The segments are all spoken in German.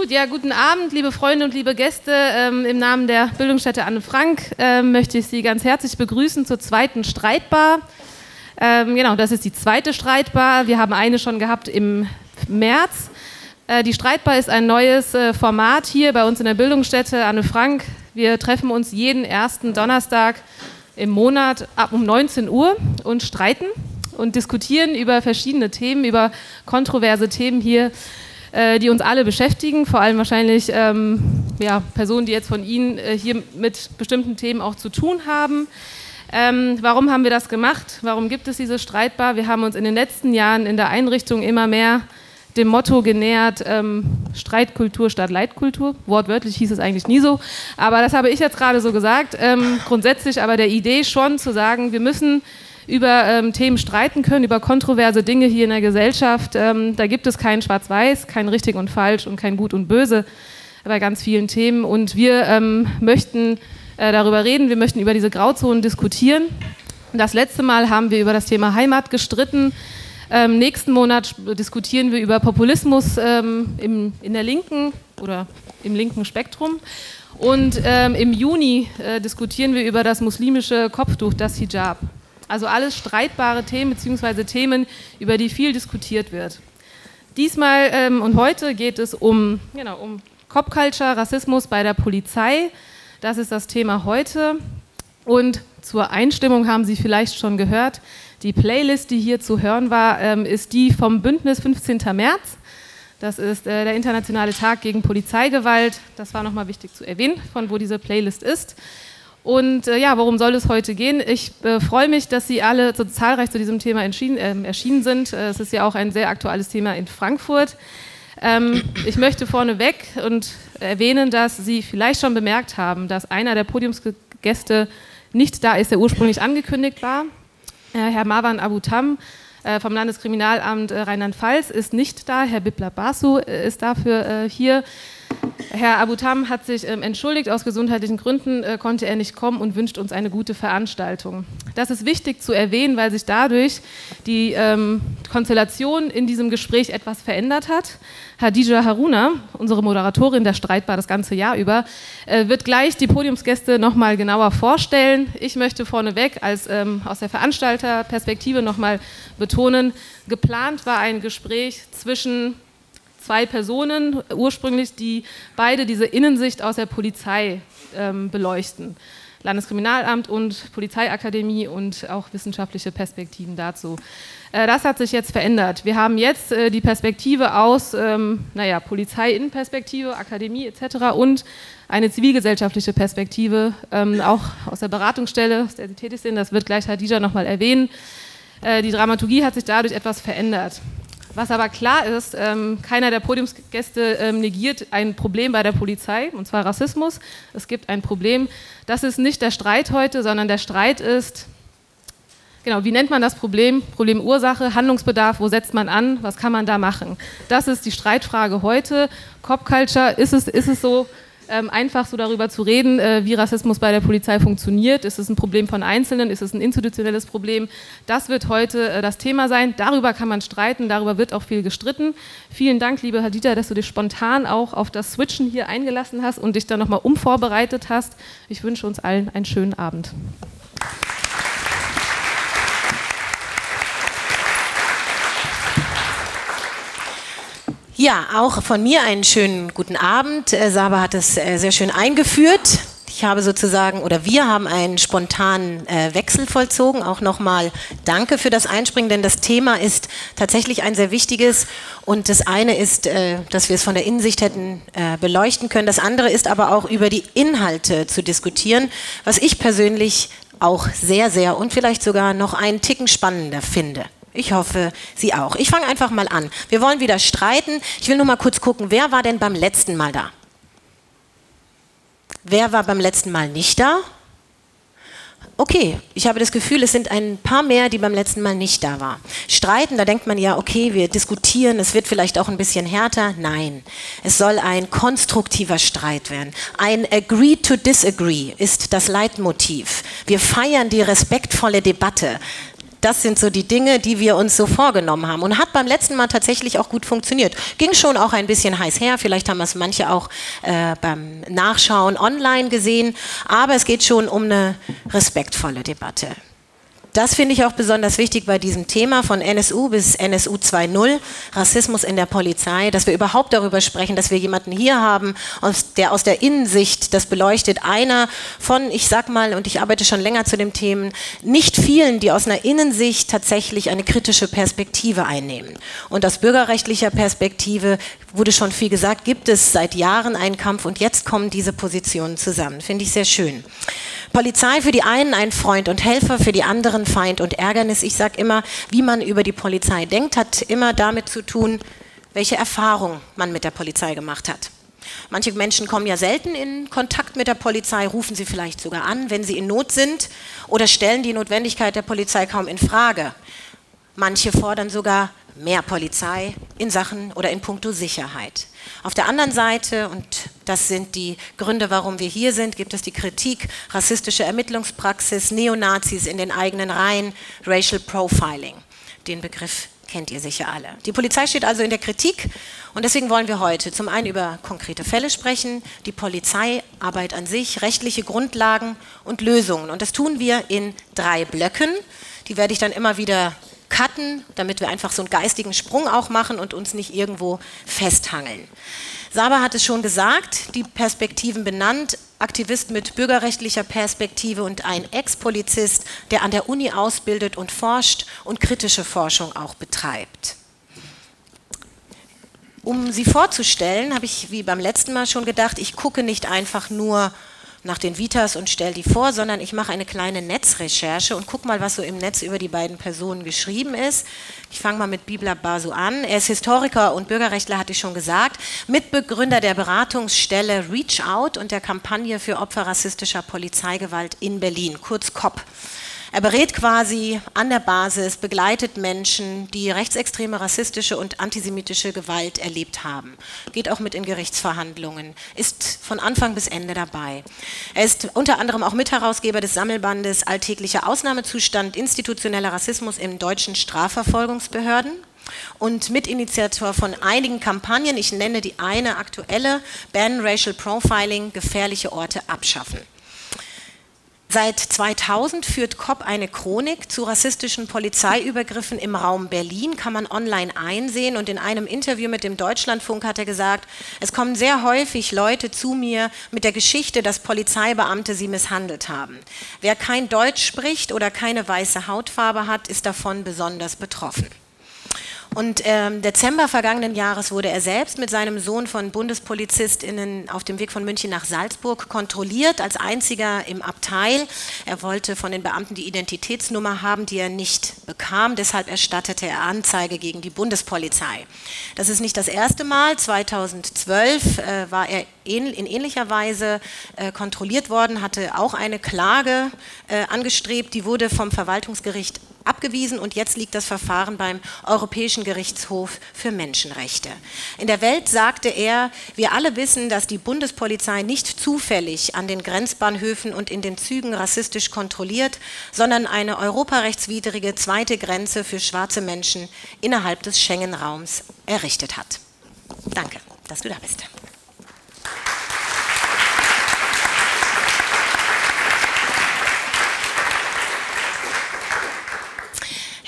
Gut, ja, guten Abend, liebe Freunde und liebe Gäste. Ähm, Im Namen der Bildungsstätte Anne Frank ähm, möchte ich Sie ganz herzlich begrüßen zur zweiten Streitbar. Ähm, genau, das ist die zweite Streitbar. Wir haben eine schon gehabt im März. Äh, die Streitbar ist ein neues äh, Format hier bei uns in der Bildungsstätte Anne Frank. Wir treffen uns jeden ersten Donnerstag im Monat ab um 19 Uhr und streiten und diskutieren über verschiedene Themen, über kontroverse Themen hier, äh, die uns alle beschäftigen, vor allem wahrscheinlich ähm, ja, Personen, die jetzt von Ihnen äh, hier mit bestimmten Themen auch zu tun haben. Ähm, warum haben wir das gemacht? Warum gibt es diese Streitbar? Wir haben uns in den letzten Jahren in der Einrichtung immer mehr dem Motto genähert, ähm, Streitkultur statt Leitkultur. Wortwörtlich hieß es eigentlich nie so, aber das habe ich jetzt gerade so gesagt. Ähm, grundsätzlich aber der Idee schon zu sagen, wir müssen über ähm, Themen streiten können, über kontroverse Dinge hier in der Gesellschaft. Ähm, da gibt es kein Schwarz-Weiß, kein richtig und falsch und kein gut und böse bei ganz vielen Themen. Und wir ähm, möchten äh, darüber reden, wir möchten über diese Grauzonen diskutieren. Das letzte Mal haben wir über das Thema Heimat gestritten. Ähm, nächsten Monat diskutieren wir über Populismus ähm, im, in der Linken oder im linken Spektrum. Und ähm, im Juni äh, diskutieren wir über das muslimische Kopftuch, das Hijab. Also alles streitbare Themen bzw. Themen, über die viel diskutiert wird. Diesmal ähm, und heute geht es um, genau, um Cop Culture, Rassismus bei der Polizei. Das ist das Thema heute. Und zur Einstimmung haben Sie vielleicht schon gehört. Die Playlist, die hier zu hören war, ähm, ist die vom Bündnis 15. März. Das ist äh, der internationale Tag gegen Polizeigewalt. Das war nochmal wichtig zu erwähnen, von wo diese Playlist ist. Und äh, ja, worum soll es heute gehen? Ich äh, freue mich, dass Sie alle so zahlreich zu diesem Thema ähm, erschienen sind. Äh, es ist ja auch ein sehr aktuelles Thema in Frankfurt. Ähm, ich möchte vorneweg und erwähnen, dass Sie vielleicht schon bemerkt haben, dass einer der Podiumsgäste nicht da ist, der ursprünglich angekündigt war. Äh, Herr Marwan Abutam äh, vom Landeskriminalamt äh, Rheinland-Pfalz ist nicht da. Herr Bibla Basu ist dafür hier. Herr Abutam hat sich ähm, entschuldigt, aus gesundheitlichen Gründen äh, konnte er nicht kommen und wünscht uns eine gute Veranstaltung. Das ist wichtig zu erwähnen, weil sich dadurch die ähm, Konstellation in diesem Gespräch etwas verändert hat. Hadija Haruna, unsere Moderatorin der Streitbar das ganze Jahr über, äh, wird gleich die Podiumsgäste nochmal genauer vorstellen. Ich möchte vorneweg als ähm, aus der Veranstalterperspektive nochmal betonen, geplant war ein Gespräch zwischen zwei Personen ursprünglich, die beide diese Innensicht aus der Polizei ähm, beleuchten. Landeskriminalamt und Polizeiakademie und auch wissenschaftliche Perspektiven dazu. Äh, das hat sich jetzt verändert. Wir haben jetzt äh, die Perspektive aus, ähm, naja, Polizeiinnenperspektive, Akademie etc. und eine zivilgesellschaftliche Perspektive, ähm, auch aus der Beratungsstelle, aus der Sie tätig sind. Das wird gleich Hadija nochmal erwähnen. Äh, die Dramaturgie hat sich dadurch etwas verändert. Was aber klar ist, ähm, keiner der Podiumsgäste ähm, negiert ein Problem bei der Polizei, und zwar Rassismus. Es gibt ein Problem. Das ist nicht der Streit heute, sondern der Streit ist, genau, wie nennt man das Problem? Problemursache, Handlungsbedarf, wo setzt man an, was kann man da machen? Das ist die Streitfrage heute. Cop Culture, ist es, ist es so, ähm, einfach so darüber zu reden, äh, wie Rassismus bei der Polizei funktioniert. Ist es ein Problem von Einzelnen? Ist es ein institutionelles Problem? Das wird heute äh, das Thema sein. Darüber kann man streiten, darüber wird auch viel gestritten. Vielen Dank, liebe Hadita, dass du dich spontan auch auf das Switchen hier eingelassen hast und dich dann nochmal umvorbereitet hast. Ich wünsche uns allen einen schönen Abend. Ja, auch von mir einen schönen guten Abend. Äh, Saba hat es äh, sehr schön eingeführt. Ich habe sozusagen, oder wir haben einen spontanen äh, Wechsel vollzogen. Auch nochmal danke für das Einspringen, denn das Thema ist tatsächlich ein sehr wichtiges. Und das eine ist, dass wir es von der Innensicht hätten beleuchten können. Das andere ist aber auch über die Inhalte zu diskutieren, was ich persönlich auch sehr, sehr und vielleicht sogar noch einen Ticken spannender finde. Ich hoffe, Sie auch. Ich fange einfach mal an. Wir wollen wieder streiten. Ich will nur mal kurz gucken, wer war denn beim letzten Mal da? Wer war beim letzten Mal nicht da? Okay, ich habe das Gefühl, es sind ein paar mehr, die beim letzten Mal nicht da waren. Streiten, da denkt man ja, okay, wir diskutieren, es wird vielleicht auch ein bisschen härter. Nein, es soll ein konstruktiver Streit werden. Ein Agree to Disagree ist das Leitmotiv. Wir feiern die respektvolle Debatte das sind so die Dinge, die wir uns so vorgenommen haben. Und hat beim letzten Mal tatsächlich auch gut funktioniert. Ging schon auch ein bisschen heiß her. Vielleicht haben es manche auch äh, beim Nachschauen online gesehen. Aber es geht schon um eine respektvolle Debatte. Das finde ich auch besonders wichtig bei diesem Thema von NSU bis NSU 2.0, Rassismus in der Polizei, dass wir überhaupt darüber sprechen, dass wir jemanden hier haben, der aus der Innensicht das beleuchtet. Einer von, ich sag mal, und ich arbeite schon länger zu dem Themen, nicht vielen, die aus einer Innensicht tatsächlich eine kritische Perspektive einnehmen. Und aus bürgerrechtlicher Perspektive wurde schon viel gesagt, gibt es seit Jahren einen Kampf und jetzt kommen diese Positionen zusammen. Finde ich sehr schön. Polizei für die einen ein Freund und Helfer, für die anderen Feind und Ärgernis. Ich sage immer, wie man über die Polizei denkt, hat immer damit zu tun, welche Erfahrung man mit der Polizei gemacht hat. Manche Menschen kommen ja selten in Kontakt mit der Polizei, rufen sie vielleicht sogar an, wenn sie in Not sind oder stellen die Notwendigkeit der Polizei kaum in Frage. Manche fordern sogar mehr Polizei in Sachen oder in puncto Sicherheit. Auf der anderen Seite, und das sind die Gründe, warum wir hier sind, gibt es die Kritik rassistische Ermittlungspraxis, Neonazis in den eigenen Reihen, Racial Profiling. Den Begriff kennt ihr sicher alle. Die Polizei steht also in der Kritik und deswegen wollen wir heute zum einen über konkrete Fälle sprechen, die Polizeiarbeit an sich, rechtliche Grundlagen und Lösungen. Und das tun wir in drei Blöcken. Die werde ich dann immer wieder cutten, damit wir einfach so einen geistigen Sprung auch machen und uns nicht irgendwo festhangeln. Saba hat es schon gesagt, die Perspektiven benannt, Aktivist mit bürgerrechtlicher Perspektive und ein Ex-Polizist, der an der Uni ausbildet und forscht und kritische Forschung auch betreibt. Um sie vorzustellen, habe ich wie beim letzten Mal schon gedacht, ich gucke nicht einfach nur nach den Vitas und stelle die vor, sondern ich mache eine kleine Netzrecherche und gucke mal, was so im Netz über die beiden Personen geschrieben ist. Ich fange mal mit Bibla Basu an. Er ist Historiker und Bürgerrechtler, hatte ich schon gesagt, Mitbegründer der Beratungsstelle Reach Out und der Kampagne für Opfer rassistischer Polizeigewalt in Berlin, kurz COP. Er berät quasi an der Basis, begleitet Menschen, die rechtsextreme, rassistische und antisemitische Gewalt erlebt haben. Geht auch mit in Gerichtsverhandlungen, ist von Anfang bis Ende dabei. Er ist unter anderem auch Mitherausgeber des Sammelbandes Alltäglicher Ausnahmezustand institutioneller Rassismus in deutschen Strafverfolgungsbehörden und Mitinitiator von einigen Kampagnen. Ich nenne die eine aktuelle, Ban Racial Profiling, gefährliche Orte abschaffen. Seit 2000 führt COP eine Chronik zu rassistischen Polizeiübergriffen im Raum Berlin, kann man online einsehen. Und in einem Interview mit dem Deutschlandfunk hat er gesagt, es kommen sehr häufig Leute zu mir mit der Geschichte, dass Polizeibeamte sie misshandelt haben. Wer kein Deutsch spricht oder keine weiße Hautfarbe hat, ist davon besonders betroffen. Und ähm, Dezember vergangenen Jahres wurde er selbst mit seinem Sohn von BundespolizistInnen auf dem Weg von München nach Salzburg kontrolliert, als einziger im Abteil. Er wollte von den Beamten die Identitätsnummer haben, die er nicht bekam. Deshalb erstattete er Anzeige gegen die Bundespolizei. Das ist nicht das erste Mal. 2012 äh, war er in ähnlicher Weise äh, kontrolliert worden, hatte auch eine Klage äh, angestrebt. Die wurde vom Verwaltungsgericht abgewiesen und jetzt liegt das Verfahren beim Europäischen Gerichtshof für Menschenrechte. In der Welt sagte er, wir alle wissen, dass die Bundespolizei nicht zufällig an den Grenzbahnhöfen und in den Zügen rassistisch kontrolliert, sondern eine europarechtswidrige zweite Grenze für schwarze Menschen innerhalb des Schengen-Raums errichtet hat. Danke, dass du da bist.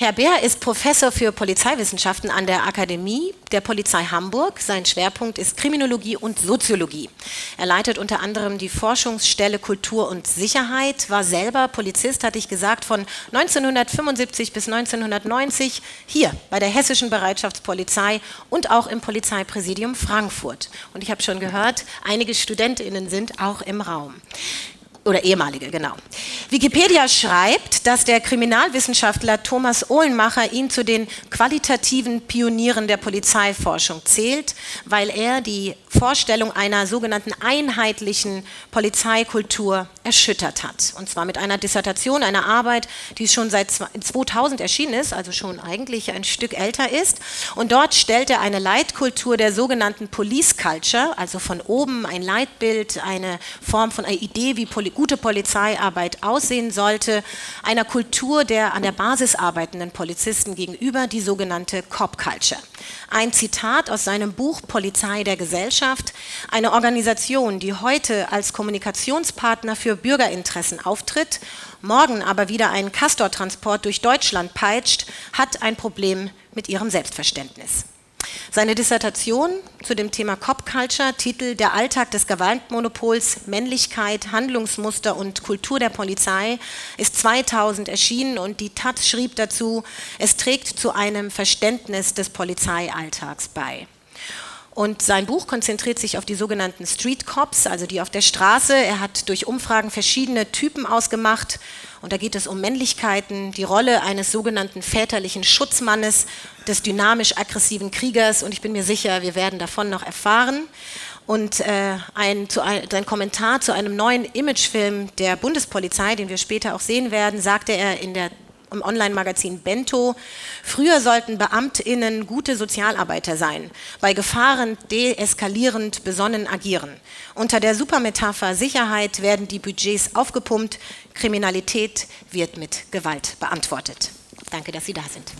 Herr Bär ist Professor für Polizeiwissenschaften an der Akademie der Polizei Hamburg. Sein Schwerpunkt ist Kriminologie und Soziologie. Er leitet unter anderem die Forschungsstelle Kultur und Sicherheit, war selber Polizist, hatte ich gesagt, von 1975 bis 1990 hier bei der Hessischen Bereitschaftspolizei und auch im Polizeipräsidium Frankfurt. Und ich habe schon gehört, einige Studentinnen sind auch im Raum oder ehemalige, genau. Wikipedia schreibt, dass der Kriminalwissenschaftler Thomas Ohlenmacher ihn zu den qualitativen Pionieren der Polizeiforschung zählt, weil er die Vorstellung einer sogenannten einheitlichen Polizeikultur erschüttert hat. Und zwar mit einer Dissertation, einer Arbeit, die schon seit 2000 erschienen ist, also schon eigentlich ein Stück älter ist. Und dort stellt er eine Leitkultur der sogenannten Police Culture, also von oben ein Leitbild, eine Form von einer Idee, wie poli gute Polizeiarbeit aussehen sollte, einer Kultur der an der Basis arbeitenden Polizisten gegenüber, die sogenannte Cop Culture. Ein Zitat aus seinem Buch Polizei der Gesellschaft, eine Organisation, die heute als Kommunikationspartner für Bürgerinteressen auftritt, morgen aber wieder einen Castor-Transport durch Deutschland peitscht, hat ein Problem mit ihrem Selbstverständnis. Seine Dissertation zu dem Thema Cop Culture, Titel Der Alltag des Gewaltmonopols, Männlichkeit, Handlungsmuster und Kultur der Polizei, ist 2000 erschienen und die Taz schrieb dazu, es trägt zu einem Verständnis des Polizeialltags bei. Und sein Buch konzentriert sich auf die sogenannten Street Cops, also die auf der Straße. Er hat durch Umfragen verschiedene Typen ausgemacht. Und da geht es um Männlichkeiten, die Rolle eines sogenannten väterlichen Schutzmannes, des dynamisch-aggressiven Kriegers. Und ich bin mir sicher, wir werden davon noch erfahren. Und äh, ein, zu ein, sein Kommentar zu einem neuen Imagefilm der Bundespolizei, den wir später auch sehen werden, sagte er in der im Online-Magazin Bento. Früher sollten BeamtInnen gute Sozialarbeiter sein, bei Gefahren deeskalierend besonnen agieren. Unter der Supermetapher Sicherheit werden die Budgets aufgepumpt, Kriminalität wird mit Gewalt beantwortet. Danke, dass Sie da sind.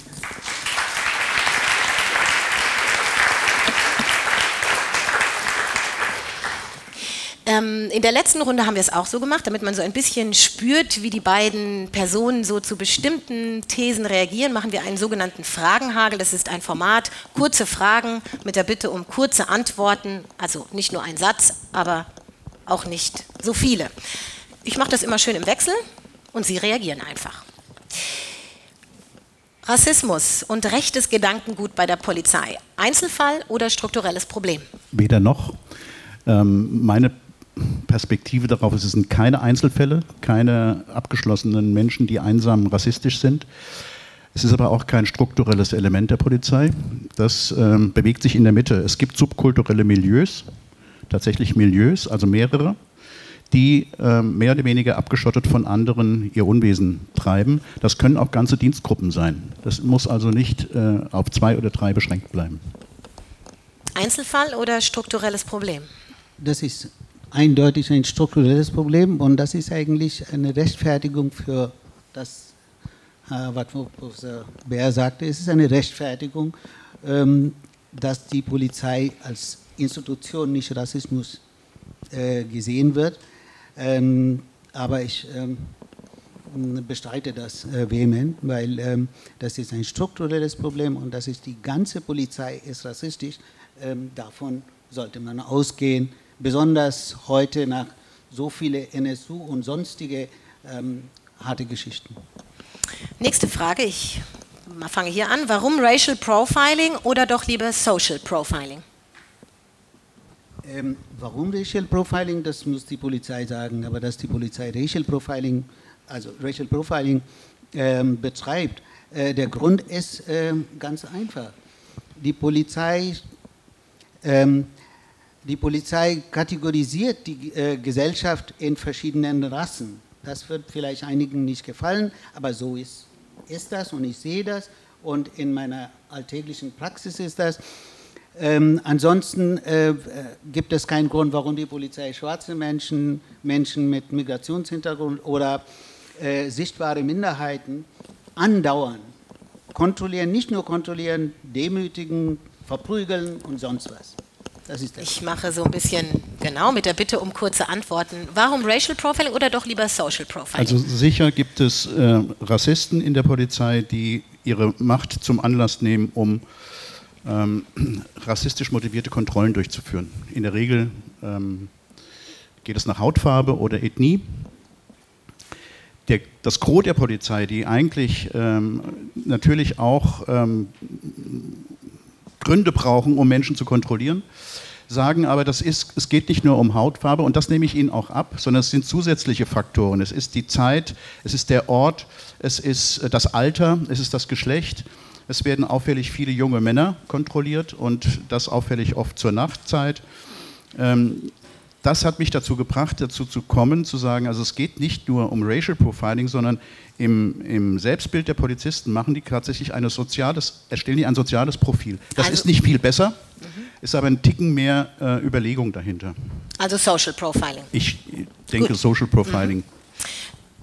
Ähm, in der letzten Runde haben wir es auch so gemacht, damit man so ein bisschen spürt, wie die beiden Personen so zu bestimmten Thesen reagieren, machen wir einen sogenannten Fragenhagel. Das ist ein Format, kurze Fragen mit der Bitte um kurze Antworten, also nicht nur ein Satz, aber auch nicht so viele. Ich mache das immer schön im Wechsel und Sie reagieren einfach. Rassismus und rechtes Gedankengut bei der Polizei. Einzelfall oder strukturelles Problem? Weder noch. Ähm, meine Perspektive darauf ist, es sind keine Einzelfälle, keine abgeschlossenen Menschen, die einsam rassistisch sind. Es ist aber auch kein strukturelles Element der Polizei. Das ähm, bewegt sich in der Mitte. Es gibt subkulturelle Milieus, tatsächlich Milieus, also mehrere, die äh, mehr oder weniger abgeschottet von anderen ihr Unwesen treiben. Das können auch ganze Dienstgruppen sein. Das muss also nicht äh, auf zwei oder drei beschränkt bleiben. Einzelfall oder strukturelles Problem? Das ist eindeutig ein strukturelles Problem und das ist eigentlich eine Rechtfertigung für das, äh, was Professor Bär sagte. Es ist eine Rechtfertigung, ähm, dass die Polizei als Institution nicht Rassismus äh, gesehen wird. Ähm, aber ich ähm, bestreite das äh, vehement, weil das ist ein strukturelles Problem und das ist die ganze Polizei ist rassistisch. Davon sollte man ausgehen besonders heute nach so viele NSU und sonstige ähm, harte Geschichten. Nächste Frage, ich fange hier an. Warum Racial Profiling oder doch lieber Social Profiling? Ähm, warum Racial Profiling, das muss die Polizei sagen, aber dass die Polizei Racial Profiling, also Racial Profiling ähm, betreibt, äh, der Grund ist äh, ganz einfach. Die Polizei ähm, die Polizei kategorisiert die äh, Gesellschaft in verschiedenen Rassen. Das wird vielleicht einigen nicht gefallen, aber so ist, ist das und ich sehe das und in meiner alltäglichen Praxis ist das. Ähm, ansonsten äh, gibt es keinen Grund, warum die Polizei schwarze Menschen, Menschen mit Migrationshintergrund oder äh, sichtbare Minderheiten andauern, kontrollieren, nicht nur kontrollieren, demütigen, verprügeln und sonst was. Ich mache so ein bisschen, genau, mit der Bitte um kurze Antworten. Warum Racial Profiling oder doch lieber Social Profiling? Also sicher gibt es äh, Rassisten in der Polizei, die ihre Macht zum Anlass nehmen, um ähm, rassistisch motivierte Kontrollen durchzuführen. In der Regel ähm, geht es nach Hautfarbe oder Ethnie. Der, das Gros der Polizei, die eigentlich ähm, natürlich auch ähm, Gründe brauchen, um Menschen zu kontrollieren, sagen aber, das ist, es geht nicht nur um Hautfarbe und das nehme ich Ihnen auch ab, sondern es sind zusätzliche Faktoren. Es ist die Zeit, es ist der Ort, es ist äh, das Alter, es ist das Geschlecht. Es werden auffällig viele junge Männer kontrolliert und das auffällig oft zur Nachtzeit. Ähm, das hat mich dazu gebracht, dazu zu kommen, zu sagen, also es geht nicht nur um Racial Profiling, sondern im, im Selbstbild der Polizisten machen die tatsächlich ein soziales, erstellen die ein soziales Profil. Das Also- ist nicht viel besser, mhm. Ist aber ein Ticken mehr äh, Überlegung dahinter. Also Social Profiling. Ich denke Gut. Social Profiling.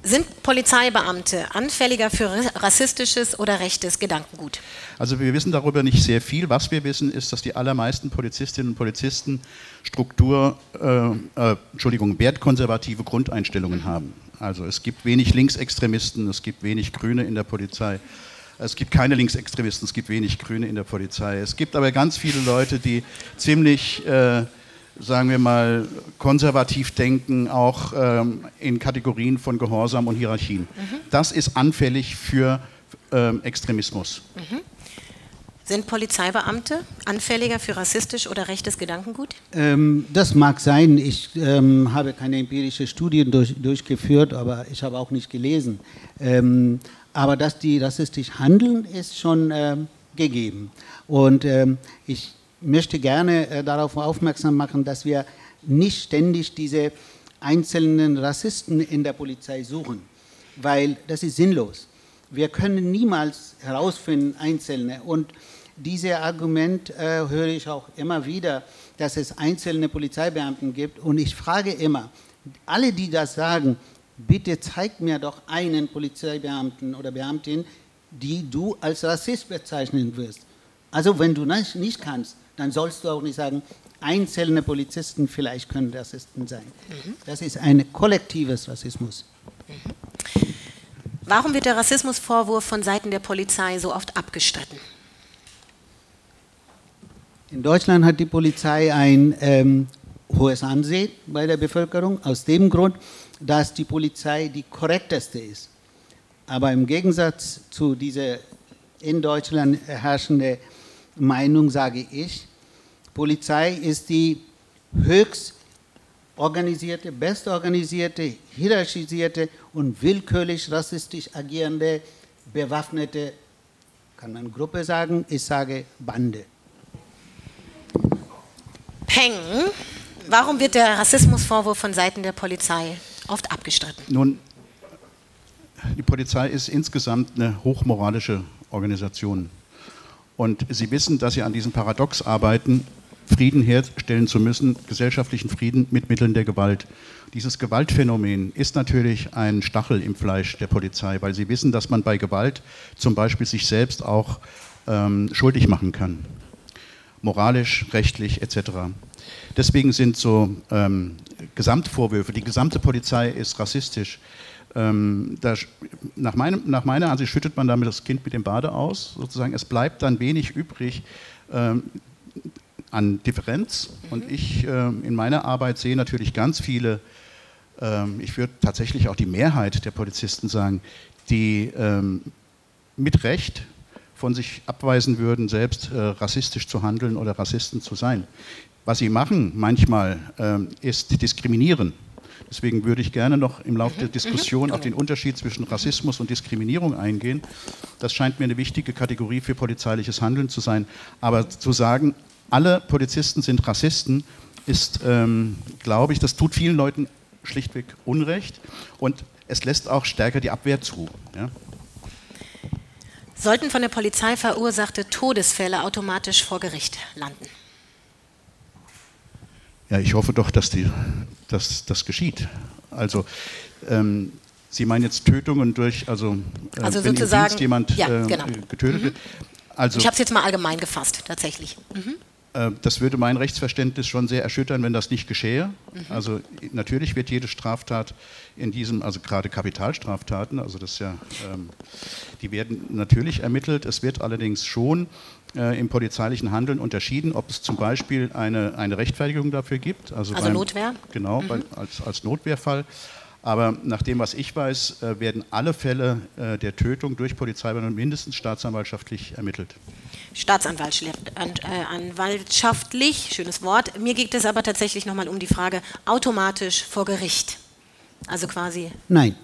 Sind Polizeibeamte anfälliger für rassistisches oder rechtes Gedankengut? Also wir wissen darüber nicht sehr viel. Was wir wissen, ist, dass die allermeisten Polizistinnen und Polizisten Struktur, äh, äh, Entschuldigung, wertkonservative Grundeinstellungen haben. Also es gibt wenig Linksextremisten, es gibt wenig Grüne in der Polizei. Es gibt keine Linksextremisten, es gibt wenig Grüne in der Polizei. Es gibt aber ganz viele Leute, die ziemlich, äh, sagen wir mal, konservativ denken, auch ähm, in Kategorien von Gehorsam und Hierarchien. Das ist anfällig für ähm, Extremismus. Sind Polizeibeamte anfälliger für rassistisch oder rechtes Gedankengut? Ähm, das mag sein. Ich ähm, habe keine empirischen Studien durch, durchgeführt, aber ich habe auch nicht gelesen. Ähm, aber dass die rassistisch handeln, ist schon ähm, gegeben. Und ähm, ich möchte gerne äh, darauf aufmerksam machen, dass wir nicht ständig diese einzelnen Rassisten in der Polizei suchen, weil das ist sinnlos. Wir können niemals herausfinden, Einzelne. Und dieses Argument äh, höre ich auch immer wieder, dass es einzelne Polizeibeamten gibt. Und ich frage immer, alle, die das sagen, bitte zeig mir doch einen Polizeibeamten oder Beamtin, die du als Rassist bezeichnen wirst. Also wenn du das nicht kannst, dann sollst du auch nicht sagen, einzelne Polizisten vielleicht können Rassisten sein. Das ist ein kollektives Rassismus. Warum wird der Rassismusvorwurf von Seiten der Polizei so oft abgestritten? In Deutschland hat die Polizei ein ähm, hohes Ansehen bei der Bevölkerung, aus dem Grund, dass die Polizei die korrekteste ist. Aber im Gegensatz zu dieser in Deutschland herrschenden Meinung sage ich, Polizei ist die höchst organisierte, bestorganisierte, hierarchisierte und willkürlich rassistisch agierende, bewaffnete, kann man Gruppe sagen, ich sage Bande. Peng, warum wird der Rassismusvorwurf von Seiten der Polizei oft abgestritten? Nun, die Polizei ist insgesamt eine hochmoralische Organisation. Und Sie wissen, dass Sie an diesem Paradox arbeiten, Frieden herstellen zu müssen, gesellschaftlichen Frieden mit Mitteln der Gewalt. Dieses Gewaltphänomen ist natürlich ein Stachel im Fleisch der Polizei, weil Sie wissen, dass man bei Gewalt zum Beispiel sich selbst auch ähm, schuldig machen kann. Moralisch, rechtlich etc. Deswegen sind so ähm, Gesamtvorwürfe, die gesamte Polizei ist rassistisch, ähm, da, nach, meinem, nach, meiner Ansicht schüttet man damit das Kind mit dem Bade aus, sozusagen. Es bleibt dann wenig übrig ähm, an Differenz. Und ich ähm, in meiner Arbeit sehe natürlich ganz viele, ähm, ich würde tatsächlich auch die Mehrheit der Polizisten sagen, die ähm, mit Recht von sich abweisen würden, selbst äh, rassistisch zu handeln oder Rassisten zu sein. Was sie machen manchmal ähm, ist diskriminieren. Deswegen würde ich gerne noch im Laufe der Diskussion auf den Unterschied zwischen Rassismus und Diskriminierung eingehen. Das scheint mir eine wichtige Kategorie für polizeiliches Handeln zu sein. Aber zu sagen, alle Polizisten sind Rassisten, ist, ähm, glaube ich, das tut vielen Leuten schlichtweg Unrecht und es lässt auch stärker die Abwehr zu. Ja? Sollten von der Polizei verursachte Todesfälle automatisch vor Gericht landen? Ja, ich hoffe doch, dass, die, dass das geschieht. Also ähm, Sie meinen jetzt Tötungen durch, also, äh, Also wenn im sozusagen- Dienst jemand ja, äh, genau. getötet wird. Also Ich habe es jetzt mal allgemein gefasst, tatsächlich. Mhm. äh, das würde mein Rechtsverständnis schon sehr erschüttern, wenn das nicht geschehe. Mhm. Also natürlich wird jede Straftat in diesem, also gerade Kapitalstraftaten, also das ist ja, ähm, die werden natürlich ermittelt. Es wird allerdings schon äh, im polizeilichen Handeln unterschieden, ob es zum Beispiel eine, eine Rechtfertigung dafür gibt. Also, Also Notwehr? Genau, bei, als, als Notwehrfall. Aber nach dem, was ich weiß, äh, werden alle Fälle äh, der Tötung durch Polizeibeamte mindestens staatsanwaltschaftlich ermittelt. Staatsanwaltschaftlich, äh, schönes Wort. Mir geht es aber tatsächlich nochmal um die Frage, automatisch vor Gericht. Also quasi, Nein.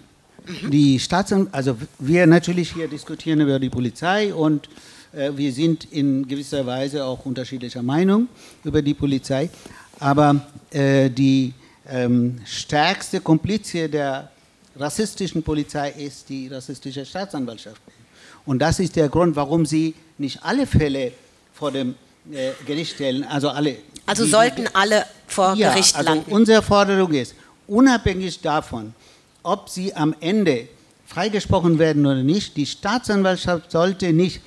Die Staatsan also wir natürlich hier diskutieren über die Polizei und äh, wir sind in gewisser Weise auch unterschiedlicher Meinung über die Polizei. Aber äh, die ähm, stärkste Komplize der rassistischen Polizei ist die rassistische Staatsanwaltschaft. Und das ist der Grund, warum sie nicht alle Fälle vor dem äh, Gericht stellen, also alle. Also sollten alle vor ja, Gericht also landen. Unsere Forderung ist, unabhängig davon, ob sie am Ende freigesprochen werden oder nicht, die Staatsanwaltschaft sollte nicht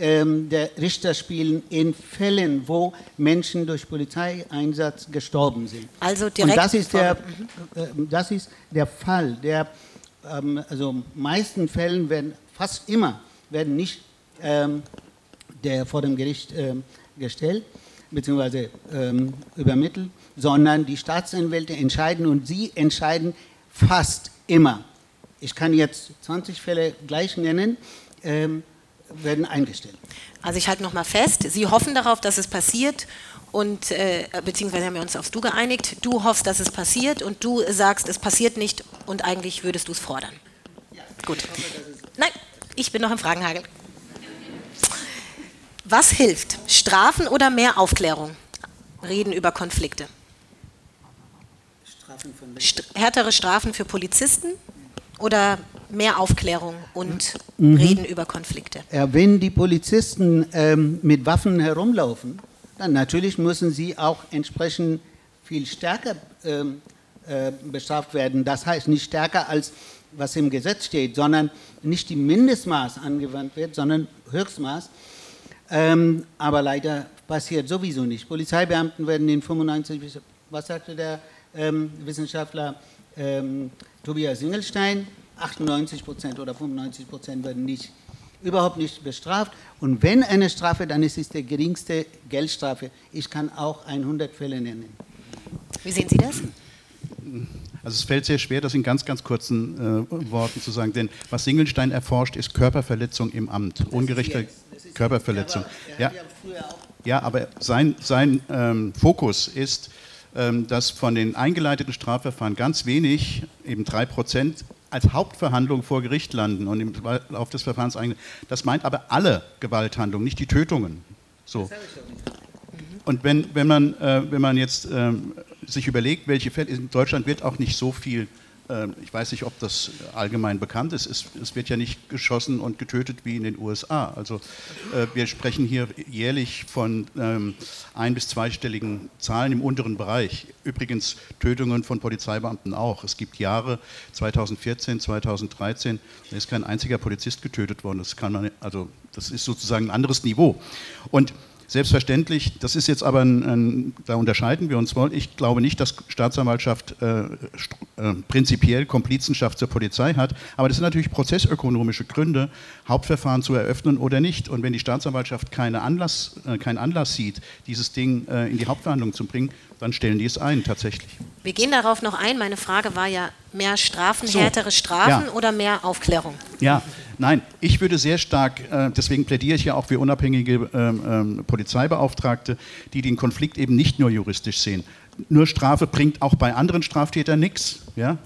der Richter spielen in Fällen, wo Menschen durch Polizeieinsatz gestorben sind. Also direkt Und das ist der, äh, das ist der Fall. Der, ähm, also meisten Fällen werden fast immer werden nicht ähm, der vor dem Gericht ähm, gestellt bzw. Ähm, übermittelt, sondern die Staatsanwälte entscheiden und sie entscheiden fast immer. Ich kann jetzt 20 Fälle gleich nennen, ähm, werden eingestellt. Also ich halte nochmal fest, Sie hoffen darauf, dass es passiert und äh, beziehungsweise haben wir uns aufs Du geeinigt. Du hoffst, dass es passiert und du sagst, es passiert nicht und eigentlich würdest du es fordern. Gut. Nein, ich bin noch im Fragenhagel. Was hilft? Strafen oder mehr Aufklärung? Reden über Konflikte. St härtere Strafen für Polizisten oder mehr Aufklärung und Reden über Konflikte? Ja, wenn die Polizisten ähm, mit Waffen herumlaufen, dann natürlich müssen sie auch entsprechend viel stärker ähm, äh, bestraft werden. Das heißt nicht stärker als was im Gesetz steht, sondern nicht die Mindestmaß angewandt wird, sondern Höchstmaß. Ähm, aber leider passiert sowieso nicht. Polizeibeamten werden in 95, bis- was sagte der ähm, Wissenschaftler ähm, Tobias Singelstein, 98 Prozent oder 95 Prozent werden nicht, überhaupt nicht bestraft. Und wenn eine Strafe, dann ist es die geringste Geldstrafe. Ich kann auch 100 Fälle nennen. Wie sehen Sie das? Also es fällt sehr schwer, das in ganz, ganz kurzen äh, Worten zu sagen, denn was Singelstein erforscht, ist Körperverletzung im Amt, ungerechte Körperverletzung. Ja, ja, aber sein, sein ähm, Fokus ist, dass von den eingeleiteten Strafverfahren ganz wenig, eben drei Prozent, als Hauptverhandlung vor Gericht landen und im Lauf des Verfahrens eigentlich. Das meint aber alle Gewalthandlungen, nicht die Tötungen. So. Und wenn, wenn, man, äh, wenn man jetzt ähm, sich überlegt, welche Fälle, in Deutschland wird auch nicht so viel, ähm, ich weiß nicht, ob das allgemein bekannt ist, es, es wird ja nicht geschossen und getötet wie in den USA. Also äh, wir sprechen hier jährlich von ähm, ein- bis zweistelligen Zahlen im unteren Bereich. Übrigens Tötungen von Polizeibeamten auch. Es gibt Jahre, 2014, 2013, da ist kein einziger Polizist getötet worden. Das kann man, also das ist sozusagen ein anderes Niveau. Und Selbstverständlich, das ist jetzt aber ein, ein, da unterscheiden wir uns wohl. Ich glaube nicht, dass Staatsanwaltschaft äh, äh, prinzipiell Komplizenschaft zur Polizei hat, aber das sind natürlich prozessökonomische Gründe, Hauptverfahren zu eröffnen oder nicht. Und wenn die Staatsanwaltschaft keine Anlass, äh, keinen Anlass sieht, dieses Ding äh, in die Hauptverhandlung zu bringen, dann stellen die es ein, tatsächlich. Wir gehen darauf noch ein. Meine Frage war ja, mehr Strafen, So, härtere Strafen ja. oder mehr Aufklärung? Ja, nein, ich würde sehr stark, äh, deswegen plädiere ich ja auch für unabhängige ähm, ähm, Polizeibeauftragte, die den Konflikt eben nicht nur juristisch sehen. Nur Strafe bringt auch bei anderen Straftätern nichts. Ja?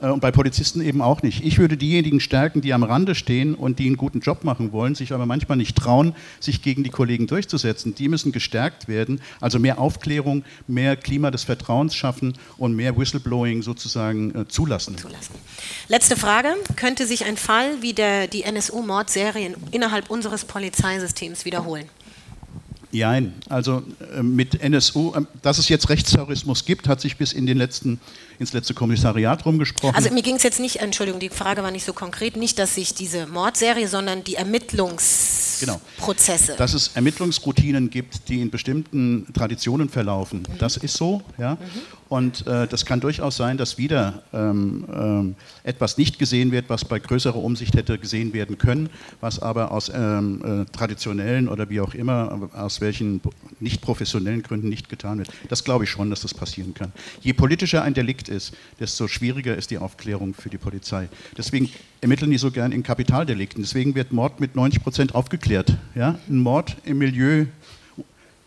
Äh, und bei Polizisten eben auch nicht. Ich würde diejenigen stärken, die am Rande stehen und die einen guten Job machen wollen, sich aber manchmal nicht trauen, sich gegen die Kollegen durchzusetzen. Die müssen gestärkt werden. Also mehr Aufklärung, mehr Klima des Vertrauens schaffen und mehr Whistleblowing sozusagen äh, zulassen. zulassen. Letzte Frage. Könnte sich ein Fall wie der, die NSU-Mordserie innerhalb unseres Polizeisystems wiederholen? Nein, also äh, mit NSU, äh, dass es jetzt Rechtsterrorismus gibt, hat sich bis in den letzten, ins letzte Kommissariat rumgesprochen. Also mir ging es jetzt nicht, Entschuldigung, die Frage war nicht so konkret, nicht, dass sich diese Mordserie, sondern die Ermittlungsprozesse. Genau. Dass es Ermittlungsroutinen gibt, die in bestimmten Traditionen verlaufen, das ist so. Ja? Und äh, das kann durchaus sein, dass wieder ähm, ähm, etwas nicht gesehen wird, was bei größerer Umsicht hätte gesehen werden können, was aber aus ähm, äh, traditionellen oder wie auch immer, aus welchen nicht professionellen Gründen nicht getan wird. Das glaube ich schon, dass das passieren kann. Je politischer ein Delikt ist, desto schwieriger ist die Aufklärung für die Polizei. Deswegen ermitteln die so gern in Kapitaldelikten. Deswegen wird Mord mit 90 Prozent aufgeklärt. Ja? Ein Mord im Milieu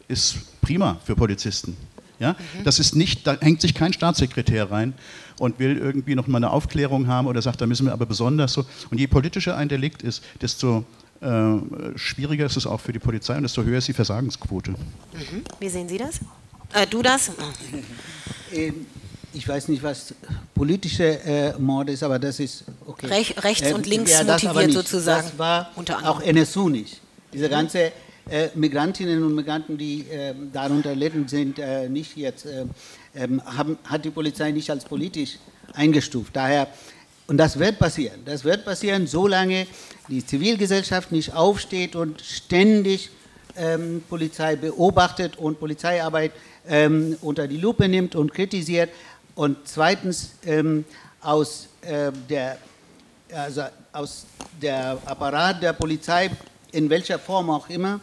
ist prima für Polizisten. Ja? Das ist nicht, da hängt sich kein Staatssekretär rein und will irgendwie noch mal eine Aufklärung haben oder sagt, da müssen wir aber besonders so. Und je politischer ein Delikt ist, desto äh, schwieriger ist es auch für die Polizei und desto höher ist die Versagensquote. Wie sehen Sie das? Äh, du das? Ähm, ich weiß nicht, was politische äh, Mord ist, aber das ist okay. Rech, rechts Äh, und links ja, motiviert sozusagen. Das war unter anderem. auch NSU nicht. Diese ganze äh, Migrantinnen und Migranten, die äh, darunter litten, sind äh, nicht jetzt, äh, ähm, haben, hat die Polizei nicht als politisch eingestuft. Daher, und das wird passieren. Das wird passieren, solange die Zivilgesellschaft nicht aufsteht und ständig ähm, Polizei beobachtet und Polizeiarbeit ähm, unter die Lupe nimmt und kritisiert. Und zweitens ähm, aus, äh, der, also aus der Apparat der Polizei, in welcher Form auch immer,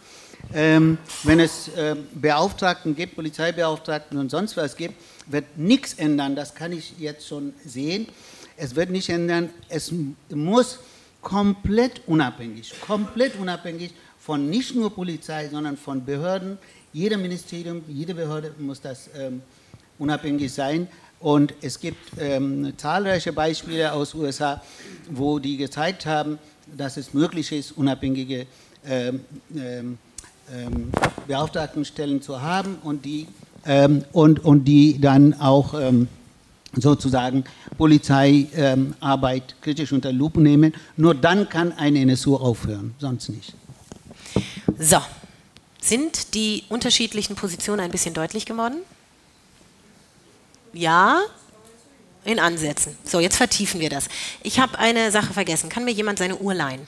ähm, wenn es äh, Beauftragten gibt, Polizeibeauftragten und sonst was gibt, wird nichts ändern. Das kann ich jetzt schon sehen. Es wird nicht ändern. Es muss komplett unabhängig, komplett unabhängig von nicht nur Polizei, sondern von Behörden. Jeder Ministerium, jede Behörde muss das ähm, unabhängig sein. Und es gibt ähm, zahlreiche Beispiele aus USA, wo die gezeigt haben, dass es möglich ist, unabhängige ähm, ähm, ähm, Beauftragtenstellen zu haben und die, ähm, und, und die dann auch ähm, sozusagen Polizeiarbeit Arbeit kritisch unter Lupe nehmen. Nur dann kann eine NSU aufhören, sonst nicht. So. Sind die unterschiedlichen Positionen ein bisschen deutlich geworden? Ja? In Ansätzen. So, jetzt vertiefen wir das. Ich habe eine Sache vergessen. Kann mir jemand seine Uhr leihen?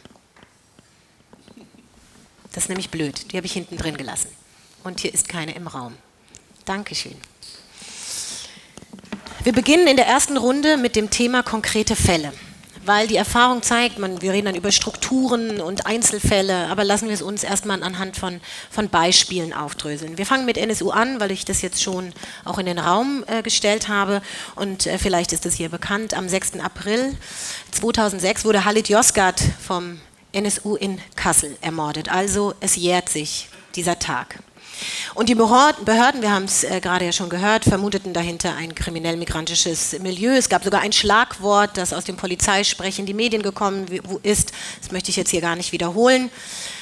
Das ist nämlich blöd. Die habe ich hinten drin gelassen. Und hier ist keine im Raum. Dankeschön. Wir beginnen in der ersten Runde mit dem Thema konkrete Fälle. Weil die Erfahrung zeigt, man, wir reden dann über Strukturen und Einzelfälle, aber lassen wir es uns erstmal anhand von, von Beispielen aufdröseln. Wir fangen mit NSU an, weil ich das jetzt schon auch in den Raum äh, gestellt habe und äh, vielleicht ist es hier bekannt. Am 6. April 2006 wurde Halit Yozgat vom NSU in Kassel ermordet. Also es jährt sich dieser Tag. Und die Behörden, wir haben es äh, gerade ja schon gehört, vermuteten dahinter ein kriminell-migrantisches Milieu. Es gab sogar ein Schlagwort, das aus dem Polizeisprech in die Medien gekommen ist. Das möchte ich jetzt hier gar nicht wiederholen.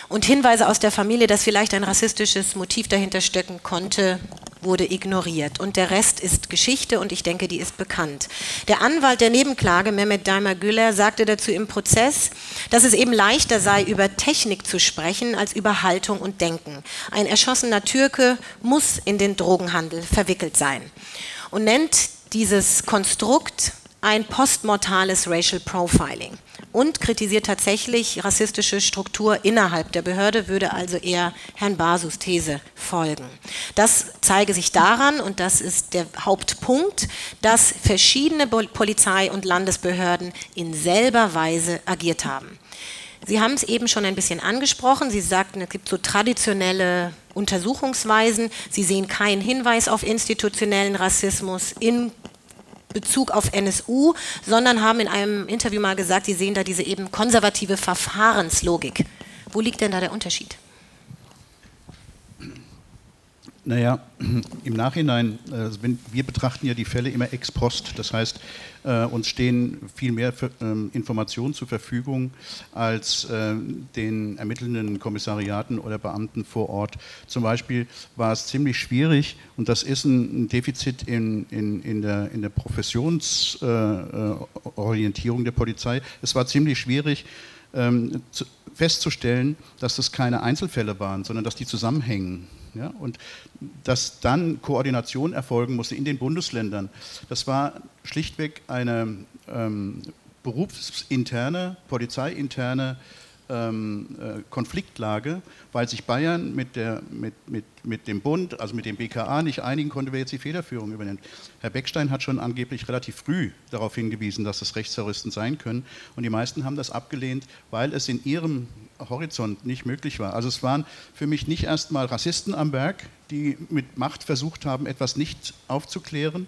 Und Hinweise aus der Familie, dass vielleicht ein rassistisches Motiv dahinter stecken konnte, wurde ignoriert. Und der Rest ist Geschichte und ich denke, die ist bekannt. Der Anwalt der Nebenklage, Mehmet Daimer Güler, sagte dazu im Prozess, dass es eben leichter sei, über Technik zu sprechen, als über Haltung und Denken. Ein erschossener Türke muss in den Drogenhandel verwickelt sein. Und nennt dieses Konstrukt ein postmortales Racial Profiling und kritisiert tatsächlich rassistische Struktur innerhalb der Behörde, würde also eher Herrn Basus These folgen. Das zeige sich daran, und das ist der Hauptpunkt, dass verschiedene Pol- Polizei- und Landesbehörden in selber Weise agiert haben. Sie haben es eben schon ein bisschen angesprochen. Sie sagten, es gibt so traditionelle Untersuchungsweisen. Sie sehen keinen Hinweis auf institutionellen Rassismus in Bezug auf NSU, sondern haben in einem Interview mal gesagt, Sie sehen da diese eben konservative Verfahrenslogik. Wo liegt denn da der Unterschied? Naja, im Nachhinein, äh, wenn, wir betrachten ja die Fälle immer ex post. Das heißt, äh, uns stehen viel mehr für, ähm, Informationen zur Verfügung als äh, den ermittelnden Kommissariaten oder Beamten vor Ort. Zum Beispiel war es ziemlich schwierig, und das ist ein, Defizit in, in, in der, in der Professionsorientierung der Polizei. Es war ziemlich schwierig, ähm, zu, festzustellen, dass das keine Einzelfälle waren, sondern dass die zusammenhängen. Ja, und dass dann Koordination erfolgen musste in den Bundesländern, das war schlichtweg eine ähm, berufsinterne, polizeiinterne ähm, äh, Konfliktlage, weil sich Bayern mit, der, mit, mit, mit dem Bund, also mit dem BKA, nicht einigen konnte, wer jetzt die Federführung übernimmt. Herr Beckstein hat schon angeblich relativ früh darauf hingewiesen, dass es Rechtsterroristen sein können. Und die meisten haben das abgelehnt, weil es in ihrem Horizont nicht möglich war. Also es waren für mich nicht erstmal Rassisten am Werk, die mit Macht versucht haben, etwas nicht aufzuklären,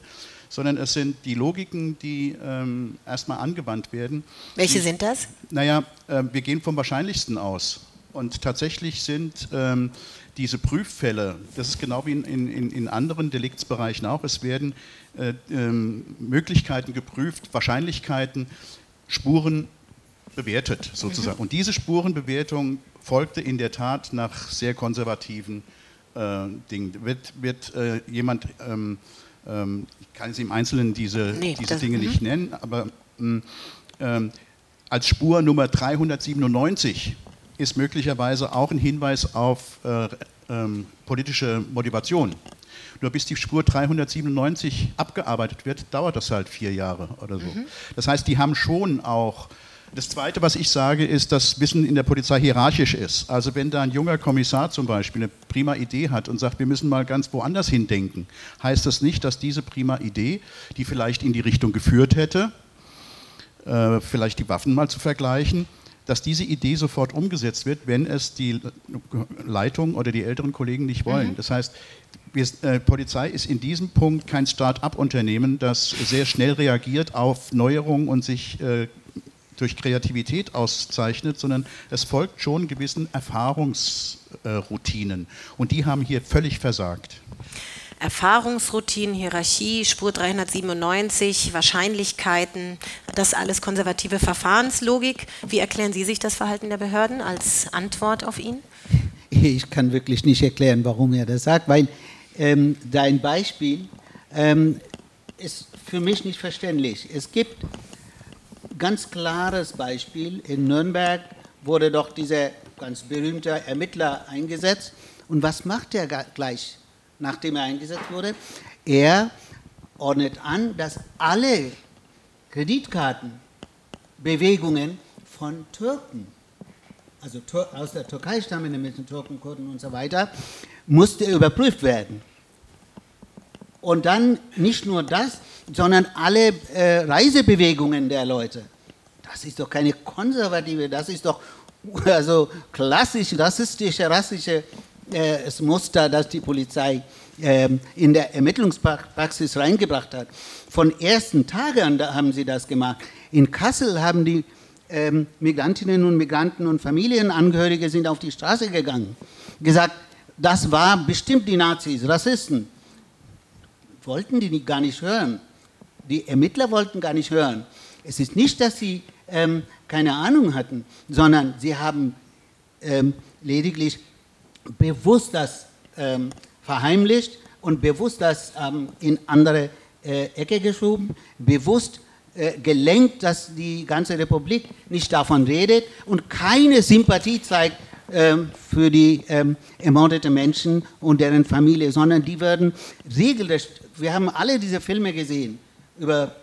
sondern es sind die Logiken, die ähm, erstmal angewandt werden. Welche sind das? Naja, äh, wir gehen vom Wahrscheinlichsten aus. Und tatsächlich sind ähm, diese Prüffälle, das ist genau wie in, in, in anderen Deliktsbereichen auch, es werden äh, ähm, Möglichkeiten geprüft, Wahrscheinlichkeiten, Spuren bewertet sozusagen. Und diese Spurenbewertung folgte in der Tat nach sehr konservativen äh, Ding. Wird, wird äh, jemand, ähm, ähm, ich kann jetzt im Einzelnen diese, Nee, diese das- Dinge mhm. nicht nennen, aber mh, ähm, als Spur Nummer 397 ist möglicherweise auch ein Hinweis auf äh, ähm, politische Motivation. Nur bis die Spur 397 abgearbeitet wird, dauert das halt vier Jahre oder so. Das heißt, die haben schon auch. Das Zweite, was ich sage, ist, dass Wissen in der Polizei hierarchisch ist. Also wenn da ein junger Kommissar zum Beispiel eine prima Idee hat und sagt, wir müssen mal ganz woanders hindenken, heißt das nicht, dass diese prima Idee, die vielleicht in die Richtung geführt hätte, äh, vielleicht die Waffen mal zu vergleichen, dass diese Idee sofort umgesetzt wird, wenn es die Leitung oder die älteren Kollegen nicht wollen. Das heißt, wir, äh, Polizei ist in diesem Punkt kein Start-up-Unternehmen, das sehr schnell reagiert auf Neuerungen und sich äh, durch Kreativität auszeichnet, sondern es folgt schon gewissen Erfahrungsroutinen. und die haben hier völlig versagt. Erfahrungsroutinen, Hierarchie, Spur 397, Wahrscheinlichkeiten, das alles konservative Verfahrenslogik. Wie erklären Sie sich das Verhalten der Behörden als Antwort auf ihn? Ich kann wirklich nicht erklären, warum er das sagt, weil ähm, dein Beispiel ähm, ist für mich nicht verständlich. Es gibt ganz klares Beispiel. In Nürnberg wurde doch dieser ganz berühmte Ermittler eingesetzt. Und was macht er gleich, nachdem er eingesetzt wurde? Er ordnet an, dass alle Kreditkartenbewegungen von Türken also aus der Türkei stammende Menschen, Türken, Kurden und so weiter, musste überprüft werden. Und dann nicht nur das, sondern alle äh, Reisebewegungen der Leute. Das ist doch keine konservative, das ist doch also klassisch rassistische, rassische äh, Muster, das die Polizei ähm, in der Ermittlungspraxis reingebracht hat. Von ersten Tagen an haben sie das gemacht. In Kassel haben die ähm, Migrantinnen und Migranten und Familienangehörige sind auf die Straße gegangen, gesagt, das war bestimmt die Nazis, Rassisten. Wollten die gar nicht hören. Die Ermittler wollten gar nicht hören. Es ist nicht, dass sie ähm, keine Ahnung hatten, sondern sie haben ähm, lediglich bewusst das ähm, verheimlicht und bewusst das ähm, in andere äh, Ecke geschoben, bewusst äh, gelenkt, dass die ganze Republik nicht davon redet und keine Sympathie zeigt ähm, für die ähm, ermordeten Menschen und deren Familie, sondern die werden regelrecht, wir haben alle diese Filme gesehen über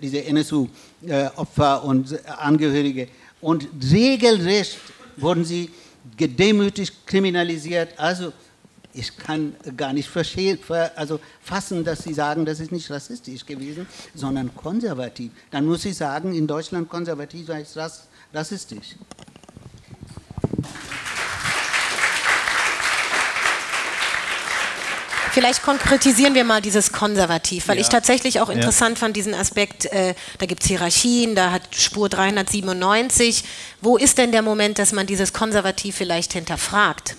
diese NSU-Opfer und Angehörige und regelrecht wurden sie gedemütigt, kriminalisiert. Also ich kann gar nicht also fassen, dass Sie sagen, das ist nicht rassistisch gewesen, sondern konservativ. Dann muss ich sagen, in Deutschland konservativ heißt rass, rassistisch. Vielleicht konkretisieren wir mal dieses Konservativ, weil Ja. ich tatsächlich auch Ja. interessant fand diesen Aspekt, äh, da gibt es Hierarchien, da hat Spur 397. Wo ist denn der Moment, dass man dieses Konservativ vielleicht hinterfragt?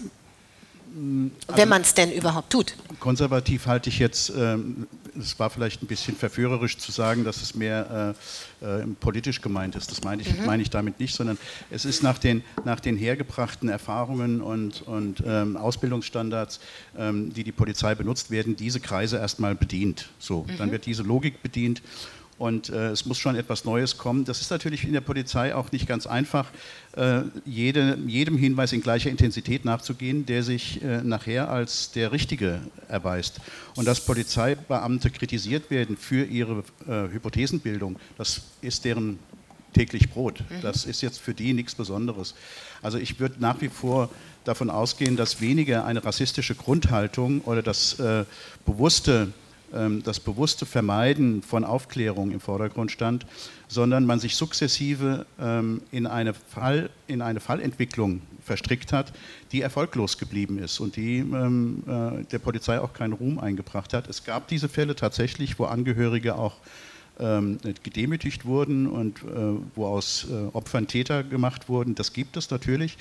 Wenn man es denn überhaupt tut. Konservativ halte ich jetzt, ähm, es war vielleicht ein bisschen verführerisch zu sagen, dass es mehr äh, äh, politisch gemeint ist. Das meine ich, meine ich damit nicht, sondern es ist nach den, nach den hergebrachten Erfahrungen und, und ähm, Ausbildungsstandards, ähm, die die Polizei benutzt, werden diese Kreise erstmal bedient. So, dann wird diese Logik bedient. Und äh, es muss schon etwas Neues kommen. Das ist natürlich in der Polizei auch nicht ganz einfach, äh, jede, jedem Hinweis in gleicher Intensität nachzugehen, der sich äh, nachher als der richtige erweist. Und dass Polizeibeamte kritisiert werden für ihre äh, Hypothesenbildung, das ist deren täglich Brot. Das ist jetzt für die nichts Besonderes. Also ich würde nach wie vor davon ausgehen, dass weniger eine rassistische Grundhaltung oder das äh, bewusste das bewusste Vermeiden von Aufklärung im Vordergrund stand, sondern man sich sukzessive ähm, in, eine Fall, in eine Fallentwicklung verstrickt hat, die erfolglos geblieben ist und die ähm, äh, der Polizei auch keinen Ruhm eingebracht hat. Es gab diese Fälle tatsächlich, wo Angehörige auch ähm, gedemütigt wurden und äh, wo aus äh, Opfern Täter gemacht wurden. Das gibt es natürlich.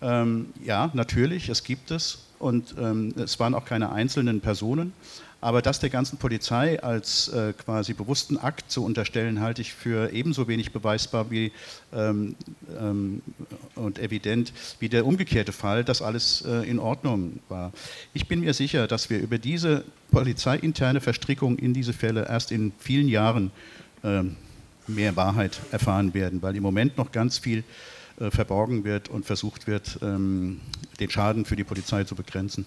Ähm, ja, natürlich, es gibt es. Und ähm, es waren auch keine einzelnen Personen. Aber das der ganzen Polizei als äh, quasi bewussten Akt zu unterstellen, halte ich für ebenso wenig beweisbar wie ähm, ähm, und evident wie der umgekehrte Fall, dass alles äh, in Ordnung war. Ich bin mir sicher, dass wir über diese polizeiinterne Verstrickung in diese Fälle erst in vielen Jahren ähm, mehr Wahrheit erfahren werden, weil im Moment noch ganz viel verborgen wird und versucht wird, ähm, den Schaden für die Polizei zu begrenzen.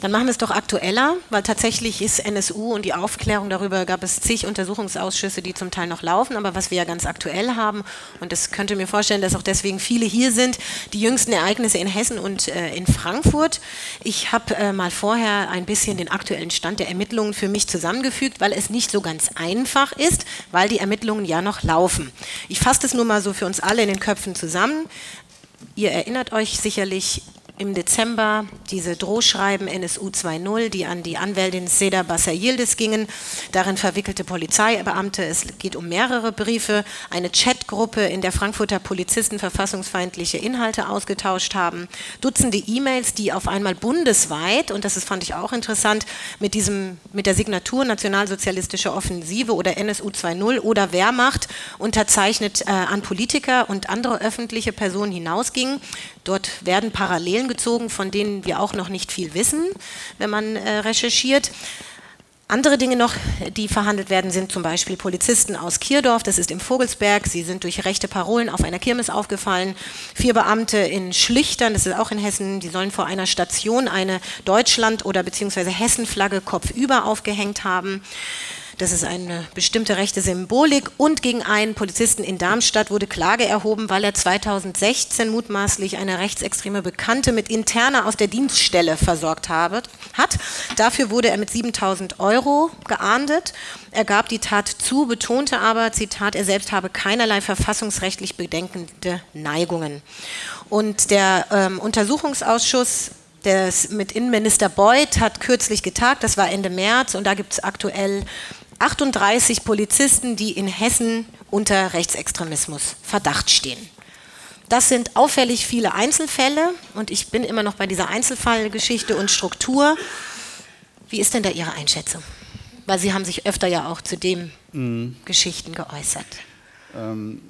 Dann machen wir es doch aktueller, weil tatsächlich ist NSU und die Aufklärung darüber gab es zig Untersuchungsausschüsse, die zum Teil noch laufen, aber was wir ja ganz aktuell haben, und das könnte mir vorstellen, dass auch deswegen viele hier sind, die jüngsten Ereignisse in Hessen und äh, in Frankfurt. Ich habe äh, mal vorher ein bisschen den aktuellen Stand der Ermittlungen für mich zusammengefügt, weil es nicht so ganz einfach ist, weil die Ermittlungen ja noch laufen. Ich fasse das nur mal so für uns alle in den Köpfen zusammen. Ihr erinnert euch sicherlich, im Dezember diese Drohschreiben NSU 2.0, die an die Anwältin Seda Bassayildes gingen. Darin verwickelte Polizeibeamte. Es geht um mehrere Briefe, eine Chatgruppe, in der Frankfurter Polizisten verfassungsfeindliche Inhalte ausgetauscht haben, Dutzende E-Mails, die auf einmal bundesweit, und das ist, fand ich auch interessant, mit, diesem, mit der Signatur Nationalsozialistische Offensive oder NSU 2.0 oder Wehrmacht unterzeichnet äh, an Politiker und andere öffentliche Personen hinausgingen. Dort werden Parallelen gezogen, von denen wir auch noch nicht viel wissen, wenn man äh, recherchiert. Andere Dinge noch, die verhandelt werden, sind zum Beispiel Polizisten aus Kierdorf, das ist im Vogelsberg. Sie sind durch rechte Parolen auf einer Kirmes aufgefallen. Vier Beamte in Schlichtern, das ist auch in Hessen, die sollen vor einer Station eine Deutschland- oder beziehungsweise Hessenflagge kopfüber aufgehängt haben. Das ist eine bestimmte rechte Symbolik. Und gegen einen Polizisten in Darmstadt wurde Klage erhoben, weil er 2016 mutmaßlich eine rechtsextreme Bekannte mit Interner aus der Dienststelle versorgt habe, hat. Dafür wurde er mit 7000 Euro geahndet. Er gab die Tat zu, betonte aber, Zitat, er selbst habe keinerlei verfassungsrechtlich bedenkende Neigungen. Und der ähm, Untersuchungsausschuss des, mit Innenminister Beuth hat kürzlich getagt, das war Ende März, und da gibt es aktuell 38 Polizisten, die in Hessen unter Rechtsextremismus Verdacht stehen. Das sind auffällig viele Einzelfälle und ich bin immer noch bei dieser Einzelfallgeschichte und Struktur. Wie ist denn da Ihre Einschätzung? Weil Sie haben sich öfter ja auch zu den mhm. Geschichten geäußert. Ähm,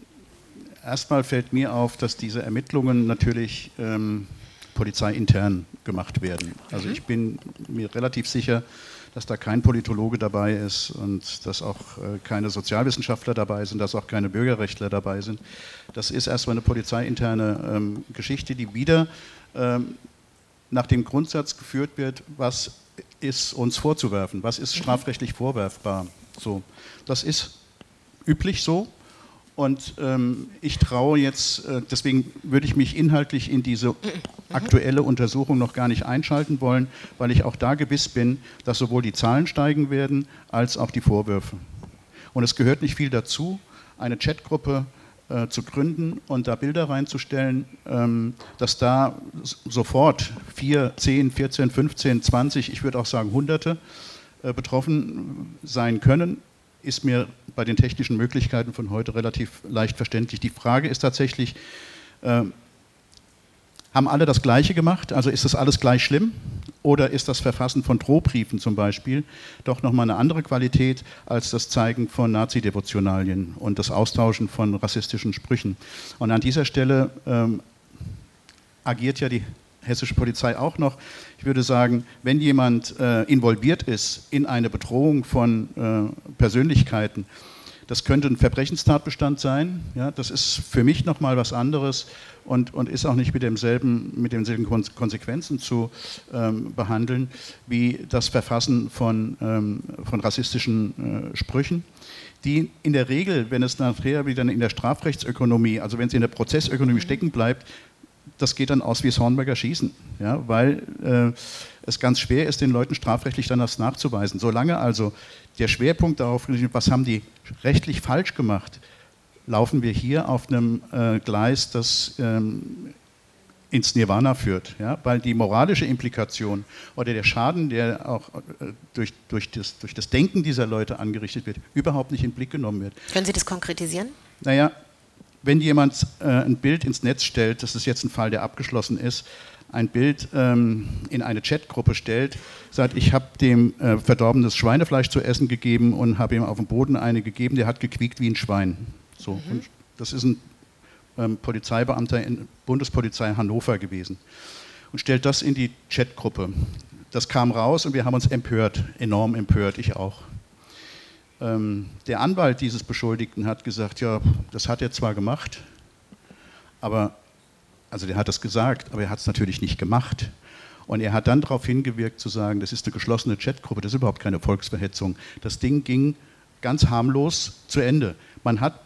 erstmal fällt mir auf, dass diese Ermittlungen natürlich ähm, polizeiintern gemacht werden. Also mhm. ich bin mir relativ sicher, dass da kein Politologe dabei ist und dass auch äh, keine Sozialwissenschaftler dabei sind, dass auch keine Bürgerrechtler dabei sind. Das ist erstmal eine polizeiinterne ähm, Geschichte, die wieder ähm, nach dem Grundsatz geführt wird, was ist uns vorzuwerfen, was ist strafrechtlich vorwerfbar. So, das ist üblich so. Und ähm, ich traue jetzt, äh, deswegen würde ich mich inhaltlich in diese aktuelle Untersuchung noch gar nicht einschalten wollen, weil ich auch da gewiss bin, dass sowohl die Zahlen steigen werden als auch die Vorwürfe. Und es gehört nicht viel dazu, eine Chatgruppe äh, zu gründen und da Bilder reinzustellen, ähm, dass da sofort 4, 10, 14, 15, 20, ich würde auch sagen Hunderte äh, betroffen sein können ist mir bei den technischen Möglichkeiten von heute relativ leicht verständlich. Die Frage ist tatsächlich, äh, haben alle das Gleiche gemacht? Also ist das alles gleich schlimm? Oder ist das Verfassen von Drohbriefen zum Beispiel doch nochmal eine andere Qualität als das Zeigen von Nazi-Devotionalien und das Austauschen von rassistischen Sprüchen? Und an dieser Stelle ähm, agiert ja die hessische Polizei auch noch. Ich würde sagen, wenn jemand äh, involviert ist in eine Bedrohung von äh, Persönlichkeiten, das könnte ein Verbrechenstatbestand sein. Ja, das ist für mich nochmal was anderes und, und ist auch nicht mit demselben, mit denselben Konsequenzen zu ähm, behandeln wie das Verfassen von, ähm, von rassistischen äh, Sprüchen die in der Regel, wenn es nachher wieder in der Strafrechtsökonomie, also wenn es in der Prozessökonomie stecken bleibt, das geht dann aus wie das Hornberger Schießen, ja, weil äh, es ganz schwer ist, den Leuten strafrechtlich dann das nachzuweisen. Solange also der Schwerpunkt darauf liegt, was haben die rechtlich falsch gemacht, laufen wir hier auf einem äh, Gleis, das ähm, ins Nirvana führt, ja, weil die moralische Implikation oder der Schaden, der auch äh, durch, durch, das, durch das Denken dieser Leute angerichtet wird, überhaupt nicht in den Blick genommen wird. Können Sie das konkretisieren? Naja, wenn jemand äh, ein Bild ins Netz stellt, das ist jetzt ein Fall, der abgeschlossen ist, ein Bild ähm, in eine Chatgruppe stellt, sagt, ich habe dem äh, verdorbenes Schweinefleisch zu essen gegeben und habe ihm auf dem Boden eine gegeben, der hat gequiekt wie ein Schwein. So, mhm. das ist ein ähm, Polizeibeamter in Bundespolizei Hannover gewesen und stellt das in die Chatgruppe. Das kam raus und wir haben uns empört, enorm empört, ich auch. Ähm, der Anwalt dieses Beschuldigten hat gesagt, ja, das hat er zwar gemacht, aber, also der hat das gesagt, aber er hat es natürlich nicht gemacht. Und er hat dann darauf hingewirkt zu sagen, das ist eine geschlossene Chatgruppe, das ist überhaupt keine Volksverhetzung. Das Ding ging ganz harmlos zu Ende. Man hat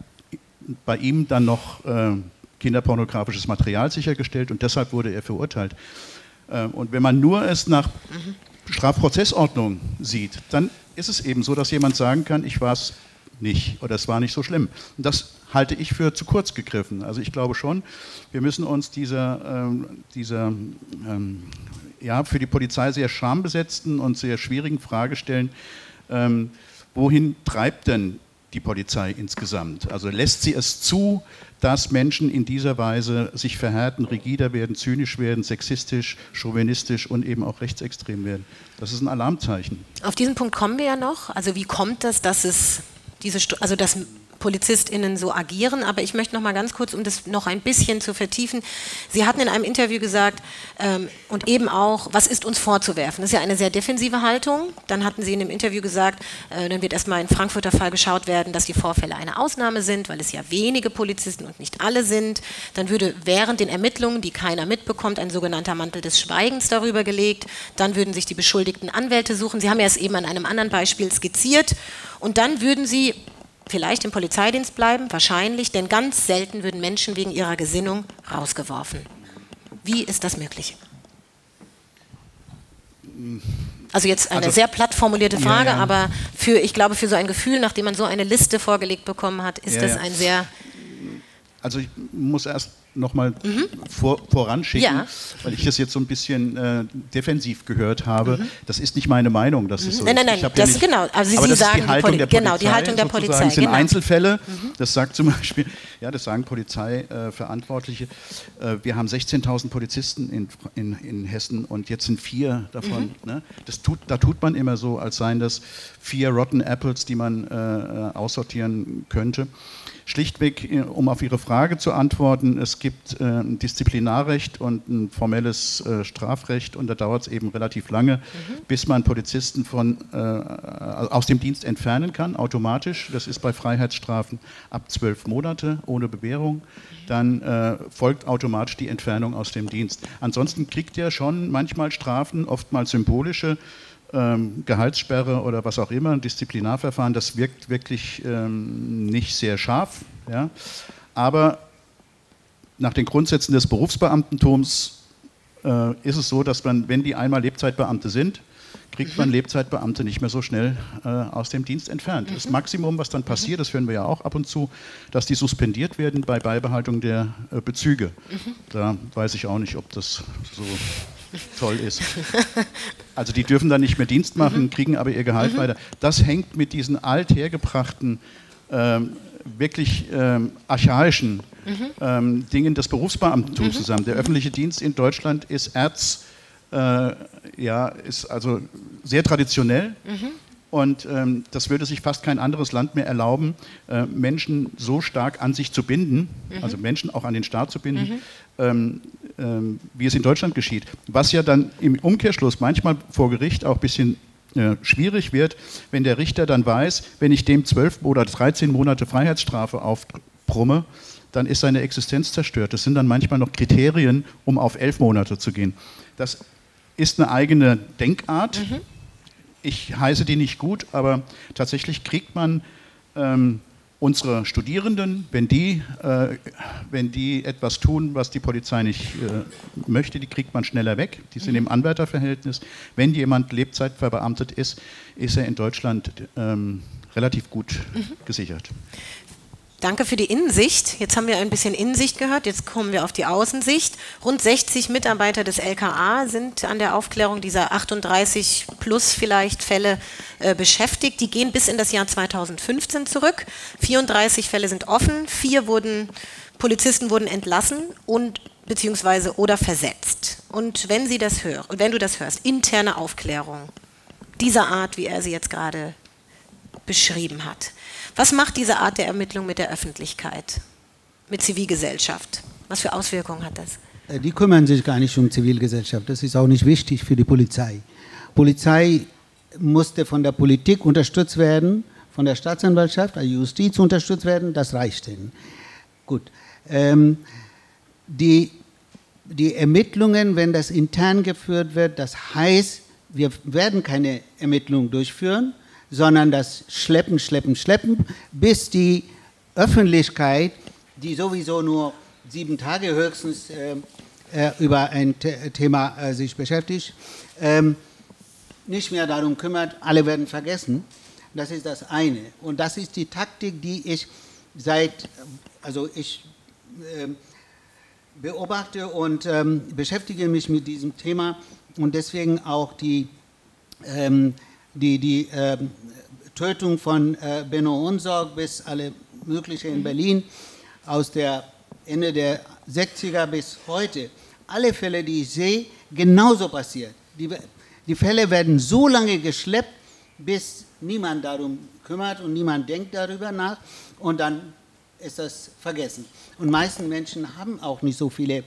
bei ihm dann noch äh, kinderpornografisches Material sichergestellt und deshalb wurde er verurteilt. Äh, und wenn man nur es nach Strafprozessordnung sieht, dann ist es eben so, dass jemand sagen kann, ich war es nicht oder es war nicht so schlimm. Und das halte ich für zu kurz gegriffen. Also ich glaube schon, wir müssen uns dieser, ähm, dieser ähm, ja, für die Polizei sehr schambesetzten und sehr schwierigen Frage stellen, ähm, wohin treibt denn die Polizei insgesamt? Also lässt sie es zu, dass Menschen in dieser Weise sich verhärten, rigider werden, zynisch werden, sexistisch, chauvinistisch und eben auch rechtsextrem werden? Das ist ein Alarmzeichen. Auf diesen Punkt kommen wir ja noch. Also wie kommt das, dass es diese, also dass PolizistInnen so agieren. Aber ich möchte noch mal ganz kurz, um das noch ein bisschen zu vertiefen. Sie hatten in einem Interview gesagt, ähm, und eben auch, was ist uns vorzuwerfen? Das ist ja eine sehr defensive Haltung. Dann hatten Sie in dem Interview gesagt, äh, dann wird erstmal in Frankfurter Fall geschaut werden, dass die Vorfälle eine Ausnahme sind, weil es ja wenige Polizisten und nicht alle sind. Dann würde während den Ermittlungen, die keiner mitbekommt, ein sogenannter Mantel des Schweigens darüber gelegt. Dann würden sich die beschuldigten Anwälte suchen. Sie haben ja es eben an einem anderen Beispiel skizziert. Und dann würden Sie vielleicht im Polizeidienst bleiben, wahrscheinlich, denn ganz selten würden Menschen wegen ihrer Gesinnung rausgeworfen. Wie ist das möglich? Also jetzt eine also, sehr platt formulierte Frage, ja, ja. aber für, ich glaube, für so ein Gefühl, nachdem man so eine Liste vorgelegt bekommen hat, ist ja, das ein sehr... Also ich muss erst nochmal mhm. vor, voranschicken, ja. weil ich das jetzt so ein bisschen äh, defensiv gehört habe. Mhm. Das ist nicht meine Meinung. Das ist so. Nein, nein, nein, das ja nicht, genau. Also Sie, aber das sagen ist die Haltung der Polizei. Genau, die Haltung der Polizei. Das sind genau. Einzelfälle. Mhm. Das sagt zum Beispiel, ja, das sagen Polizeiverantwortliche. Äh, wir haben 16.000 Polizisten in, in, in, Hessen und jetzt sind vier davon. Mhm. Ne? Das tut, da tut man immer so, als seien das vier Rotten Apples, die man äh, äh aussortieren könnte. Schlichtweg, äh, um auf Ihre Frage zu antworten, es gibt äh, ein Disziplinarrecht und ein formelles äh, Strafrecht und da dauert es eben relativ lange, mhm. bis man Polizisten von, äh, aus dem Dienst entfernen kann, automatisch. Das ist bei Freiheitsstrafen ab zwölf Monate ohne Bewährung. Dann äh, folgt automatisch die Entfernung aus dem Dienst. Ansonsten kriegt er schon manchmal Strafen, oftmals symbolische, ähm, Gehaltssperre oder was auch immer, ein Disziplinarverfahren, das wirkt wirklich ähm, nicht sehr scharf. Ja? Aber nach den Grundsätzen des Berufsbeamtentums äh, ist es so, dass man, wenn die einmal Lebzeitbeamte sind, kriegt man mhm. Lebzeitbeamte nicht mehr so schnell äh, aus dem Dienst entfernt. Das mhm. Maximum, was dann passiert, das hören wir ja auch ab und zu, dass die suspendiert werden bei Beibehaltung der äh, Bezüge. Mhm. Da weiß ich auch nicht, ob das so toll ist. Also die dürfen dann nicht mehr Dienst machen, mhm. kriegen aber ihr Gehalt mhm. weiter. Das hängt mit diesen althergebrachten, ähm, wirklich ähm, archaischen mhm. ähm, Dingen des Berufsbeamtentums mhm. zusammen. Der öffentliche Dienst in Deutschland ist Erz, äh, ja, ist also sehr traditionell. Mhm. Und ähm, das würde sich fast kein anderes Land mehr erlauben, äh, Menschen so stark an sich zu binden, mhm. also Menschen auch an den Staat zu binden, mhm. ähm, wie es in Deutschland geschieht. Was ja dann im Umkehrschluss manchmal vor Gericht auch ein bisschen äh, schwierig wird, wenn der Richter dann weiß, wenn ich dem zwölf oder 13 Monate Freiheitsstrafe aufbrumme, dann ist seine Existenz zerstört. Das sind dann manchmal noch Kriterien, um auf elf Monate zu gehen. Das ist eine eigene Denkart. Mhm. Ich heiße die nicht gut, aber tatsächlich kriegt man ähm, unsere Studierenden, wenn die, äh, wenn die etwas tun, was die Polizei nicht äh, möchte, die kriegt man schneller weg. Die sind mhm. im Anwärterverhältnis. Wenn jemand lebzeitverbeamtet ist, ist er in Deutschland ähm, relativ gut mhm. gesichert. Danke für die Innensicht. Jetzt haben wir ein bisschen Innensicht gehört, jetzt kommen wir auf die Außensicht. Rund 60 Mitarbeiter des LKA sind an der Aufklärung dieser 38 plus vielleicht Fälle äh, beschäftigt. Die gehen bis in das Jahr 2015 zurück. 34 Fälle sind offen, vier wurden, Polizisten wurden entlassen und beziehungsweise oder versetzt. Und wenn Sie das hören, und wenn du das hörst, interne Aufklärung dieser Art, wie er sie jetzt gerade beschrieben hat. Was macht diese Art der Ermittlung mit der Öffentlichkeit? mit Zivilgesellschaft? Was für Auswirkungen hat das? Äh, die kümmern sich gar nicht um Zivilgesellschaft. Das ist auch nicht wichtig für die Polizei. Polizei musste von der Politik unterstützt werden, von der Staatsanwaltschaft, der Justiz unterstützt werden. Das reicht ihnen. Gut. Ähm, die, die Ermittlungen, wenn das intern geführt wird, das heißt, wir werden keine Ermittlungen durchführen, sondern das Schleppen, Schleppen, Schleppen, bis die Öffentlichkeit, die sowieso nur sieben Tage höchstens äh, äh, über ein The Thema äh, sich beschäftigt, ähm, nicht mehr darum kümmert, alle werden vergessen. Das ist das eine. Und das ist die Taktik, die ich seit, also ich äh, beobachte und ähm, beschäftige mich mit diesem Thema und deswegen auch die, ähm, die, die ähm, Tötung von äh, Benno Unsorg bis alle möglichen in Berlin aus der Ende der 60er bis heute. Alle Fälle, die ich sehe, genauso passiert. Die, die Fälle werden so lange geschleppt, bis niemand darum kümmert und niemand denkt darüber nach und dann ist das vergessen. Und meisten Menschen haben auch nicht so viele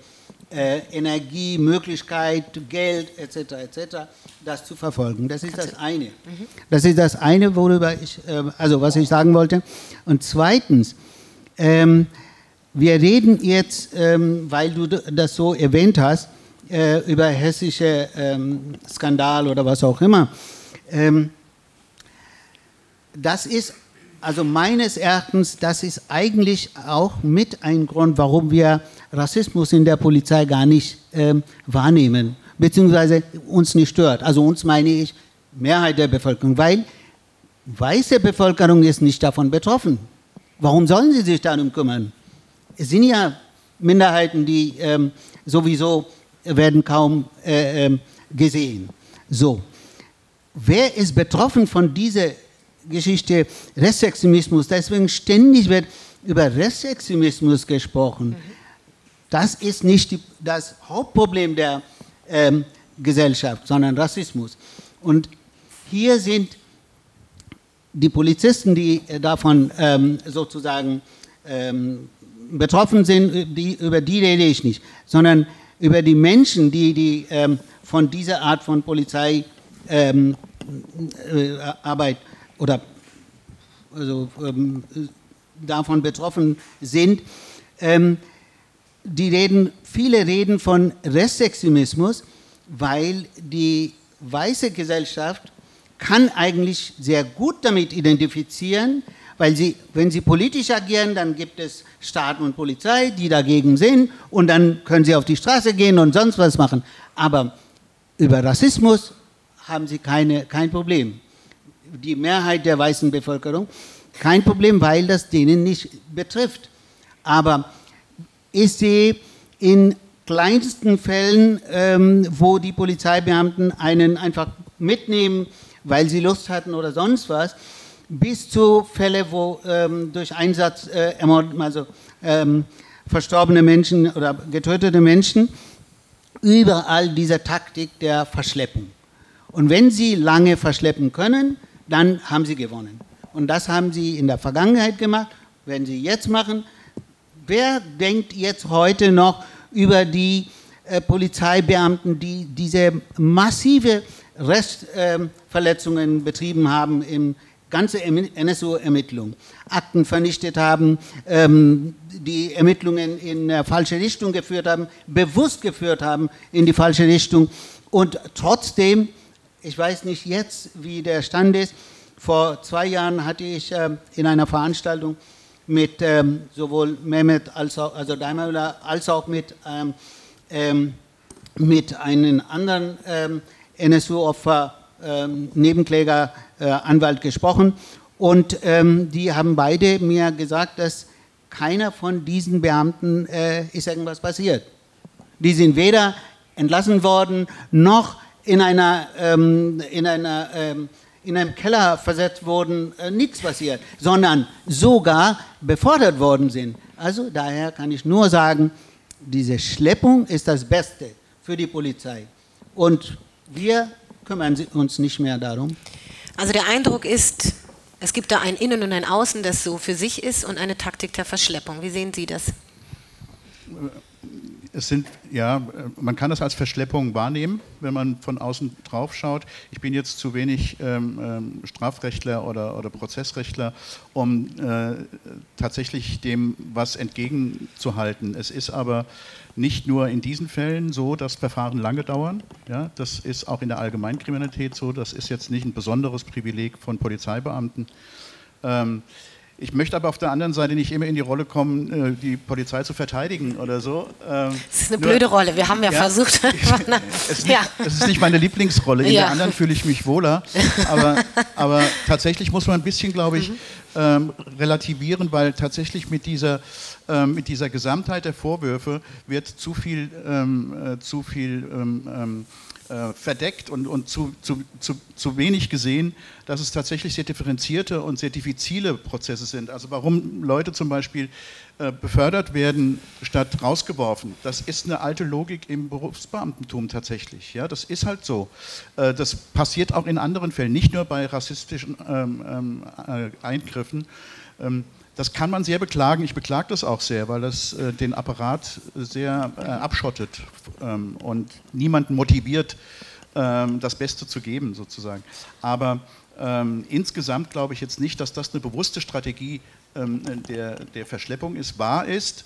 äh, Energie, Möglichkeit, Geld etc. etc. das zu verfolgen. Das ist das eine. Das ist das eine, worüber ich, äh, also was ich sagen wollte. Und zweitens, ähm, wir reden jetzt, ähm, weil du das so erwähnt hast, äh, über hessische ähm, Skandal oder was auch immer. Ähm, das ist, also meines Erachtens, das ist eigentlich auch mit ein Grund, warum wir Rassismus in der Polizei gar nicht ähm, wahrnehmen, beziehungsweise uns nicht stört. Also uns meine ich Mehrheit der Bevölkerung, weil weiße Bevölkerung ist nicht davon betroffen. Warum sollen sie sich darum kümmern? Es sind ja Minderheiten, die ähm, sowieso werden kaum äh, äh, gesehen. So, wer ist betroffen von dieser Geschichte Rechtsextremismus. Deswegen ständig wird über Rechtsextremismus gesprochen. Das ist nicht die, das Hauptproblem der ähm, Gesellschaft, sondern Rassismus. Und hier sind die Polizisten, die davon ähm, sozusagen ähm, betroffen sind, die, über die rede ich nicht, sondern über die Menschen, die, die ähm, von dieser Art von Polizeiarbeit ähm, äh, oder also, ähm, davon betroffen sind, ähm, die reden, viele reden von Rechtsextremismus, weil die weiße Gesellschaft kann eigentlich sehr gut damit identifizieren, weil sie, wenn sie politisch agieren, dann gibt es Staat und Polizei, die dagegen sind und dann können sie auf die Straße gehen und sonst was machen. Aber über Rassismus haben sie keine, kein Problem die Mehrheit der weißen Bevölkerung. Kein Problem, weil das denen nicht betrifft. Aber ich sehe in kleinsten Fällen, ähm, wo die Polizeibeamten einen einfach mitnehmen, weil sie Lust hatten oder sonst was, bis zu Fälle, wo ähm, durch Einsatz äh, also, ähm, verstorbene Menschen oder getötete Menschen, überall diese Taktik der Verschleppung. Und wenn sie lange verschleppen können, dann haben sie gewonnen. Und das haben sie in der Vergangenheit gemacht, werden sie jetzt machen. Wer denkt jetzt heute noch über die äh, Polizeibeamten, die diese massive Restverletzungen äh, betrieben haben in ganze NSU-Ermittlungen, Akten vernichtet haben, ähm, die Ermittlungen in äh, falsche Richtung geführt haben, bewusst geführt haben in die falsche Richtung und trotzdem ich weiß nicht jetzt, wie der Stand ist. Vor zwei Jahren hatte ich äh, in einer Veranstaltung mit ähm, sowohl Mehmet als auch, also Daimler, als auch mit, ähm, ähm, mit einem anderen ähm, NSU-Opfer, ähm, Nebenkläger, äh, Anwalt gesprochen. Und ähm, die haben beide mir gesagt, dass keiner von diesen Beamten äh, ist irgendwas passiert. Die sind weder entlassen worden, noch in, einer, ähm, in, einer, ähm, in einem Keller versetzt wurden, äh, nichts passiert, sondern sogar befördert worden sind. Also daher kann ich nur sagen, diese Schleppung ist das Beste für die Polizei. Und wir kümmern uns nicht mehr darum. Also der Eindruck ist, es gibt da ein Innen und ein Außen, das so für sich ist und eine Taktik der Verschleppung. Wie sehen Sie das? Es sind, ja, man kann das als Verschleppung wahrnehmen, wenn man von außen drauf schaut. Ich bin jetzt zu wenig ähm, ähm, Strafrechtler oder, oder Prozessrechtler, um äh, tatsächlich dem was entgegenzuhalten. Es ist aber nicht nur in diesen Fällen so, dass Verfahren lange dauern. Ja, das ist auch in der Allgemeinkriminalität so. Das ist jetzt nicht ein besonderes Privileg von Polizeibeamten. Ähm, ich möchte aber auf der anderen Seite nicht immer in die Rolle kommen, äh, die Polizei zu verteidigen oder so. Ähm, das ist eine Nur, blöde Rolle. Wir haben ja, ja versucht. es, ist nicht, es ist nicht meine Lieblingsrolle. In ja. der anderen fühle ich mich wohler. Aber, aber tatsächlich muss man ein bisschen, glaube ich, mhm. ähm, relativieren, weil tatsächlich mit dieser, ähm, mit dieser Gesamtheit der Vorwürfe wird zu viel, ähm, äh, zu viel ähm, ähm, äh, verdeckt und, und zu, zu, zu, zu wenig gesehen, dass es tatsächlich sehr differenzierte und sehr diffizile Prozesse sind. Also warum Leute zum Beispiel äh, befördert werden statt rausgeworfen, das ist eine alte Logik im Berufsbeamtentum tatsächlich. Ja, das ist halt so. Äh, das passiert auch in anderen Fällen, nicht nur bei rassistischen ähm, ähm, äh, Eingriffen. Ähm, das kann man sehr beklagen. Ich beklage das auch sehr, weil das äh, den Apparat sehr äh, abschottet ähm, und niemanden motiviert, ähm, das Beste zu geben, sozusagen. Aber ähm, insgesamt glaube ich jetzt nicht, dass das eine bewusste Strategie ähm, der, der Verschleppung ist. Wahr ist,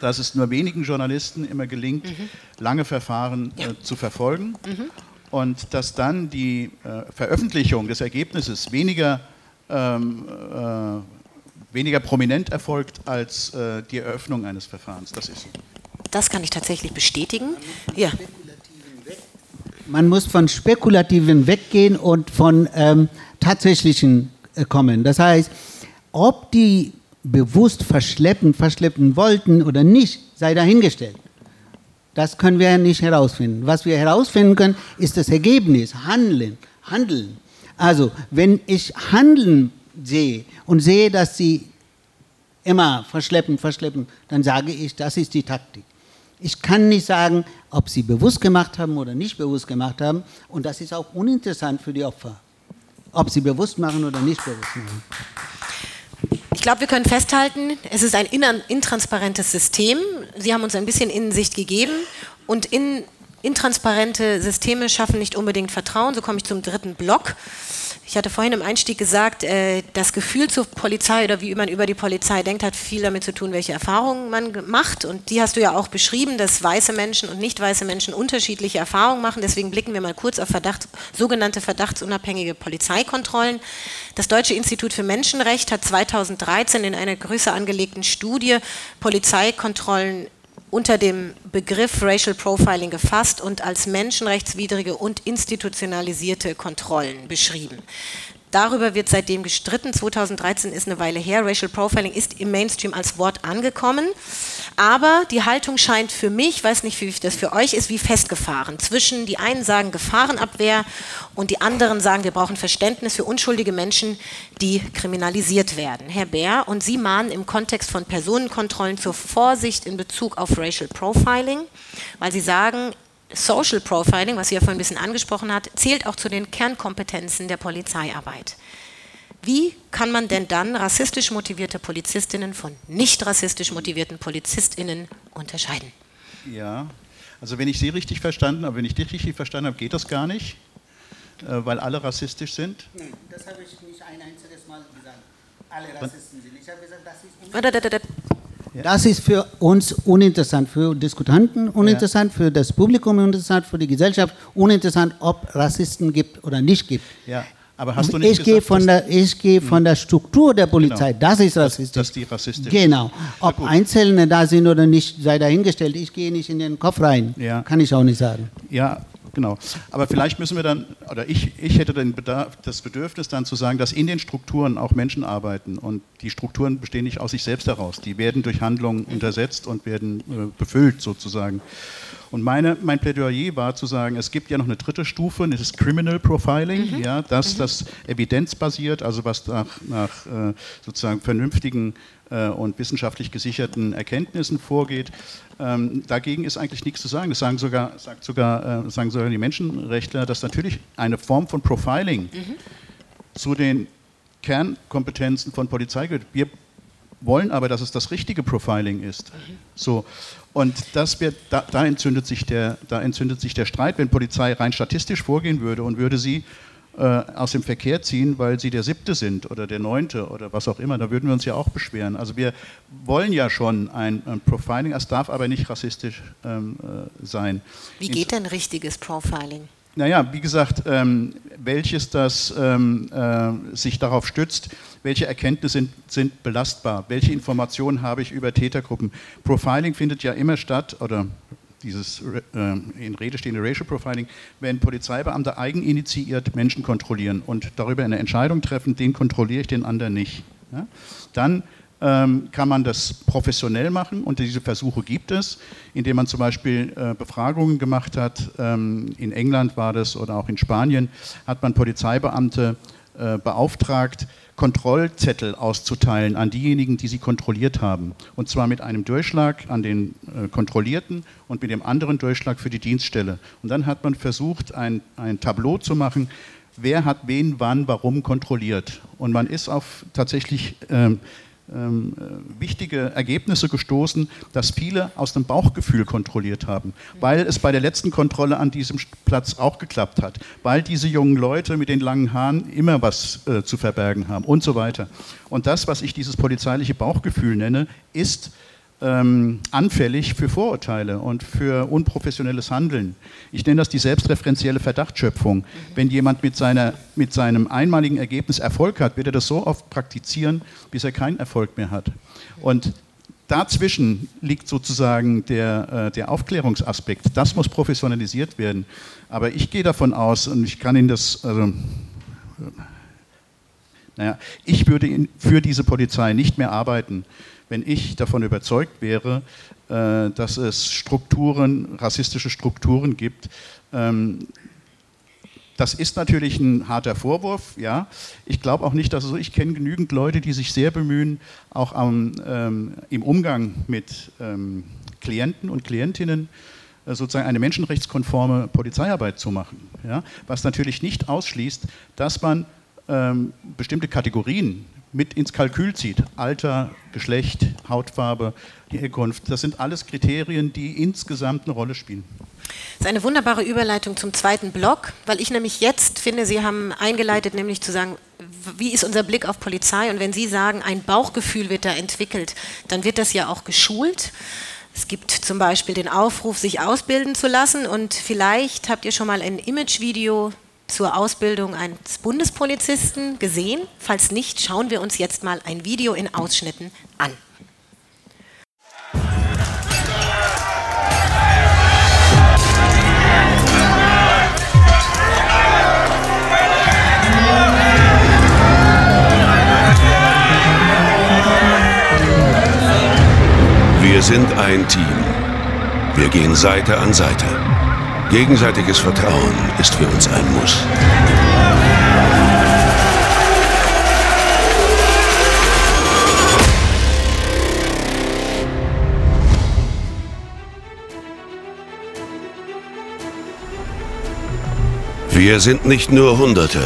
dass es nur wenigen Journalisten immer gelingt, mhm. lange Verfahren äh, zu verfolgen mhm. und dass dann die äh, Veröffentlichung des Ergebnisses weniger ähm, äh, weniger prominent erfolgt als äh, die Eröffnung eines Verfahrens. Das ist so. Das kann ich tatsächlich bestätigen. Ja. Man muss von Spekulativen weggehen und von ähm, tatsächlichen äh, kommen. Das heißt, ob die bewusst verschleppen, verschleppen wollten oder nicht, sei dahingestellt. Das können wir nicht herausfinden. Was wir herausfinden können, ist das Ergebnis, Handeln, Handeln. Also, wenn ich Handeln sehe und sehe, dass sie immer verschleppen, verschleppen, dann sage ich, das ist die Taktik. Ich kann nicht sagen, ob sie bewusst gemacht haben oder nicht bewusst gemacht haben. Und das ist auch uninteressant für die Opfer, ob sie bewusst machen oder nicht bewusst machen. Ich glaube, wir können festhalten, es ist ein intransparentes System. Sie haben uns ein bisschen Innensicht gegeben und in, intransparente Systeme schaffen nicht unbedingt Vertrauen. So komme ich zum dritten Block. Ich hatte vorhin im Einstieg gesagt, äh, das Gefühl zur Polizei oder wie man über die Polizei denkt, hat viel damit zu tun, welche Erfahrungen man macht. Und die hast du ja auch beschrieben, dass weiße Menschen und nicht weiße Menschen unterschiedliche Erfahrungen machen. Deswegen blicken wir mal kurz auf Verdacht, sogenannte verdachtsunabhängige Polizeikontrollen. Das Deutsche Institut für Menschenrecht hat 2013 in einer größer angelegten Studie Polizeikontrollen unter dem Begriff Racial Profiling gefasst und als menschenrechtswidrige und institutionalisierte Kontrollen beschrieben. Darüber wird seitdem gestritten. 2013 ist eine Weile her. Racial Profiling ist im Mainstream als Wort angekommen. Aber die Haltung scheint für mich, weiß nicht, wie das für euch ist, wie festgefahren. Zwischen die einen sagen Gefahrenabwehr und die anderen sagen, wir brauchen Verständnis für unschuldige Menschen, die kriminalisiert werden. Herr Bär, und Sie mahnen im Kontext von Personenkontrollen zur Vorsicht in Bezug auf Racial Profiling, weil Sie sagen, Social Profiling, was sie ja vorhin ein bisschen angesprochen hat, zählt auch zu den Kernkompetenzen der Polizeiarbeit. Wie kann man denn dann rassistisch motivierte Polizistinnen von nicht rassistisch motivierten Polizistinnen unterscheiden? Ja, also wenn ich Sie richtig verstanden habe, wenn ich dich richtig verstanden habe, geht das gar nicht, äh, weil alle rassistisch sind? Nein, das habe ich nicht ein einziges Mal gesagt. Alle Rassisten sind. Ich habe gesagt, das ist... Das ist für uns uninteressant, für Diskutanten uninteressant, ja. für das Publikum uninteressant, für die Gesellschaft uninteressant, ob Rassisten gibt oder nicht gibt. Ja. Aber hast du nicht ich gesagt, gehe von der, ich gehe von der Struktur der Polizei, genau. das ist rassistisch. Dass, dass die rassistisch Genau. Ob Einzelne da sind oder nicht, sei dahingestellt. Ich gehe nicht in den Kopf rein. Ja. Kann ich auch nicht sagen. Ja, genau. Aber vielleicht müssen wir dann, oder ich, ich hätte den Bedarf, das Bedürfnis dann zu sagen, dass in den Strukturen auch Menschen arbeiten und die Strukturen bestehen nicht aus sich selbst heraus. Die werden durch Handlungen untersetzt und werden äh, befüllt sozusagen. Und meine, mein Plädoyer war zu sagen, es gibt ja noch eine dritte Stufe, das ist Criminal Profiling, mhm. ja, dass mhm. das evidenzbasiert, also was nach, nach äh, sozusagen vernünftigen und wissenschaftlich gesicherten Erkenntnissen vorgeht. Ähm, dagegen ist eigentlich nichts zu sagen. Das sagen sogar, sogar, äh, sagen sogar die Menschenrechtler, dass natürlich eine Form von Profiling mhm. zu den Kernkompetenzen von Polizei gehört. Wir wollen aber, dass es das richtige Profiling ist. So. Und das wird, da, da, entzündet sich der, da entzündet sich der Streit, wenn Polizei rein statistisch vorgehen würde und würde sie äh, aus dem Verkehr ziehen, weil sie der siebte sind oder der neunte oder was auch immer, da würden wir uns ja auch beschweren. Also wir wollen ja schon ein, ein Profiling, es darf aber nicht rassistisch ähm, äh, sein. Wie geht denn richtiges Profiling? Naja, wie gesagt, ähm, welches das ähm, äh, sich darauf stützt, welche Erkenntnisse sind, sind, belastbar, welche Informationen habe ich über Tätergruppen. Profiling findet ja immer statt, oder dieses äh, in Rede stehende Racial Profiling, wenn Polizeibeamte eigeninitiiert Menschen kontrollieren und darüber eine Entscheidung treffen, den kontrolliere ich, den anderen nicht. Ja? Dann ähm, kann man das professionell machen und diese Versuche gibt es, indem man zum Beispiel äh, Befragungen gemacht hat. Ähm, in England war das oder auch in Spanien hat man Polizeibeamte äh, beauftragt, Kontrollzettel auszuteilen an diejenigen, die sie kontrolliert haben. Und zwar mit einem Durchschlag an den äh, Kontrollierten und mit dem anderen Durchschlag für die Dienststelle. Und dann hat man versucht, ein, ein Tableau zu machen, wer hat wen, wann, warum kontrolliert. Und man ist auf tatsächlich ähm, ähm, äh, wichtige Ergebnisse gestoßen, dass viele aus dem Bauchgefühl kontrolliert haben, weil es bei der letzten Kontrolle an diesem Platz auch geklappt hat, weil diese jungen Leute mit den langen Haaren immer was äh, zu verbergen haben und so weiter. Und das, was ich dieses polizeiliche Bauchgefühl nenne, ist ähm, anfällig für Vorurteile und für unprofessionelles Handeln. Ich nenne das die selbstreferenzielle Verdachtsschöpfung. Wenn jemand mit, seiner, mit seinem einmaligen Ergebnis Erfolg hat, wird er das so oft praktizieren, bis er keinen Erfolg mehr hat. Und dazwischen liegt sozusagen der, äh, der Aufklärungsaspekt. Das muss professionalisiert werden. Aber ich gehe davon aus, und ich kann Ihnen das, also, naja, ich würde für diese Polizei nicht mehr arbeiten, wenn ich davon überzeugt wäre, äh, dass es Strukturen, rassistische Strukturen gibt. Ähm, das ist natürlich ein harter Vorwurf, ja. Ich glaube auch nicht, dass es ich kenne genügend Leute, die sich sehr bemühen, auch am, ähm, im Umgang mit ähm, Klienten und Klientinnen äh, sozusagen eine menschenrechtskonforme Polizeiarbeit zu machen. Ja? Was natürlich nicht ausschließt, dass man ähm, bestimmte Kategorien mit ins Kalkül zieht. Alter, Geschlecht, Hautfarbe, die Herkunft, das sind alles Kriterien, die insgesamt eine Rolle spielen. Das ist eine wunderbare Überleitung zum zweiten Block, weil ich nämlich jetzt finde, Sie haben eingeleitet, nämlich zu sagen, wie ist unser Blick auf Polizei? Und wenn Sie sagen, ein Bauchgefühl wird da entwickelt, dann wird das ja auch geschult. Es gibt zum Beispiel den Aufruf, sich ausbilden zu lassen. Und vielleicht habt ihr schon mal ein Imagevideo zur Ausbildung eines Bundespolizisten gesehen? Falls nicht, schauen wir uns jetzt mal ein Video in Ausschnitten an. Wir sind ein Team. Wir gehen Seite an Seite. Gegenseitiges Vertrauen ist für uns ein Muss. Wir sind nicht nur Hunderte,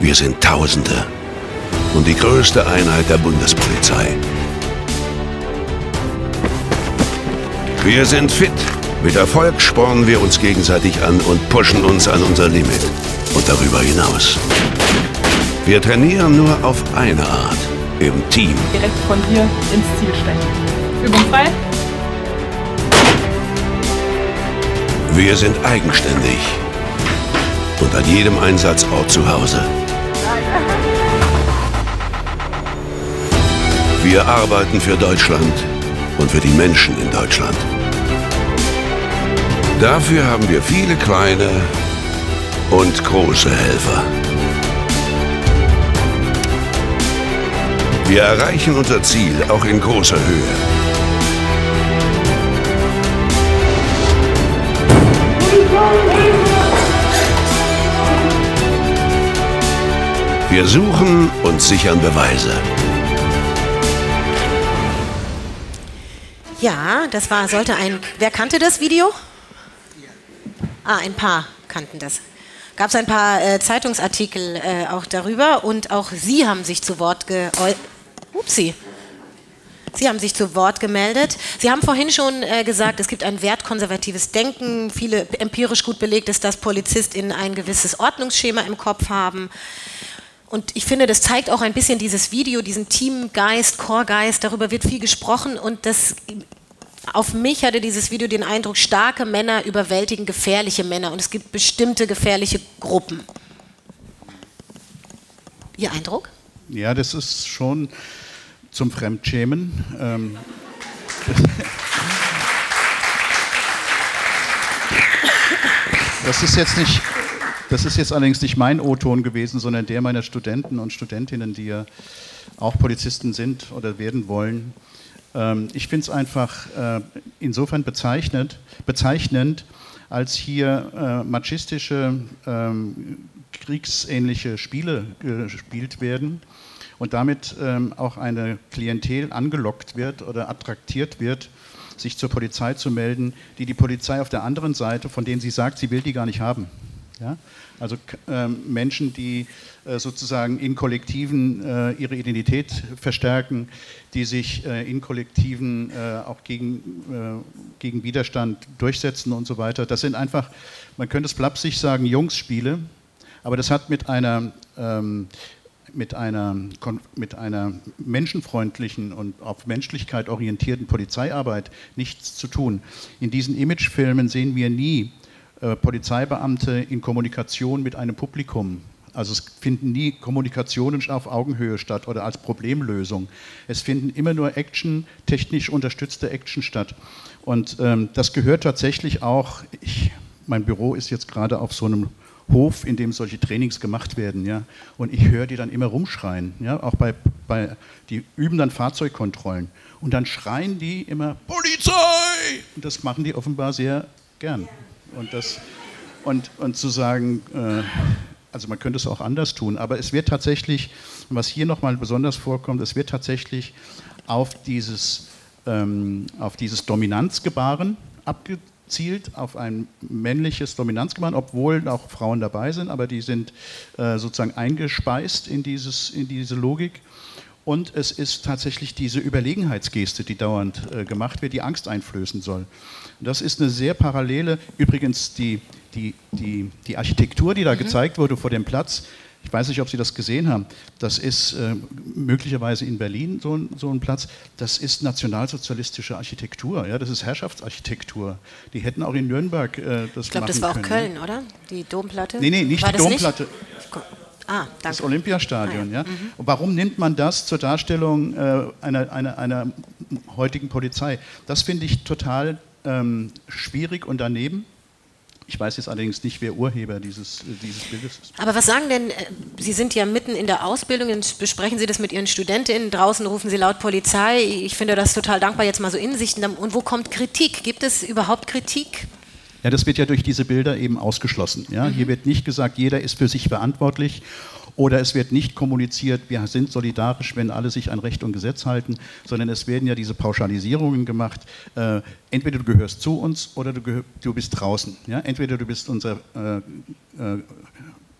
wir sind Tausende und die größte Einheit der Bundespolizei. Wir sind fit mit Erfolg spornen wir uns gegenseitig an und pushen uns an unser Limit und darüber hinaus. Wir trainieren nur auf eine Art, im Team. Direkt von hier ins Ziel stechen. Übung frei. Wir sind eigenständig und an jedem Einsatzort zu Hause. Wir arbeiten für Deutschland und für die Menschen in Deutschland. Dafür haben wir viele kleine und große Helfer. Wir erreichen unser Ziel auch in großer Höhe. Wir suchen und sichern Beweise. Ja, das war, sollte ein. Wer kannte das Video? Ah, ein paar kannten das. Gab es ein paar äh, Zeitungsartikel äh, auch darüber und auch Sie haben sich zu Wort geäußert. Sie haben sich zu Wort gemeldet. Sie haben vorhin schon äh, gesagt, es gibt ein wertkonservatives Denken. Viele empirisch gut belegt ist, dass PolizistInnen ein gewisses Ordnungsschema im Kopf haben. Und ich finde, das zeigt auch ein bisschen dieses Video, diesen Teamgeist, Chorgeist, darüber wird viel gesprochen und das auf mich hatte dieses Video den Eindruck, starke Männer überwältigen gefährliche Männer und es gibt bestimmte gefährliche Gruppen. Ihr Eindruck? Ja, das ist schon zum Fremdschämen. Ähm das ist jetzt nicht, das ist jetzt allerdings nicht mein O-Ton gewesen, sondern der meiner Studenten und Studentinnen, die ja auch Polizisten sind oder werden wollen. Ähm, ich finde es einfach äh, insofern bezeichnend, bezeichnend, als hier äh, machistische, ähm, kriegsähnliche Spiele gespielt werden und damit ähm, auch eine Klientel angelockt wird oder attraktiert wird, sich zur Polizei zu melden, die die Polizei auf der anderen Seite, von denen sie sagt, sie will die gar nicht haben. Ja? Also äh, Menschen, die äh, sozusagen in Kollektiven äh, ihre Identität verstärken, die sich äh, in Kollektiven äh, auch gegen, äh, gegen Widerstand durchsetzen und so weiter. Das sind einfach, man könnte es flapsig sagen, Jungsspiele, aber das hat mit einer ähm, mit einer, mit einer menschenfreundlichen und auf Menschlichkeit orientierten Polizeiarbeit nichts zu tun. In diesen Imagefilmen sehen wir nie äh, Polizeibeamte in Kommunikation mit einem Publikum. Also es finden nie Kommunikationen auf Augenhöhe statt oder als Problemlösung. Es finden immer nur Action, technisch unterstützte Action statt. Und ähm, das gehört tatsächlich auch, ich, mein Büro ist jetzt gerade auf so einem Hof, in dem solche Trainings gemacht werden, ja. Und ich höre die dann immer rumschreien, ja. Auch bei, bei, die üben dann Fahrzeugkontrollen. Und dann schreien die immer Polizei! Und das machen die offenbar sehr gern. Und, das, und, und zu sagen, äh, also man könnte es auch anders tun, aber es wird tatsächlich, was hier nochmal besonders vorkommt, es wird tatsächlich auf dieses, ähm, auf dieses Dominanzgebaren abgezielt, auf ein männliches Dominanzgebaren, obwohl auch Frauen dabei sind, aber die sind äh, sozusagen eingespeist in, dieses, in diese Logik. Und es ist tatsächlich diese Überlegenheitsgeste, die dauernd äh, gemacht wird, die Angst einflößen soll. Das ist eine sehr parallele, übrigens die, die, die, die Architektur, die da mhm. gezeigt wurde vor dem Platz, ich weiß nicht, ob Sie das gesehen haben. Das ist äh, möglicherweise in Berlin so ein, so ein, Platz. Das ist nationalsozialistische Architektur. Ja, das ist Herrschaftsarchitektur. Die hätten auch in Nürnberg äh, das Ich glaube, das war auch Köln, oder? Die Domplatte? Nee, nee, nicht war die Domplatte. Nicht? Ah, das Olympiastadion. Ah, ja. ja. Mhm. warum nimmt man das zur Darstellung äh, einer, einer, einer heutigen Polizei? Das finde ich total ähm, schwierig und daneben. Ich weiß jetzt allerdings nicht, wer Urheber dieses, äh, dieses Bildes ist. Aber was sagen denn, äh, Sie sind ja mitten in der Ausbildung, besprechen Sie das mit Ihren Studentinnen, draußen rufen Sie laut Polizei. Ich finde das total dankbar, jetzt mal so Insichten. Und wo kommt Kritik? Gibt es überhaupt Kritik? Ja, das wird ja durch diese Bilder eben ausgeschlossen. Ja? Mhm. Hier wird nicht gesagt, jeder ist für sich verantwortlich oder es wird nicht kommuniziert, wir sind solidarisch, wenn alle sich an Recht und Gesetz halten, sondern es werden ja diese Pauschalisierungen gemacht. Äh, entweder du gehörst zu uns oder du, du bist draußen. Ja? Entweder du bist unser, äh, äh,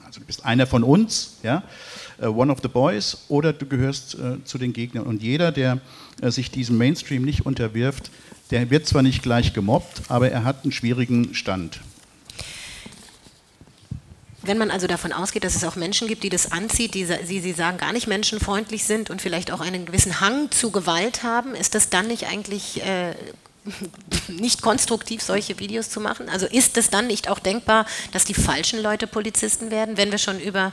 also du bist einer von uns, ja? Äh, one of the boys, oder du gehörst äh, zu den Gegnern. Und jeder, der äh, sich diesem Mainstream nicht unterwirft, der wird zwar nicht gleich gemobbt, aber er hat einen schwierigen Stand. Wenn man also davon ausgeht, dass es auch Menschen gibt, die das anzieht, die, die Sie sagen, gar nicht menschenfreundlich sind und vielleicht auch einen gewissen Hang zu Gewalt haben, ist das dann nicht eigentlich äh, nicht konstruktiv, solche Videos zu machen? Also ist es dann nicht auch denkbar, dass die falschen Leute Polizisten werden, wenn wir schon über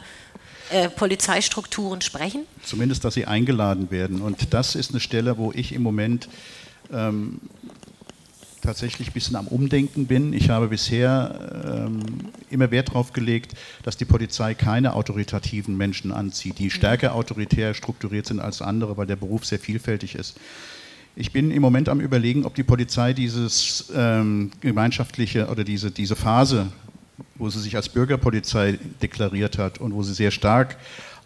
äh, Polizeistrukturen sprechen? Zumindest, dass sie eingeladen werden. Und das ist eine Stelle, wo ich im Moment ähm, tatsächlich ein bisschen am Umdenken bin. Ich habe bisher ähm, immer Wert darauf gelegt, dass die Polizei keine autoritativen Menschen anzieht, die stärker autoritär strukturiert sind als andere, weil der Beruf sehr vielfältig ist. Ich bin im Moment am Überlegen, ob die Polizei dieses ähm, gemeinschaftliche oder diese, diese Phase, wo sie sich als Bürgerpolizei deklariert hat und wo sie sehr stark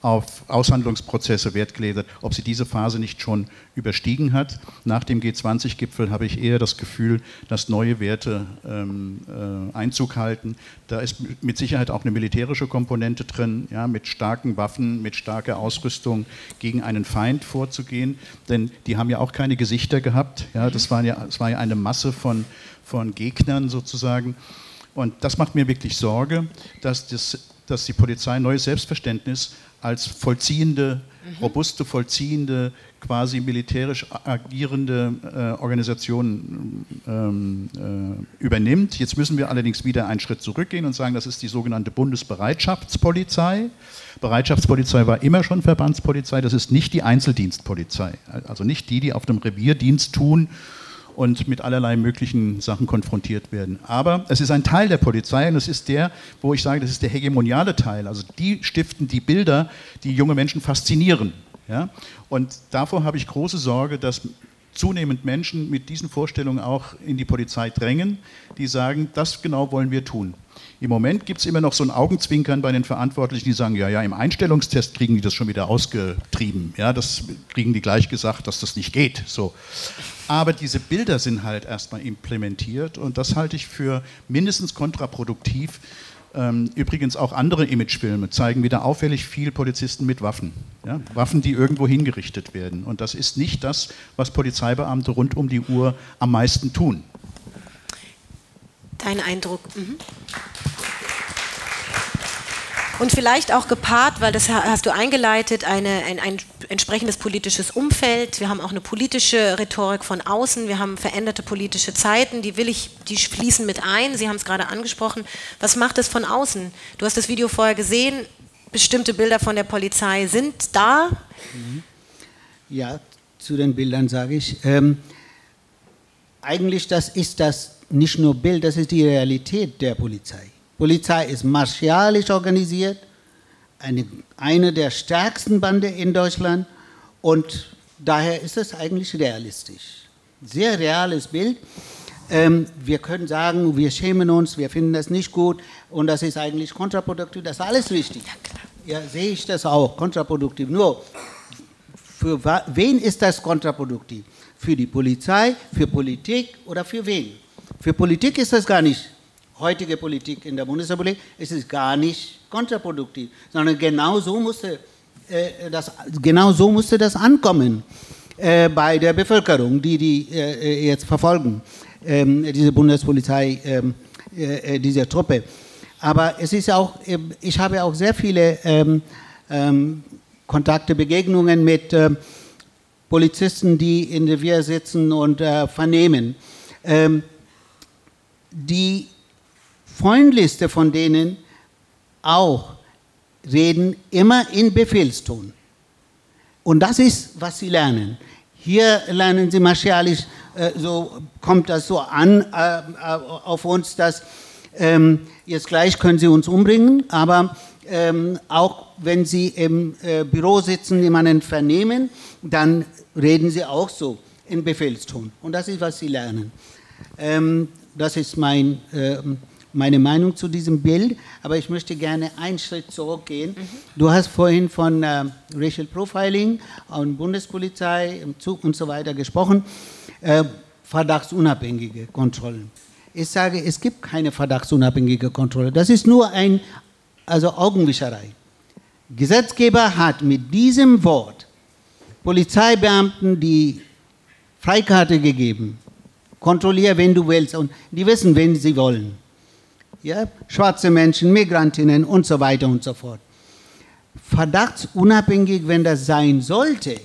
auf Aushandlungsprozesse Wert gelegt ob sie diese Phase nicht schon überstiegen hat. Nach dem G20-Gipfel habe ich eher das Gefühl, dass neue Werte ähm, äh, Einzug halten. Da ist mit Sicherheit auch eine militärische Komponente drin, ja, mit starken Waffen, mit starker Ausrüstung gegen einen Feind vorzugehen, denn die haben ja auch keine Gesichter gehabt. Ja, das, war ja, das war ja eine Masse von, von Gegnern sozusagen. Und das macht mir wirklich Sorge, dass, das, dass die Polizei ein neues Selbstverständnis als vollziehende, mhm. robuste, vollziehende, quasi militärisch agierende äh, Organisation ähm, äh, übernimmt. Jetzt müssen wir allerdings wieder einen Schritt zurückgehen und sagen, das ist die sogenannte Bundesbereitschaftspolizei. Bereitschaftspolizei war immer schon Verbandspolizei, das ist nicht die Einzeldienstpolizei, also nicht die, die auf dem Revier Dienst tun und mit allerlei möglichen Sachen konfrontiert werden. Aber es ist ein Teil der Polizei und es ist der, wo ich sage, das ist der hegemoniale Teil. Also die stiften die Bilder, die junge Menschen faszinieren. Ja? Und davor habe ich große Sorge, dass zunehmend Menschen mit diesen Vorstellungen auch in die Polizei drängen, die sagen, das genau wollen wir tun. Im Moment gibt es immer noch so ein Augenzwinkern bei den Verantwortlichen, die sagen, ja, ja, im Einstellungstest kriegen die das schon wieder ausgetrieben. Ja, das kriegen die gleich gesagt, dass das nicht geht. So. Aber diese Bilder sind halt erstmal implementiert und das halte ich für mindestens kontraproduktiv. Ähm, übrigens auch andere Imagefilme zeigen wieder auffällig viel Polizisten mit Waffen. Ja? Waffen, die irgendwo hingerichtet werden. Und das ist nicht das, was Polizeibeamte rund um die Uhr am meisten tun. Dein Eindruck? Mhm. Und vielleicht auch gepaart, weil das hast du eingeleitet, eine, ein, ein, entsprechendes politisches Umfeld. Wir haben auch eine politische Rhetorik von außen. Wir haben veränderte politische Zeiten. Die will ich, die fließen mit ein. Sie haben es gerade angesprochen. Was macht es von außen? Du hast das Video vorher gesehen. Bestimmte Bilder von der Polizei sind da. Mhm. Ja, zu den Bildern sage ich. Ähm, eigentlich das ist das nicht nur Bild, das ist die Realität der Polizei. Polizei ist martialisch organisiert, eine, eine der stärksten Bande in Deutschland und daher ist es eigentlich realistisch. Sehr reales Bild. Ähm, wir können sagen, wir schämen uns, wir finden das nicht gut und das ist eigentlich kontraproduktiv, das ist alles richtig. Ja, sehe ich das auch, kontraproduktiv. Nur, für wen ist das kontraproduktiv? Für die Polizei, für Politik oder für wen? Für Politik ist das gar nicht, heutige Politik in der Bundesrepublik, es ist gar nicht kontraproduktiv, sondern genau so musste, äh, das, genau so musste das ankommen äh, bei der Bevölkerung, die die äh, jetzt verfolgen, ähm, diese Bundespolizei, ähm, äh, diese Truppe. Aber es ist auch, ich habe auch sehr viele ähm, ähm Kontakte, Begegnungen mit äh, Polizisten, die in der Revier sitzen und äh, vernehmen. Ähm, die freundlichste von denen auch reden immer in Befehlston. Und das ist, was sie lernen. Hier lernen sie martialisch, äh, so kommt das so an äh, auf uns, dass ähm, jetzt gleich können sie uns umbringen, aber ähm, auch wenn sie im äh, Büro sitzen, jemanden vernehmen, dann reden sie auch so in Befehlston. Und das ist, was sie lernen. Ähm, das ist mein, äh, meine Meinung zu diesem Bild, aber ich möchte gerne einen Schritt zurückgehen. Mhm. Du hast vorhin von äh, Racial Profiling und Bundespolizei im Zug und so weiter gesprochen. Äh, verdachtsunabhängige Kontrollen. Ich sage, es gibt keine verdachtsunabhängige Kontrolle. Das ist nur ein, also Augenwischerei. Gesetzgeber hat mit diesem Wort Polizeibeamten die Freikarte gegeben, kontrolliere, wenn du willst. Und die wissen, wen sie wollen. Ja? Schwarze Menschen, Migrantinnen und so weiter und so fort. Verdachtsunabhängig, wenn das sein sollte,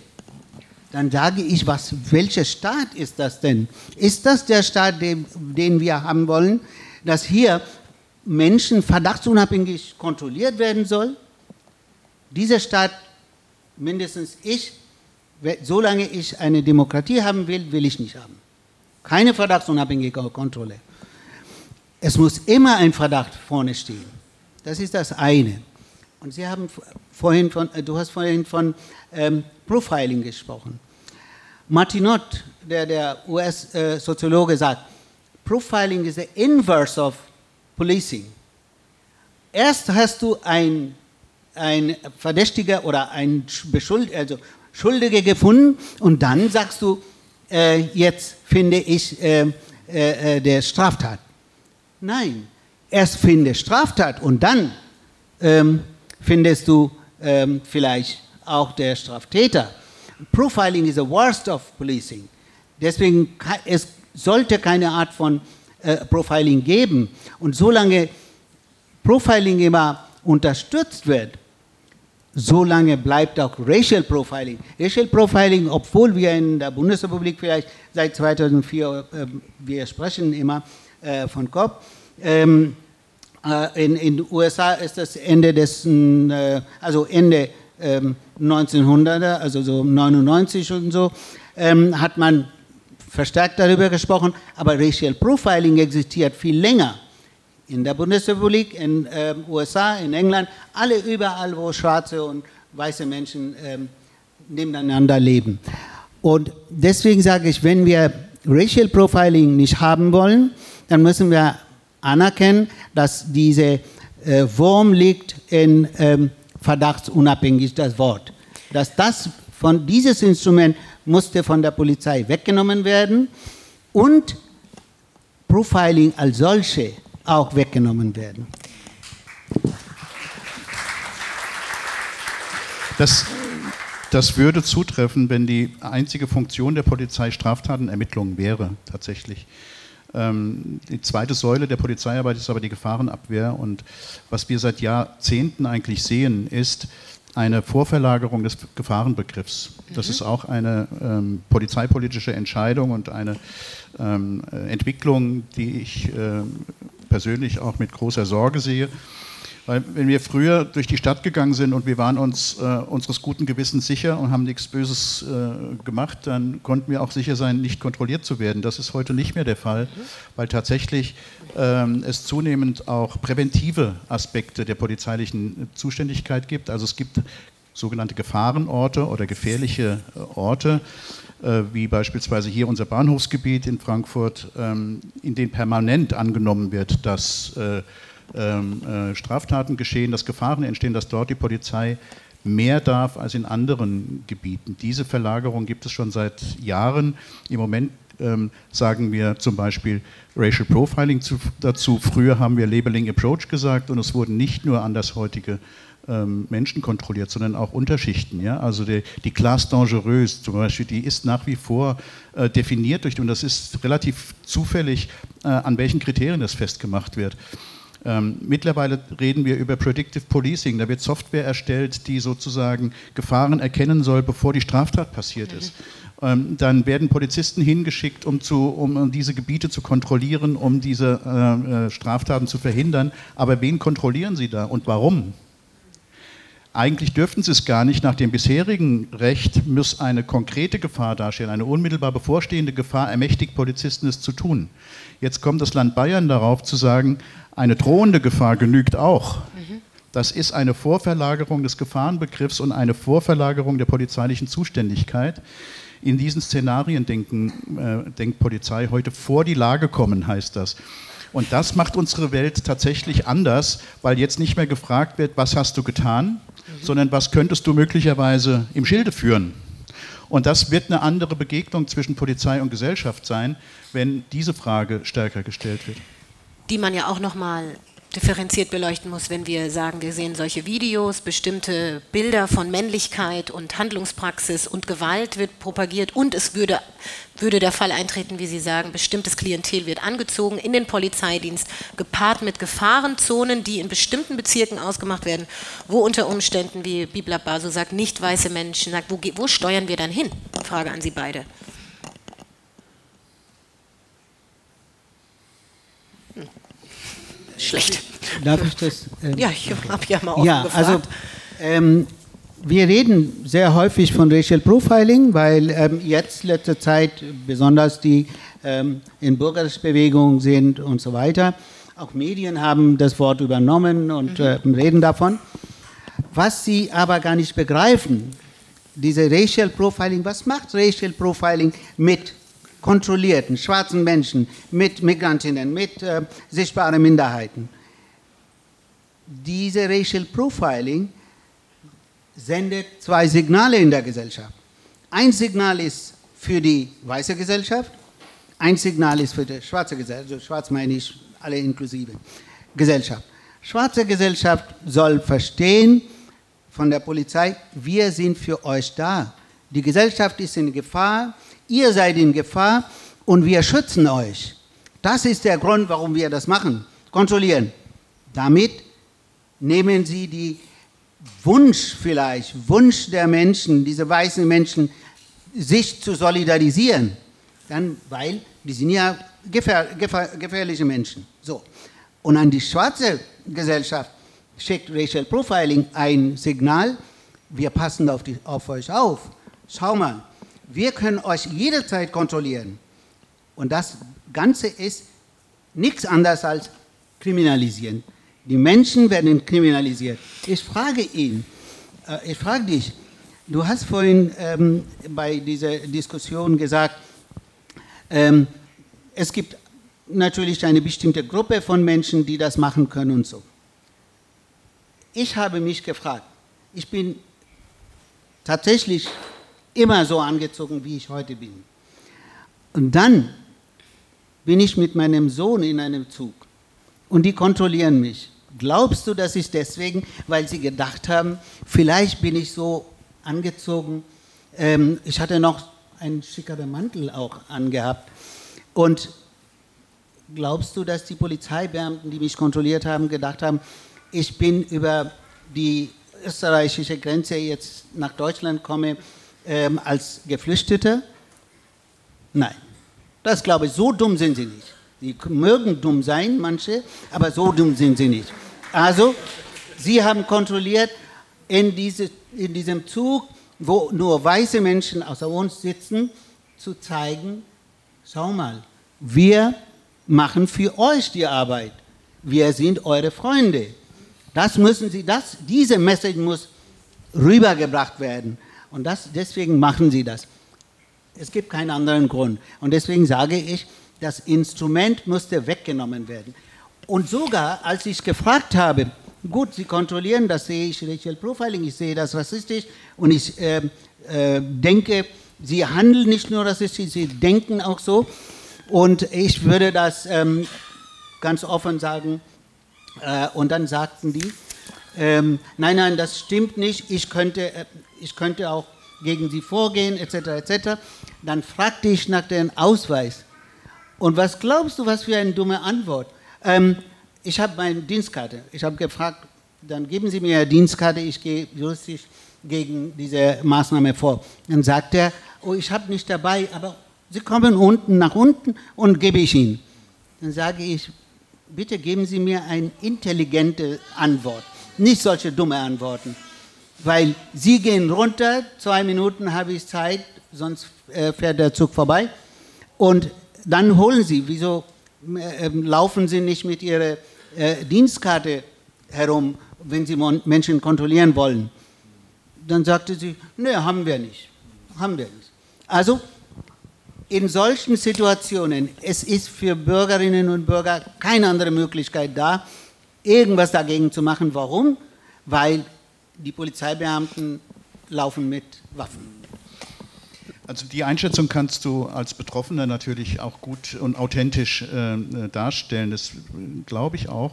dann sage ich, was, welcher Staat ist das denn? Ist das der Staat, den, den wir haben wollen, dass hier Menschen verdachtsunabhängig kontrolliert werden soll? Dieser Staat, mindestens ich, solange ich eine Demokratie haben will, will ich nicht haben. Keine verdachtsunabhängige Kontrolle. Es muss immer ein Verdacht vorne stehen. Das ist das eine. Und Sie haben vorhin von, äh, du hast vorhin von ähm, Profiling gesprochen. Martinot, der, der US-Soziologe, äh, sagt, Profiling is the inverse of policing. Erst hast du ein ein Verdächtiger oder ein Beschuld, also Schuldige gefunden und dann sagst du, äh, jetzt finde ich äh, äh, äh, der Straftat. Nein, erst finde Straftat und dann ähm, findest du ähm, vielleicht auch der Straftäter. Profiling is the worst of policing. Deswegen es sollte keine Art von äh, Profiling geben. Und solange Profiling immer unterstützt wird, solange bleibt auch Racial Profiling. Racial Profiling, obwohl wir in der Bundesrepublik vielleicht seit 2004, äh, wir sprechen immer äh, von COP, ähm, äh, in den USA ist das Ende des, äh, also Ende 1900er, ähm, also so 99 und so, ähm, hat man verstärkt darüber gesprochen, aber Racial Profiling existiert viel länger in der Bundesrepublik, in äh, USA, in England, alle überall, wo schwarze und weiße Menschen äh, nebeneinander leben. Und deswegen sage ich, wenn wir Racial Profiling nicht haben wollen, dann müssen wir anerkennen, dass diese äh, Wurm liegt in ähm, verdachtsunabhängig das Wort. Dass das von dieses Instrument musste von der Polizei weggenommen werden und Profiling als solche auch weggenommen werden. Das, das würde zutreffen, wenn die einzige Funktion der Polizei Straftatenermittlung wäre, tatsächlich. Ähm, die zweite Säule der Polizeiarbeit ist aber die Gefahrenabwehr. Und was wir seit Jahrzehnten eigentlich sehen, ist eine Vorverlagerung des Gefahrenbegriffs. Das mhm. ist auch eine ähm, polizeipolitische Entscheidung und eine ähm, Entwicklung, die ich äh, persönlich auch mit großer Sorge sehe. Weil wenn wir früher durch die Stadt gegangen sind und wir waren uns äh, unseres guten Gewissens sicher und haben nichts Böses äh, gemacht, dann konnten wir auch sicher sein, nicht kontrolliert zu werden. Das ist heute nicht mehr der Fall, weil tatsächlich ähm, es zunehmend auch präventive Aspekte der polizeilichen Zuständigkeit gibt. Also es gibt sogenannte Gefahrenorte oder gefährliche äh, Orte, wie beispielsweise hier unser Bahnhofsgebiet in Frankfurt, ähm, in denen permanent angenommen wird, dass äh, ähm, äh, Straftaten geschehen, dass Gefahren entstehen, dass dort die Polizei mehr darf als in anderen Gebieten. Diese Verlagerung gibt es schon seit Jahren. Im Moment ähm, sagen wir zum Beispiel Racial Profiling zu, dazu. Früher haben wir Labeling Approach gesagt und es wurden nicht nur andershäutige ähm, Menschen kontrolliert, sondern auch Unterschichten. Ja? Also die, die Classe dangereuse zum Beispiel, die ist nach wie vor äh, definiert durch, und das ist relativ zufällig, äh, an welchen Kriterien das festgemacht wird. Ähm, mittlerweile reden wir über Predictive Policing. Da wird Software erstellt, die sozusagen Gefahren erkennen soll, bevor die Straftat passiert ist. Ähm, dann werden Polizisten hingeschickt, um, zu, um, diese Gebiete zu kontrollieren, um diese äh, äh, Straftaten zu verhindern. Aber wen kontrollieren sie da und warum? Eigentlich dürften sie es gar nicht. Nach dem bisherigen Recht muss eine konkrete Gefahr darstellen, eine unmittelbar bevorstehende Gefahr ermächtigt Polizisten es zu tun. Jetzt kommt das Land Bayern darauf zu sagen, eine drohende Gefahr genügt auch. Das ist eine Vorverlagerung des Gefahrenbegriffs und eine Vorverlagerung der polizeilichen Zuständigkeit. In diesen Szenarien denken, äh, denkt Polizei heute vor die Lage kommen, heißt das. Und das macht unsere Welt tatsächlich anders, weil jetzt nicht mehr gefragt wird, was hast du getan, sondern was könntest du möglicherweise im Schilde führen. Und das wird eine andere Begegnung zwischen Polizei und Gesellschaft sein, wenn diese Frage stärker gestellt wird die man ja auch nochmal differenziert beleuchten muss, wenn wir sagen, wir sehen solche Videos, bestimmte Bilder von Männlichkeit und Handlungspraxis und Gewalt wird propagiert und es würde, würde der Fall eintreten, wie Sie sagen, bestimmtes Klientel wird angezogen in den Polizeidienst, gepaart mit Gefahrenzonen, die in bestimmten Bezirken ausgemacht werden, wo unter Umständen, wie Bibla Baso sagt, nicht weiße Menschen sagt, wo, wo steuern wir dann hin? Frage an Sie beide. Schlecht. Darf ich das? Ähm, ja, ich habe ja mal offen ja, gefragt. Also, ähm, wir reden sehr häufig von Racial Profiling, weil ähm, jetzt letzte Zeit besonders die ähm, in Bürgerrechtsbewegungen sind und so weiter. Auch Medien haben das Wort übernommen und mhm. äh, reden davon. Was sie aber gar nicht begreifen, diese Racial Profiling, was macht Racial Profiling mit kontrollierten schwarzen Menschen, mit Migrantinnen, mit äh, sichtbaren Minderheiten. Diese Racial Profiling sendet zwei Signale in der Gesellschaft. Ein Signal ist für die weiße Gesellschaft, ein Signal ist für die schwarze Gesellschaft, also schwarz meine ich alle inklusive Gesellschaft. Schwarze Gesellschaft soll verstehen von der Polizei, wir sind für euch da. Die Gesellschaft ist in Gefahr, ihr seid in Gefahr und wir schützen euch. Das ist der Grund, warum wir das machen. Kontrollieren. Damit nehmen sie die Wunsch vielleicht, Wunsch der Menschen, diese weißen Menschen, sich zu solidarisieren. Dann, weil die sind ja gefähr, gefähr, gefährliche Menschen. So. Und an die schwarze Gesellschaft schickt Racial Profiling ein Signal, wir passen auf, die, auf euch auf. Schau mal, wir können euch jederzeit kontrollieren. Und das Ganze ist nichts anderes als kriminalisieren. Die Menschen werden kriminalisiert. Ich frage ihn, äh, ich frage dich, du hast vorhin ähm, bei dieser Diskussion gesagt, ähm, es gibt natürlich eine bestimmte Gruppe von Menschen, die das machen können und so. Ich habe mich gefragt, ich bin tatsächlich immer so angezogen, wie ich heute bin. Und dann bin ich mit meinem Sohn in einem Zug und die kontrollieren mich. Glaubst du, das ist deswegen, weil sie gedacht haben, vielleicht bin ich so angezogen, ähm, ich hatte noch einen schickeren Mantel auch angehabt. Und glaubst du, dass die Polizeibeamten, die mich kontrolliert haben, gedacht haben, ich bin über die österreichische Grenze jetzt nach Deutschland komme ähm, als Geflüchteter? Nein. Das glaube ich, so dumm sind sie nicht. Sie mögen dumm sein, manche, aber so dumm sind sie nicht. Also, sie haben kontrolliert in, diese, in diesem Zug, wo nur weiße Menschen außer uns sitzen, zu zeigen, schau mal, wir machen für euch die Arbeit. Wir sind eure Freunde. Das müssen sie, das, diese Message muss rübergebracht werden. Und das, deswegen machen sie das. Es gibt keinen anderen Grund. Und deswegen sage ich, das Instrument musste weggenommen werden. Und sogar, als ich gefragt habe, gut, Sie kontrollieren, das sehe ich Racial Profiling, ich sehe das rassistisch und ich äh, äh, denke, Sie handeln nicht nur rassistisch, Sie denken auch so. Und ich würde das ähm, ganz offen sagen. Äh, und dann sagten die, ähm, nein, nein, das stimmt nicht, ich könnte, äh, ich könnte auch gegen Sie vorgehen, etc., etc. Dann fragte ich nach deren Ausweis. Und was glaubst du, was für eine dumme Antwort? Ähm, ich habe meine Dienstkarte. Ich habe gefragt, dann geben Sie mir eine Dienstkarte, ich gehe juristisch gegen diese Maßnahme vor. Dann sagt er, oh, ich habe nicht dabei, aber Sie kommen unten nach unten und gebe ich Ihnen. Dann sage ich, bitte geben Sie mir eine intelligente Antwort, nicht solche dumme Antworten. Weil Sie gehen runter, zwei Minuten habe ich Zeit, sonst äh, fährt der Zug vorbei. Und dann holen Sie, wieso äh, ähm, laufen Sie nicht mit Ihrer äh, Dienstkarte herum, wenn Sie Menschen kontrollieren wollen? Dann sagte sie, ne, haben wir nicht. Haben wir nicht. Also, in solchen Situationen, es ist für Bürgerinnen und Bürger keine andere Möglichkeit da, irgendwas dagegen zu machen. Warum? Weil die Polizeibeamten laufen mit Waffen. Also die Einschätzung kannst du als Betroffener natürlich auch gut und authentisch äh, darstellen. Das glaube ich auch.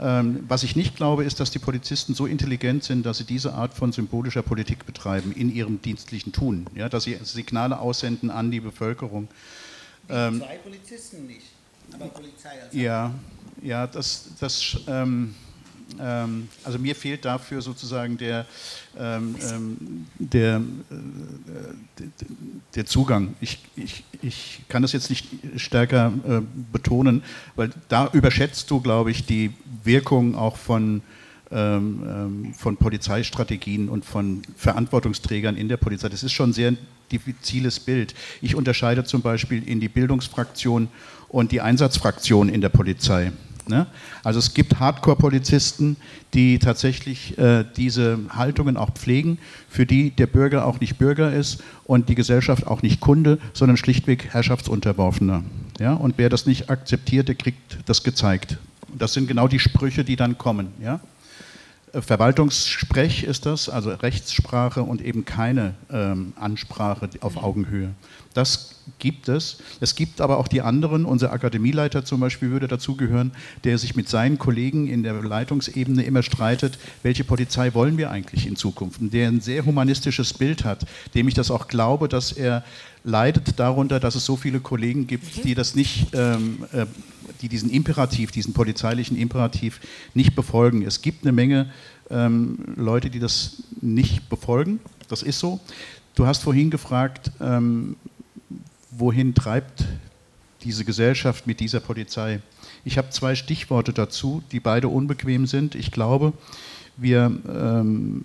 Ähm, was ich nicht glaube, ist, dass die Polizisten so intelligent sind, dass sie diese Art von symbolischer Politik betreiben in ihrem dienstlichen Tun. Ja, dass sie Signale aussenden an die Bevölkerung. Ähm, zwei Polizisten nicht, aber Polizei als Ja, ja, das, das ähm, ähm, also mir fehlt dafür sozusagen der, ähm, ähm der, äh, der Zugang. Ich, ich, ich kann das jetzt nicht stärker äh, betonen, weil da überschätzt du, glaube ich, die Wirkung auch von, ähm, ähm, von Polizeistrategien und von Verantwortungsträgern in der Polizei. Das ist schon ein sehr diffiziles Bild. Ich unterscheide zum Beispiel in die Bildungsfraktion und die Einsatzfraktion in der Polizei. Ne? Also es gibt Hardcore-Polizisten, die tatsächlich äh, diese Haltungen auch pflegen, für die der Bürger auch nicht Bürger ist und die Gesellschaft auch nicht Kunde, sondern schlichtweg Herrschaftsunterworfener. Ja? Und wer das nicht akzeptiert, der kriegt das gezeigt. Und das sind genau die Sprüche, die dann kommen. Ja? Äh, Verwaltungssprech ist das, also Rechtssprache und eben keine ähm, Ansprache auf Augenhöhe. Das gibt es. Es gibt aber auch die anderen. Unser Akademieleiter zum Beispiel würde dazugehören, der sich mit seinen Kollegen in der Leitungsebene immer streitet, welche Polizei wollen wir eigentlich in Zukunft. Und der ein sehr humanistisches Bild hat, dem ich das auch glaube, dass er leidet darunter, dass es so viele Kollegen gibt, die das nicht, ähm, äh, die diesen Imperativ, diesen polizeilichen Imperativ nicht befolgen. Es gibt eine Menge ähm, Leute, die das nicht befolgen. Das ist so. Du hast vorhin gefragt, ähm, wohin treibt diese Gesellschaft mit dieser Polizei? Ich habe zwei Stichworte dazu, die beide unbequem sind. Ich glaube, wir ähm,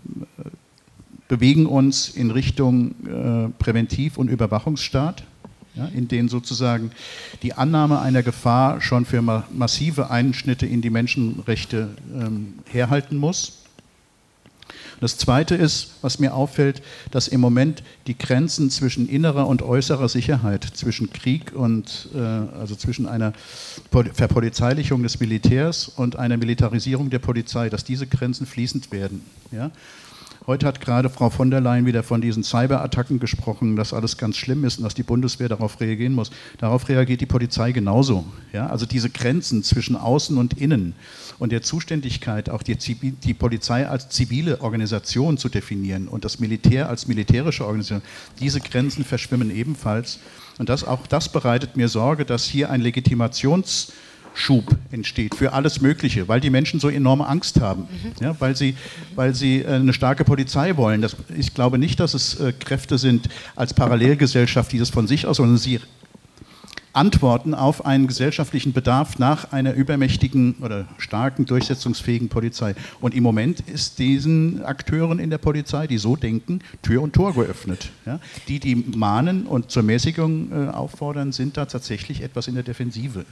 bewegen uns in Richtung äh, Präventiv- und Überwachungsstaat, ja, in denen sozusagen die Annahme einer Gefahr schon für ma massive Einschnitte in die Menschenrechte ähm, herhalten muss. Das Zweite ist, was mir auffällt, dass im Moment die Grenzen zwischen innerer und äußerer Sicherheit, zwischen Krieg und äh, also zwischen einer Verpolizeilichung des Militärs und einer Militarisierung der Polizei, dass diese Grenzen fließend werden. Ja? Heute hat gerade Frau von der Leyen wieder von diesen Cyberattacken gesprochen, dass alles ganz schlimm ist und dass die Bundeswehr darauf reagieren muss. Darauf reagiert die Polizei genauso. Ja? Also diese Grenzen zwischen Außen und Innen und der Zuständigkeit, auch die, die Polizei als zivile Organisation zu definieren und das Militär als militärische Organisation, diese Grenzen verschwimmen ebenfalls. Und das, auch das bereitet mir Sorge, dass hier ein Legitimations- Schub entsteht für alles Mögliche, weil die Menschen so enorme Angst haben, mhm. ja, weil sie, weil sie äh, eine starke Polizei wollen. Das, ich glaube nicht, dass es äh, Kräfte sind als Parallelgesellschaft, die das von sich aus, sondern sie Antworten auf einen gesellschaftlichen Bedarf nach einer übermächtigen oder starken, durchsetzungsfähigen Polizei. Und im Moment ist diesen Akteuren in der Polizei, die so denken, Tür und Tor geöffnet. Ja? Die, die mahnen und zur Mäßigung äh, auffordern, sind da tatsächlich etwas in der Defensive.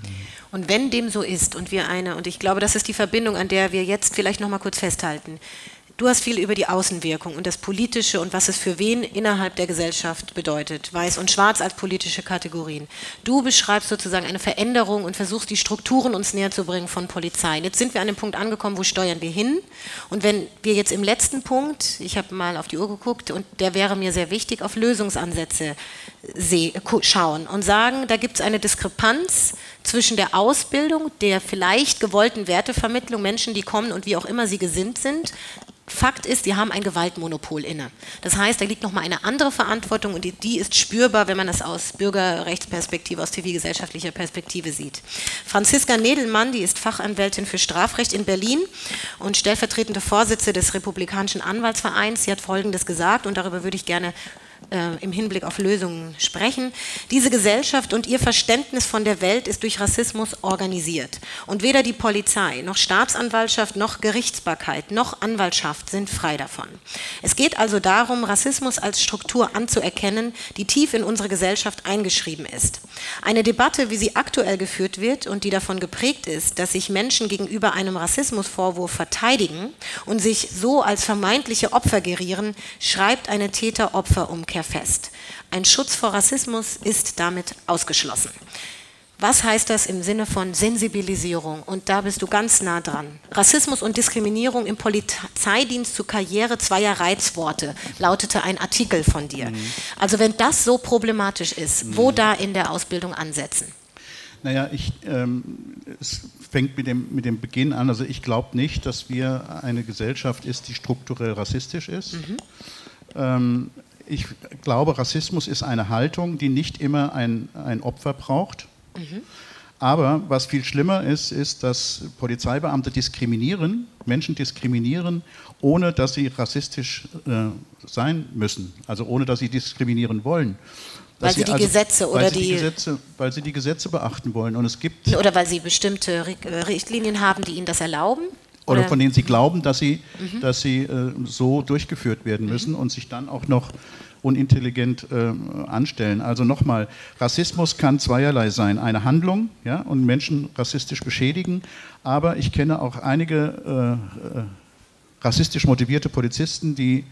Und wenn dem so ist und wir eine, und ich glaube, das ist die Verbindung, an der wir jetzt vielleicht noch mal kurz festhalten, Du hast viel über die Außenwirkung und das Politische und was es für wen innerhalb der Gesellschaft bedeutet. Weiß und Schwarz als politische Kategorien. Du beschreibst sozusagen eine Veränderung und versuchst die Strukturen uns näher zu bringen von Polizei. Jetzt sind wir an dem Punkt angekommen, wo steuern wir hin? Und wenn wir jetzt im letzten Punkt, ich habe mal auf die Uhr geguckt und der wäre mir sehr wichtig, auf Lösungsansätze schauen und sagen, da gibt es eine Diskrepanz zwischen der Ausbildung, der vielleicht gewollten Wertevermittlung, Menschen, die kommen und wie auch immer sie gesinnt sind, Fakt ist, die haben ein Gewaltmonopol inne. Das heißt, da liegt nochmal eine andere Verantwortung und die, die, ist spürbar, wenn man das aus Bürgerrechtsperspektive, aus zivilgesellschaftlicher Perspektive sieht. Franziska Nedelmann, die ist Fachanwältin für Strafrecht in Berlin und stellvertretende Vorsitzende des Republikanischen Anwaltsvereins. Sie hat Folgendes gesagt und darüber würde ich gerne äh, im Hinblick auf Lösungen sprechen. Diese Gesellschaft und ihr Verständnis von der Welt ist durch Rassismus organisiert. Und weder die Polizei noch Staatsanwaltschaft noch Gerichtsbarkeit noch Anwaltschaft sind frei davon. Es geht also darum, Rassismus als Struktur anzuerkennen, die tief in unsere Gesellschaft eingeschrieben ist. Eine Debatte, wie sie aktuell geführt wird und die davon geprägt ist, dass sich Menschen gegenüber einem Rassismusvorwurf verteidigen und sich so als vermeintliche Opfer gerieren, schreibt eine Täter-Opfer-Umkehr Umkehr fest. Ein Schutz vor Rassismus ist damit ausgeschlossen. Was heißt das im Sinne von Sensibilisierung? Und da bist du ganz nah dran. Rassismus und Diskriminierung im Polizeidienst zu Karriere zweier Reizworte, lautete ein Artikel von dir. Mhm. Also wenn das so problematisch ist, wo mhm. da in der Ausbildung ansetzen? Naja, ich, ähm, es fängt mit dem, mit dem Beginn an. Also ich glaube nicht, dass wir eine Gesellschaft ist, die strukturell rassistisch ist. Mhm. Ähm, ich glaube, Rassismus ist eine Haltung, die nicht immer ein, ein Opfer braucht. Mhm. Aber was viel schlimmer ist, ist, dass Polizeibeamte diskriminieren, Menschen diskriminieren, ohne dass sie rassistisch äh, sein müssen, also ohne dass sie diskriminieren wollen. Weil sie die also, Gesetze oder die, die, Gesetze, weil sie die Gesetze beachten wollen und es gibt oder weil sie bestimmte Richtlinien haben, die ihnen das erlauben. Oder, von denen sie glauben, dass sie, mhm. dass sie äh, so durchgeführt werden müssen mhm. und sich dann auch noch unintelligent äh, anstellen. Also nochmal, Rassismus kann zweierlei sein. Eine Handlung ja, und Menschen rassistisch beschädigen, aber ich kenne auch einige äh, äh rassistisch motivierte Polizisten, die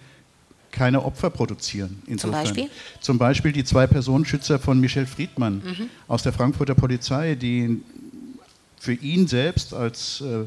keine Opfer produzieren. Insofern. Zum Beispiel? Zum Beispiel die zwei Personenschützer von Michel Friedmann mhm. aus der Frankfurter Polizei, die für ihn selbst als äh,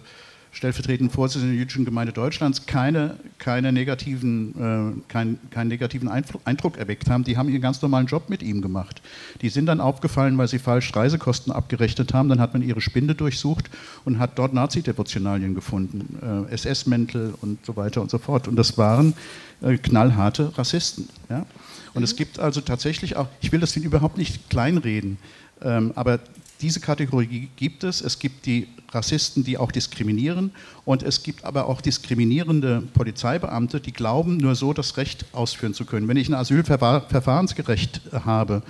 stellvertretenden Vorsitzenden der jüdischen Gemeinde Deutschlands, keine, keine negativen, äh, kein, keinen negativen Eindruck erweckt haben. Die haben ihren ganz normalen Job mit ihm gemacht. Die sind dann aufgefallen, weil sie falsch Reisekosten abgerechnet haben. Dann hat man ihre Spinde durchsucht und hat dort Nazi-Devotionalien gefunden, äh, SS-Mäntel und so weiter und so fort. Und das waren äh, knallharte Rassisten. Ja? Und mhm. es gibt also tatsächlich auch, ich will das überhaupt nicht kleinreden, ähm, aber diese Kategorie gibt es. Es gibt die Rassisten, die auch diskriminieren. Und es gibt aber auch diskriminierende Polizeibeamte, die glauben, nur so das Recht ausführen zu können. Wenn ich ein Asylverfahrensgerecht habe,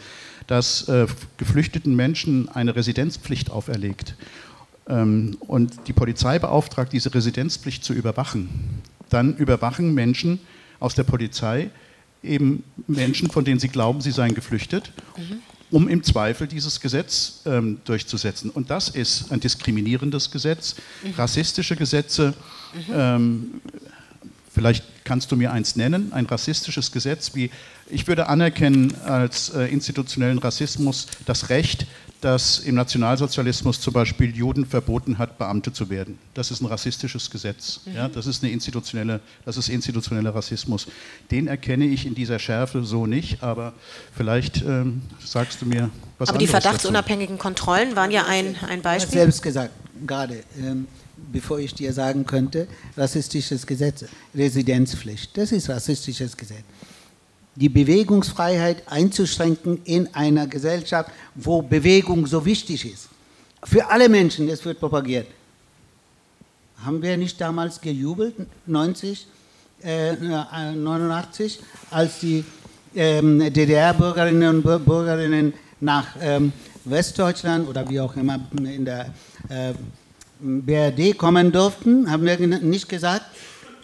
das äh, geflüchteten Menschen eine Residenzpflicht auferlegt ähm, und die Polizei beauftragt, diese Residenzpflicht zu überwachen, dann überwachen Menschen aus der Polizei eben Menschen, von denen sie glauben, sie seien geflüchtet. Mhm um im Zweifel dieses Gesetz ähm, durchzusetzen. Und das ist ein diskriminierendes Gesetz. Mhm. Rassistische Gesetze, mhm. ähm, vielleicht kannst du mir eins nennen, ein rassistisches Gesetz wie, ich würde anerkennen als äh, institutionellen Rassismus das Recht, dass im Nationalsozialismus zum Beispiel Juden verboten hat, Beamte zu werden. Das ist ein rassistisches Gesetz. Mhm. Ja, das, ist eine institutionelle, das ist institutioneller Rassismus. Den erkenne ich in dieser Schärfe so nicht, aber vielleicht ähm, sagst du mir was Aber die verdachtsunabhängigen dazu. Kontrollen waren ja ein, ein Beispiel. Ich selbst gesagt, gerade. Ähm, bevor ich dir sagen könnte, rassistisches Gesetz, Residenzpflicht, das ist rassistisches Gesetz die Bewegungsfreiheit einzuschränken in einer Gesellschaft, wo Bewegung so wichtig ist. Für alle Menschen, das wird propagiert. Haben wir nicht damals gejubelt, 90, äh, 89, als die ähm, DDR-Bürgerinnen und Bürgerinnen nach ähm, Westdeutschland oder wie auch immer in der äh, BRD kommen durften, haben wir nicht gesagt,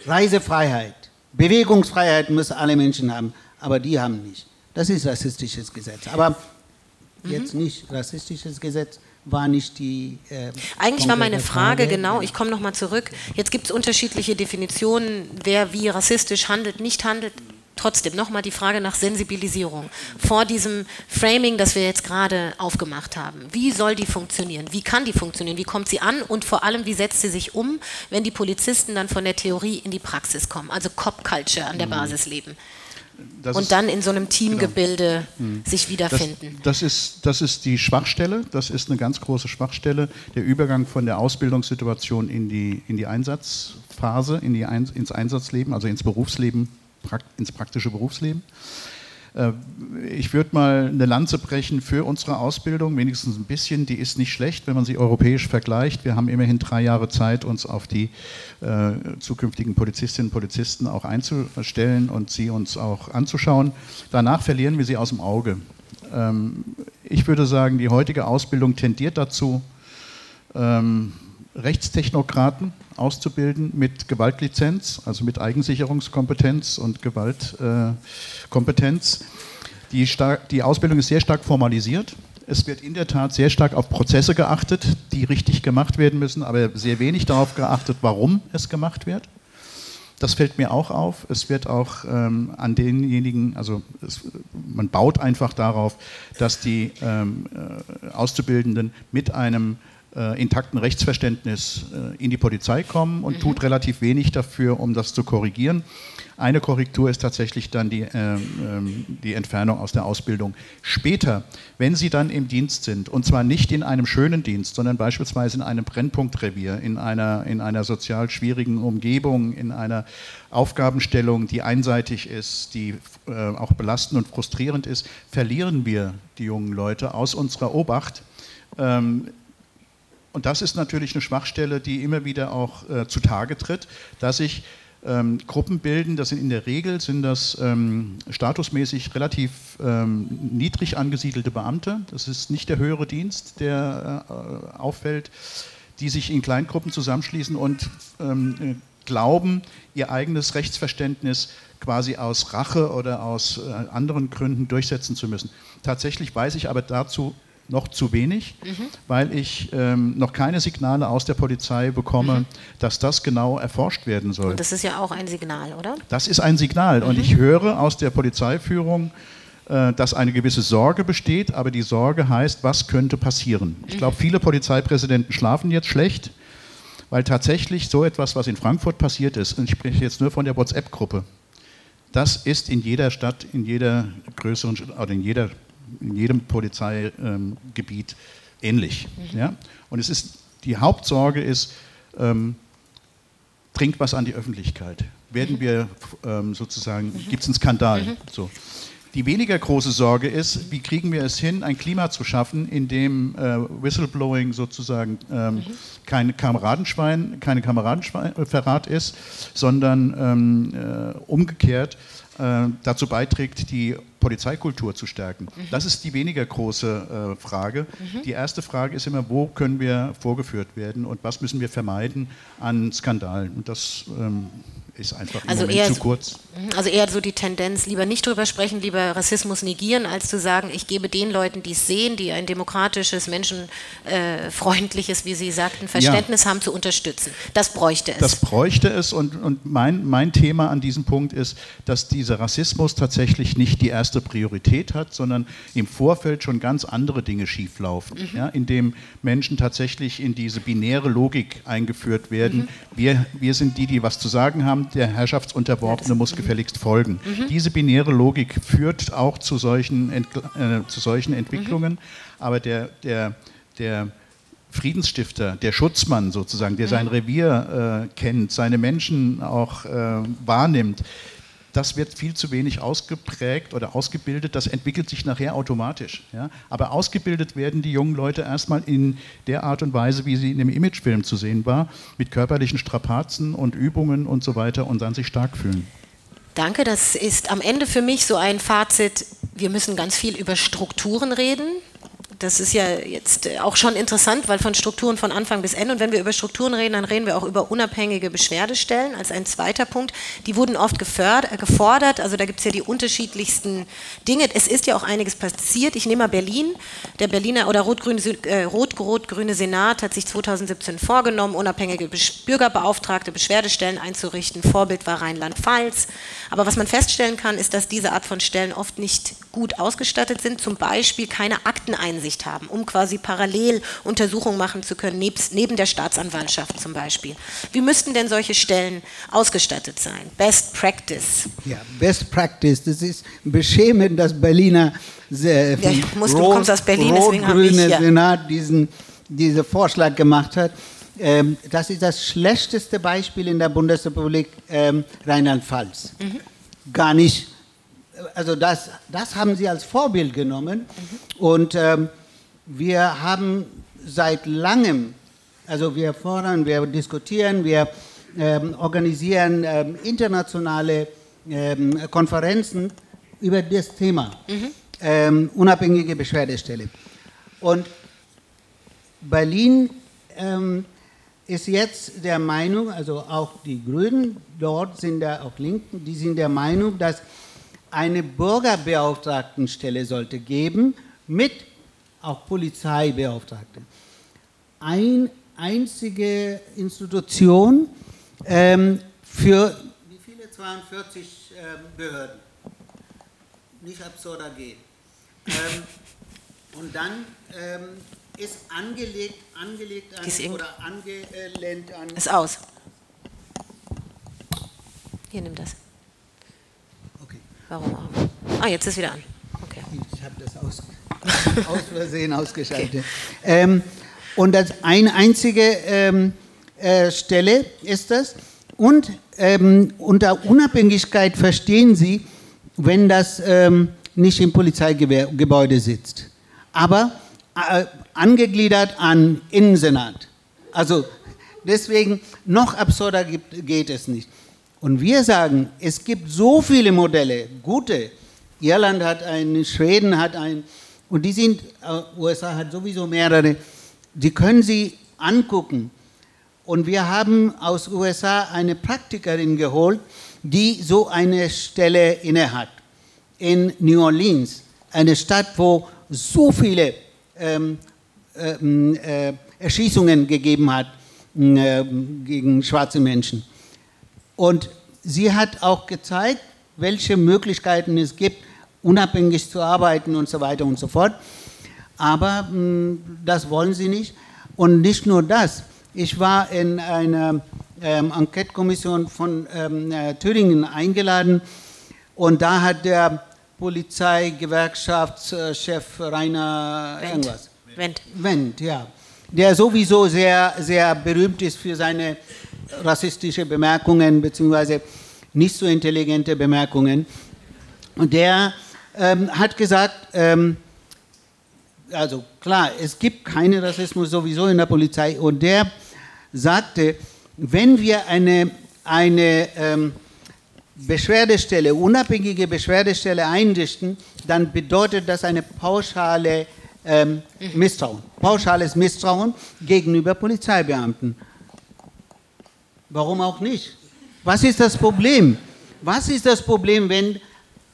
Reisefreiheit, Bewegungsfreiheit müssen alle Menschen haben aber die haben nicht. Das ist rassistisches Gesetz. Aber mhm. jetzt nicht rassistisches Gesetz war nicht die. Äh, Eigentlich war meine Frage, Frage genau, ich komme nochmal zurück. Jetzt gibt es unterschiedliche Definitionen, wer wie rassistisch handelt, nicht handelt. Trotzdem nochmal die Frage nach Sensibilisierung. Vor diesem Framing, das wir jetzt gerade aufgemacht haben. Wie soll die funktionieren? Wie kann die funktionieren? Wie kommt sie an? Und vor allem, wie setzt sie sich um, wenn die Polizisten dann von der Theorie in die Praxis kommen? Also Cop Culture an der mhm. Basis leben das und dann in so einem Teamgebilde genau. Sich wiederfinden. Das, das, ist, das ist die Schwachstelle, das ist eine ganz große Schwachstelle, der Übergang von der Ausbildungssituation in die, in die Einsatzphase, in die ins Einsatzleben, also ins Berufsleben, ins praktische Berufsleben. Äh, ich würde mal eine Lanze brechen für unsere Ausbildung, wenigstens ein bisschen. Die ist nicht schlecht, wenn man sie europäisch vergleicht. Wir haben immerhin drei Jahre Zeit, uns auf die äh, zukünftigen Polizistinnen und Polizisten auch einzustellen und sie uns auch anzuschauen. Danach verlieren wir sie aus dem Auge. Ähm, ich würde sagen, die heutige Ausbildung tendiert dazu, ähm, Rechtstechnokraten auszubilden mit Gewaltlizenz, also mit Eigensicherungskompetenz und Gewaltkompetenz. Äh, die, die Ausbildung ist sehr stark formalisiert. Es wird in der Tat sehr stark auf Prozesse geachtet, die richtig gemacht werden müssen, aber sehr wenig darauf geachtet, warum es gemacht wird. Das fällt mir auch auf. Es wird auch ähm, an denjenigen, also es, man baut einfach darauf, dass die ähm, äh, Auszubildenden mit einem äh, intakten Rechtsverständnis äh, in die Polizei kommen und mhm. tut relativ wenig dafür, um das zu korrigieren. Eine Korrektur ist tatsächlich dann die, äh, die Entfernung aus der Ausbildung. Später, wenn Sie dann im Dienst sind, und zwar nicht in einem schönen Dienst, sondern beispielsweise in einem Brennpunktrevier, in einer, in einer sozial schwierigen Umgebung, in einer Aufgabenstellung, die einseitig ist, die äh, auch belastend und frustrierend ist, verlieren wir die jungen Leute aus unserer Obacht. Ähm, und das ist natürlich eine Schwachstelle, die immer wieder auch äh, zutage tritt, dass sich ähm, Gruppen bilden, das sind in der Regel sind das ähm, statusmäßig relativ ähm, niedrig angesiedelte Beamte. Das ist nicht der höhere Dienst, der äh, auffällt, die sich in Kleingruppen zusammenschließen und ähm, äh, glauben, ihr eigenes Rechtsverständnis quasi aus Rache oder aus äh, anderen Gründen durchsetzen zu müssen. Tatsächlich weiß ich aber dazu noch zu wenig, mhm. weil ich ähm, noch keine Signale aus der Polizei bekomme, mhm. dass das genau erforscht werden soll. Und das ist ja auch ein Signal, oder? Das ist ein Signal. Mhm. Und ich höre aus der Polizeiführung, äh, dass eine gewisse Sorge besteht, aber die Sorge heißt, was könnte passieren. Ich glaube, mhm. viele Polizeipräsidenten schlafen jetzt schlecht, weil tatsächlich so etwas, was in Frankfurt passiert ist, und ich spreche jetzt nur von der WhatsApp-Gruppe, das ist in jeder Stadt, in jeder größeren oder in, jeder, in jedem Polizeigebiet ähnlich. Mhm. Ja? Und es ist, die Hauptsorge ist, ähm, dringt was an die Öffentlichkeit. Werden mhm. wir ähm, sozusagen, mhm. gibt es einen Skandal? Mhm. So. Die weniger große Sorge ist, wie kriegen wir es hin, ein Klima zu schaffen, in dem äh, Whistleblowing sozusagen ähm, mhm. kein Kameradenschwein, keine Kameradenverrat ist, sondern ähm, äh, umgekehrt äh, dazu beiträgt, die Polizeikultur zu stärken. Mhm. Das ist die weniger große äh, Frage. Mhm. Die erste Frage ist immer, wo können wir vorgeführt werden und was müssen wir vermeiden an Skandalen. Und das ähm, ist einfach im also Moment eher zu kurz. Mhm, also eher so die Tendenz, lieber nicht drüber sprechen, lieber Rassismus negieren, als zu sagen, ich gebe den Leuten, die es sehen, die ein demokratisches, menschenfreundliches, wie Sie sagten, Verständnis ja. haben, zu unterstützen. Das bräuchte es. Das bräuchte es und, und mein, mein Thema an diesem Punkt ist, dass dieser Rassismus tatsächlich nicht die erste Priorität hat, sondern im Vorfeld schon ganz andere Dinge schieflaufen, mhm. ja, indem Menschen tatsächlich in diese binäre Logik eingeführt werden. Mhm. Wir, wir sind die, die was zu sagen haben, der Herrschaftsunterworfene ja, muss gefälligst folgen. Mhm. Diese binäre Logik führt auch zu solchen, äh, zu solchen Entwicklungen, mhm. aber der, der, der Friedensstifter, der Schutzmann sozusagen, der sein Revier äh, kennt, seine Menschen auch äh, wahrnimmt, das wird viel zu wenig ausgeprägt oder ausgebildet. Das entwickelt sich nachher automatisch. Ja? Aber ausgebildet werden die jungen Leute erstmal in der Art und Weise, wie sie in dem Imagefilm zu sehen war, mit körperlichen Strapazen und Übungen und so weiter und dann sich stark fühlen. Danke, das ist am Ende für mich so ein Fazit. Wir müssen ganz viel über Strukturen reden das ist ja jetzt auch schon interessant, weil von Strukturen von Anfang bis Ende, und wenn wir über Strukturen reden, dann reden wir auch über unabhängige Beschwerdestellen als ein zweiter Punkt. Die wurden oft äh, gefordert, also da gibt es ja die unterschiedlichsten Dinge. Es ist ja auch einiges passiert. Ich nehme mal Berlin. Der Berliner oder äh, Rot -Rot Senat hat sich 2017 vorgenommen, unabhängige Bürgerbeauftragte Beschwerdestellen einzurichten. Vorbild war Rheinland-Pfalz. Aber was man feststellen kann, ist, dass diese Art von Stellen oft nicht gut ausgestattet sind, zum Beispiel keine Akteneinsicht haben, um quasi parallel Untersuchungen machen zu können, nebst, neben der Staatsanwaltschaft zum Beispiel. Wie müssten denn solche Stellen ausgestattet sein? Best Practice. Ja, Best Practice, das ist beschämend, dass Berliner äh, ja, muss, Rot, du kommst aus Berlin, deswegen habe ich ja. Senat diesen, diesen Vorschlag gemacht hat. Ähm, das ist das schlechteste Beispiel in der Bundesrepublik ähm, Rheinland-Pfalz. Mhm. Gar nicht also das, das haben sie als Vorbild genommen. Und ähm, wir haben seit langem, also wir fordern, wir diskutieren, wir ähm, organisieren ähm, internationale ähm, Konferenzen über das Thema, mhm. Unabhängige Beschwerdestelle. Und Berlin ähm, ist jetzt der Meinung, also auch die Grünen dort sind da auch Linken, die sind der Meinung, dass eine Bürgerbeauftragtenstelle sollte geben mit auch Polizeibeauftragte. Eine einzige Institution ähm, für wie viele 42 ähm, Behörden. Nicht absurder geht. Ähm, und dann ähm, ist angelegt, angelegt an, oder angelehnt an. Ist aus. Hier nimm das. Warum auch? Ah, jetzt ist wieder an. Okay. Ich habe das aus, aus Versehen ausgeschaltet. Okay. Ähm, und das eine einzige ähm, äh, Stelle ist das. Und ähm, unter Unabhängigkeit verstehen Sie, wenn das ähm, nicht im Polizeigebäude sitzt, aber äh, angegliedert an Innensenat. Also deswegen noch absurder gibt, geht es nicht. Und wir sagen, es gibt so viele Modelle, gute. Irland hat einen, Schweden hat einen, und die sind, äh, USA hat sowieso mehrere, die können Sie angucken. Und wir haben aus USA eine Praktikerin geholt, die so eine Stelle innehat. In New Orleans, eine Stadt, wo so viele ähm, ähm äh, Erschießungen gegeben hat äh, gegen schwarze Menschen. Und sie hat auch gezeigt, welche Möglichkeiten es gibt, unabhängig zu arbeiten und so weiter und so fort. Aber mh, hm, das wollen sie nicht. Und nicht nur das. Ich war in einer ähm, Enquete-Kommission von ähm, äh, Thüringen eingeladen und da hat der Polizeigewerkschaftschef Rainer Wendt. irgendwas. Wendt. Wendt, ja. Der sowieso sehr, sehr berühmt ist für seine rassistische Bemerkungen beziehungsweise nicht so intelligente Bemerkungen. Und der ähm, hat gesagt, ähm, also klar, es gibt keinen Rassismus sowieso in der Polizei. Und der sagte, wenn wir eine, eine ähm, Beschwerdestelle, unabhängige Beschwerdestelle einrichten, dann bedeutet das eine pauschale ähm, Misstrauen, pauschales Misstrauen gegenüber Polizeibeamten. Warum auch nicht? Was ist das Problem? Was ist das Problem, wenn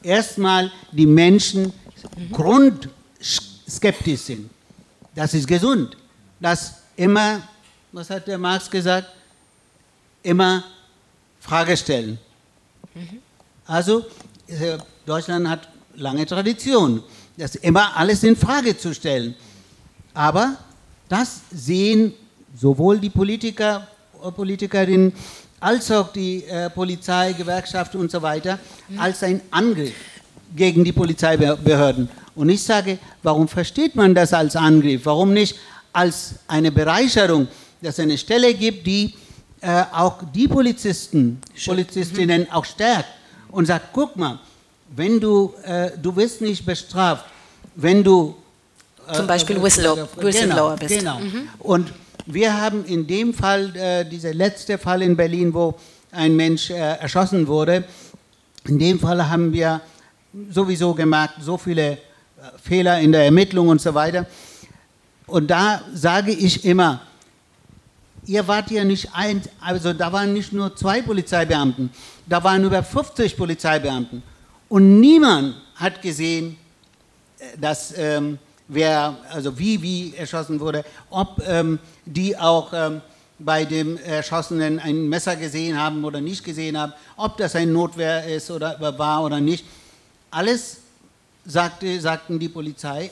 erstmal die Menschen grundskeptisch sind? Das ist gesund. Das immer, was hat der Marx gesagt? Immer Frage stellen. Also, äh, Deutschland hat lange Tradition, das immer alles in Frage zu stellen. Aber das sehen sowohl die Politiker, Politikerinnen als auch die äh, Polizei, Gewerkschaften und so weiter als ein Angriff gegen die Polizeibehörden. Und ich sage, warum versteht man das als Angriff? Warum nicht als eine Bereicherung, dass es eine Stelle gibt, die äh, auch die Polizisten, Polizistinnen auch stärkt und sagt, guck mal, wenn du, äh, du wirst nicht bestraft, wenn du äh, Zum Beispiel äh, Whistleblower- genau, Whistleblower bist. Genau. Und wir haben in dem Fall, äh, dieser letzte Fall in Berlin, wo ein Mensch äh, erschossen wurde, in dem Fall haben wir sowieso gemerkt, so viele äh, Fehler in der Ermittlung und so weiter. Und da sage ich immer, ihr wart ja nicht ein, also da waren nicht nur zwei Polizeibeamten, da waren über 50 Polizeibeamten. Und niemand hat gesehen, äh, dass ähm, wer, also wie, wie erschossen wurde, ob ähm, die auch ähm, bei dem Erschossenen ein Messer gesehen haben oder nicht gesehen haben, ob das ein Notwehr ist oder war oder nicht. Alles sagte, sagten die Polizei,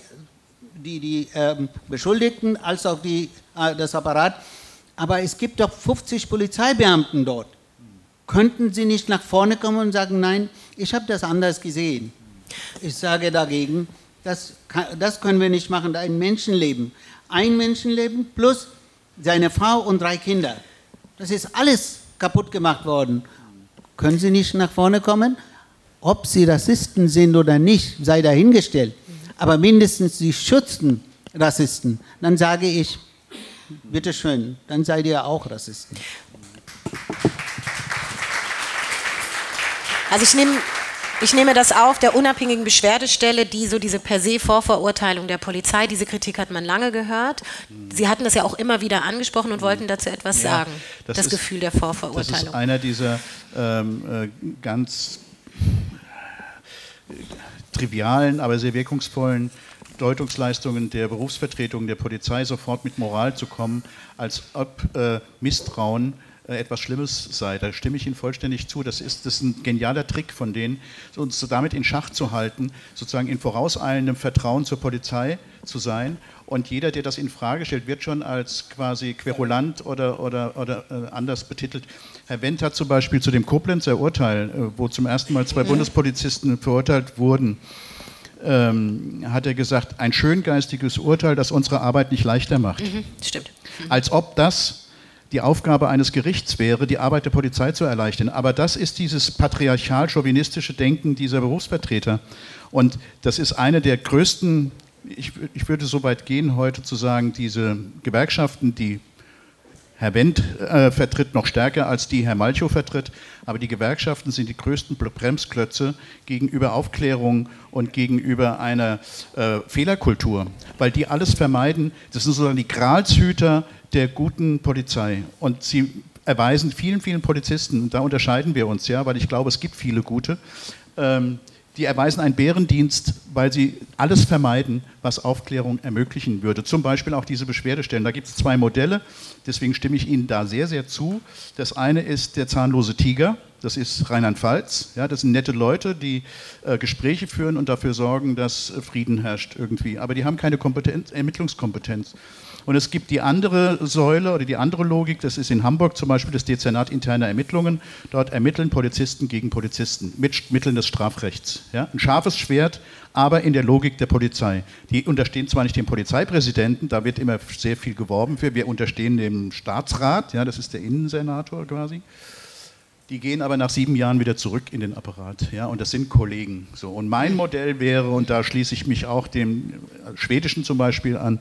die, die ähm, Beschuldigten, als auch die, äh, das Apparat. Aber es gibt doch 50 Polizeibeamten dort. Könnten Sie nicht nach vorne kommen und sagen, nein, ich habe das anders gesehen? Ich sage dagegen, das, das können wir nicht machen, ein Menschenleben. Ein Menschenleben plus seine Frau und drei Kinder. Das ist alles kaputt gemacht worden. Können Sie nicht nach vorne kommen? Ob Sie Rassisten sind oder nicht, sei dahingestellt. Aber mindestens Sie schützen Rassisten. Dann sage ich, bitteschön, dann seid ihr auch Rassisten. Also ich nehme, ich nehme das auf der unabhängigen Beschwerdestelle, die so diese per se Vorverurteilung der Polizei, diese Kritik hat man lange gehört. Sie hatten das ja auch immer wieder angesprochen und wollten dazu etwas Ja, sagen. das Das, ist- Gefühl der Das ist Vorverurteilung. einer dieser ähm, äh, ganz trivialen, aber sehr wirkungsvollen Deutungsleistungen der Berufsvertretung der Polizei, sofort mit Moral zu kommen, als ob äh, Misstrauen äh, etwas Schlimmes sei. Da stimme ich Ihnen vollständig zu. Das ist, das ist ein genialer Trick von denen, uns damit in Schach zu halten, sozusagen in vorauseilendem Vertrauen zur Polizei zu sein. Und jeder, der das in Frage stellt, wird schon als quasi querulant oder, oder, oder äh, anders betitelt. Herr Wendt hat zum Beispiel zu dem Koblenzer Urteil, äh, wo zum ersten Mal zwei Bundespolizisten verurteilt wurden, ähm, hat er gesagt, ein schöngeistiges Urteil, das unsere Arbeit nicht leichter macht. Mhm, stimmt. Als ob das die Aufgabe eines Gerichts wäre, die Arbeit der Polizei zu erleichtern. Aber das ist dieses patriarchal-chauvinistische Denken dieser Berufsvertreter. Und das ist eine der größten, ich, ich würde so weit gehen, heute zu sagen, diese Gewerkschaften, die Herr Wendt äh, vertritt noch stärker als die Herr Malchow vertritt, aber die Gewerkschaften sind die größten Bremsklötze gegenüber Aufklärung und gegenüber einer äh, Fehlerkultur, weil die alles vermeiden. Das sind sozusagen die Gralshüter der guten Polizei und sie erweisen vielen, vielen Polizisten, und da unterscheiden wir uns ja, weil ich glaube, es gibt viele gute, ähm, die erweisen einen Bärendienst, weil sie alles vermeiden, was Aufklärung ermöglichen würde. Zum Beispiel auch diese Beschwerdestellen. Da gibt es zwei Modelle, deswegen stimme ich Ihnen da sehr, sehr zu. Das eine ist der zahnlose Tiger. das ist Rheinland-Pfalz. Ja, das sind nette Leute, die äh, Gespräche führen und dafür sorgen, dass Frieden herrscht irgendwie. Aber die haben keine Kompetenz, Ermittlungskompetenz. Und es gibt die andere Säule oder die andere Logik, das ist in Hamburg zum Beispiel das Dezernat interner Ermittlungen. Dort ermitteln Polizisten gegen Polizisten mit Mitteln des Strafrechts. Ja? Ein scharfes Schwert, aber in der Logik der Polizei. Die unterstehen zwar nicht dem Polizeipräsidenten, da wird immer sehr viel geworben für, wir unterstehen dem Staatsrat, ja, das ist der Innensenator quasi. Die gehen aber nach sieben Jahren wieder zurück in den Apparat. Ja, und das sind Kollegen. So. Und mein Modell wäre, und da schließe ich mich auch dem schwedischen zum Beispiel an,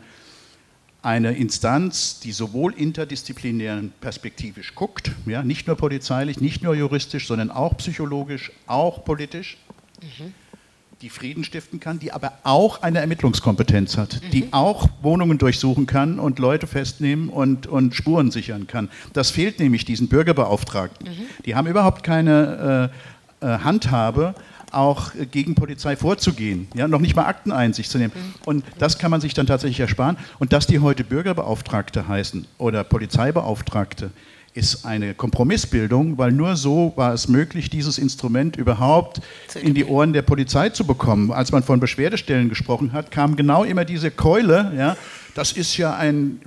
eine Instanz, die sowohl interdisziplinär perspektivisch guckt, ja, nicht nur polizeilich, nicht nur juristisch, sondern auch psychologisch, auch politisch, mhm. die Frieden stiften kann, die aber auch eine Ermittlungskompetenz hat, mhm. die auch Wohnungen durchsuchen kann und Leute festnehmen und, und Spuren sichern kann. Das fehlt nämlich diesen Bürgerbeauftragten. Mhm. Die haben überhaupt keine äh, äh Handhabe, auch gegen Polizei vorzugehen, ja, noch nicht mal Akteneinsicht zu nehmen. Und das kann man sich dann tatsächlich ersparen. Und dass die heute Bürgerbeauftragte heißen oder Polizeibeauftragte, ist eine Kompromissbildung, weil nur so war es möglich, dieses Instrument überhaupt in die Ohren der Polizei zu bekommen. Als man von Beschwerdestellen gesprochen hat, kam genau immer diese Keule, ja, das ist ja ein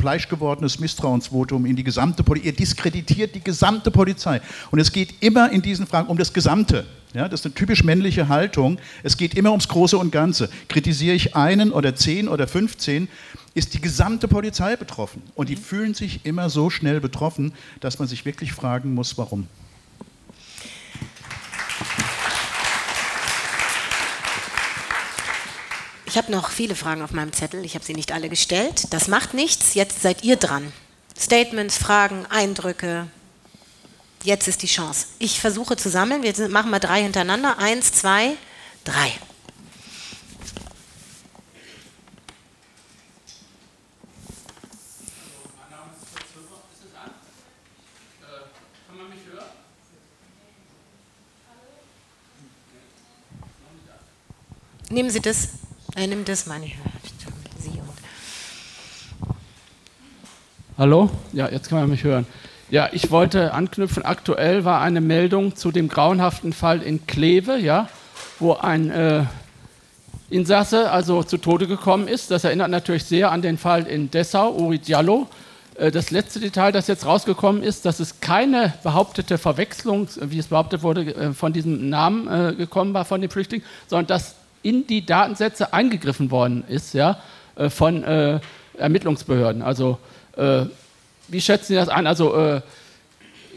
fleischgewordenes Misstrauensvotum in die gesamte Polizei. Ihr diskreditiert die gesamte Polizei. Und es geht immer in diesen Fragen um das Gesamte. Ja, das ist eine typisch männliche Haltung. Es geht immer ums Große und Ganze. Kritisiere ich einen oder zehn oder 15, ist die gesamte Polizei betroffen. Und die fühlen sich immer so schnell betroffen, dass man sich wirklich fragen muss, warum. Ich habe noch viele Fragen auf meinem Zettel. Ich habe sie nicht alle gestellt. Das macht nichts. Jetzt seid ihr dran. Statements, Fragen, Eindrücke, Jetzt ist die Chance. Ich versuche zu sammeln. Wir machen mal drei hintereinander. Eins, zwei, drei. Nehmen Sie das. Äh, nimm das, meine ich. Hallo? Ja, jetzt kann man mich hören. Ja, ich wollte anknüpfen. Aktuell war eine Meldung zu dem grauenhaften Fall in Kleve, ja, wo ein äh, Insasse also zu Tode gekommen ist. Das erinnert natürlich sehr an den Fall in Dessau, Uri Diallo. Äh, das letzte Detail, das jetzt rausgekommen ist, dass es keine behauptete Verwechslung, wie es behauptet wurde, äh, von diesem Namen gekommen war von dem Flüchtling, sondern dass in die Datensätze eingegriffen worden ist, ja, äh, von äh, Ermittlungsbehörden. Also wie schätzen Sie das ein? Also äh,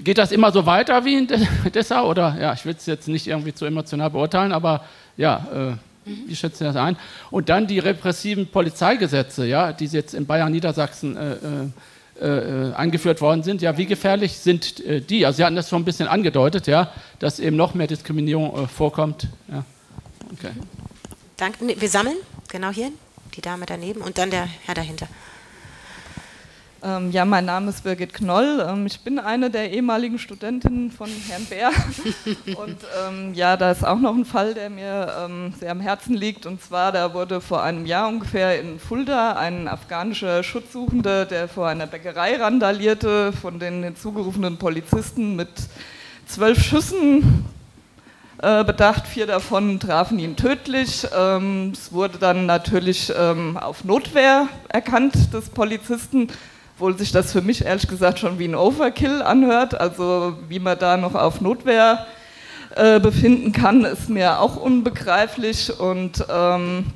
geht das immer so weiter wie in Dessau? Oder ja, ich will es jetzt nicht irgendwie zu emotional beurteilen, aber ja, äh, wie schätzen Sie das ein? Und dann die repressiven Polizeigesetze, ja, die jetzt in Bayern, Niedersachsen äh, äh, äh eingeführt worden sind. Ja, wie gefährlich sind äh, die? Also Sie hatten das schon ein bisschen angedeutet, ja, dass eben noch mehr Diskriminierung vorkommt. Ja. Okay. Danke. Wir sammeln genau hier die Dame daneben und dann der Herr dahinter. Ähm, ja, mein Name ist Birgit Knoll. Ähm, ich bin eine der ehemaligen Studentinnen von Herrn Bär. und ähm, ja, da ist auch noch ein Fall, der mir ähm, sehr am Herzen liegt. Und zwar, da wurde vor einem Jahr ungefähr in Fulda ein afghanischer Schutzsuchender, der vor einer Bäckerei randalierte, von den hinzugerufenen Polizisten mit zwölf Schüssen bedacht. Vier davon trafen ihn tödlich. Ähm, es wurde dann natürlich ähm, auf Notwehr erkannt des Polizisten obwohl sich das für mich ehrlich gesagt schon wie ein Overkill anhört. Also wie man da noch auf Notwehr äh, befinden kann, ist mir auch unbegreiflich. Und ähm,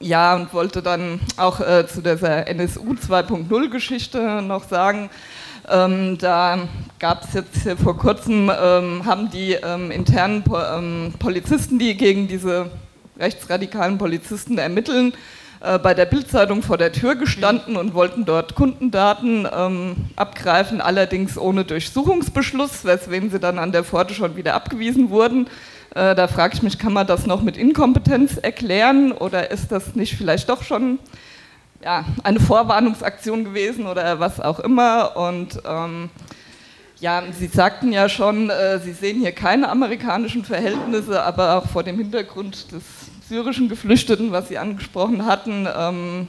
ja, und wollte dann auch äh, zu dieser NSU 2.0 Geschichte noch sagen, ähm, da gab es jetzt vor kurzem, ähm, haben die ähm, internen po ähm, Polizisten, die gegen diese rechtsradikalen Polizisten ermitteln, äh, bei der Bildzeitung vor der Tür gestanden und wollten dort Kundendaten ähm, abgreifen, allerdings ohne Durchsuchungsbeschluss, weswegen sie dann an der Pforte schon wieder abgewiesen wurden. Äh, da frage ich mich, kann man das noch mit Inkompetenz erklären oder ist das nicht vielleicht doch schon ja, eine Vorwarnungsaktion gewesen oder was auch immer? Und ähm, ja, Sie sagten ja schon, äh, Sie sehen hier keine amerikanischen Verhältnisse, aber auch vor dem Hintergrund des syrischen Geflüchteten, was Sie angesprochen hatten, ähm,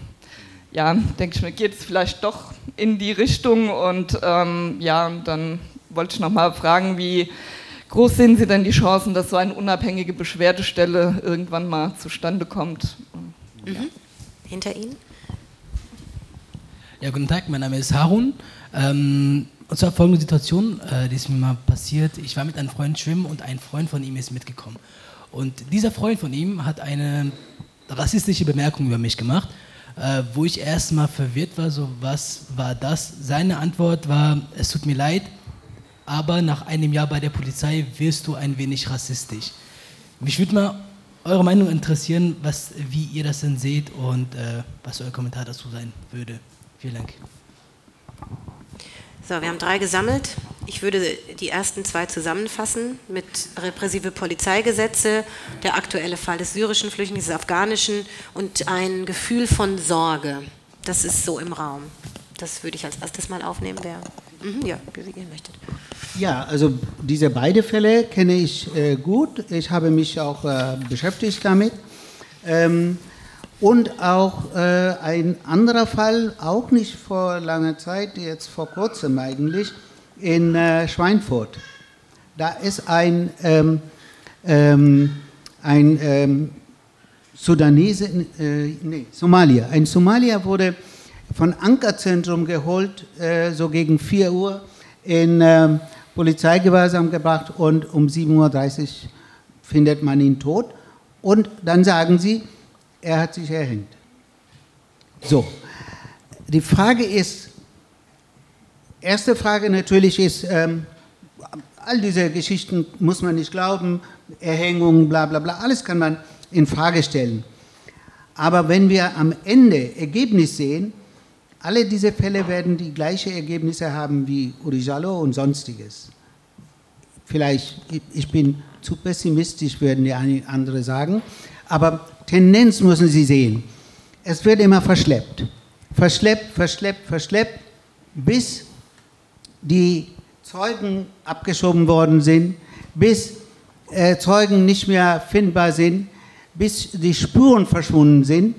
ja, denke ich mir, geht es vielleicht doch in die Richtung und ähm, ja, dann wollte ich noch mal fragen, wie groß sehen Sie denn die Chancen, dass so eine unabhängige Beschwerdestelle irgendwann mal zustande kommt? Mhm. Ja. Hinter Ihnen? Ja, guten Tag, mein Name ist Harun. Ähm, und zwar folgende Situation, äh, die ist mir mal passiert. Ich war mit einem Freund schwimmen und ein Freund von ihm ist mitgekommen. Und dieser Freund von ihm hat eine rassistische Bemerkung über mich gemacht, äh, wo ich erstmal verwirrt war, so was war das? Seine Antwort war, es tut mir leid, aber nach einem Jahr bei der Polizei wirst du ein wenig rassistisch. Mich würde mal eure Meinung interessieren, was, wie ihr das denn seht und äh, was euer Kommentar dazu sein würde. Vielen Dank. So, wir haben drei gesammelt. Ich würde die ersten zwei zusammenfassen mit repressive Polizeigesetze, der aktuelle Fall des syrischen Flüchtlings, des afghanischen und ein Gefühl von Sorge. Das ist so im Raum. Das würde ich als erstes mal aufnehmen. Wer? Mhm, ja, wie ihr möchtet. Ja, also diese beiden Fälle kenne ich äh, gut. Ich habe mich auch äh, beschäftigt damit. Ähm, und auch äh, ein anderer Fall, auch nicht vor langer Zeit, jetzt vor kurzem eigentlich, in äh, Schweinfurt. Da ist ein, ähm, ähm, ein ähm, Sudanese, äh, nee, Somalier. Ein Somalier wurde von Ankerzentrum geholt, äh, so gegen 4 Uhr in ähm, Polizeigewahrsam gebracht und um 7.30 Uhr findet man ihn tot. Und dann sagen sie, er hat sich erhängt. So, die Frage ist, erste Frage natürlich ist, ähm, all diese Geschichten muss man nicht glauben, Erhängung, bla bla bla, alles kann man in Frage stellen. Aber wenn wir am Ende Ergebnis sehen, alle diese Fälle werden die gleichen Ergebnisse haben wie Urijalo und sonstiges. Vielleicht, ich bin zu pessimistisch, würden die anderen sagen, aber Tendenz müssen Sie sehen. Es wird immer verschleppt. Verschleppt, verschleppt, verschleppt, bis die Zeugen abgeschoben worden sind, bis äh, Zeugen nicht mehr findbar sind, bis die Spuren verschwunden sind,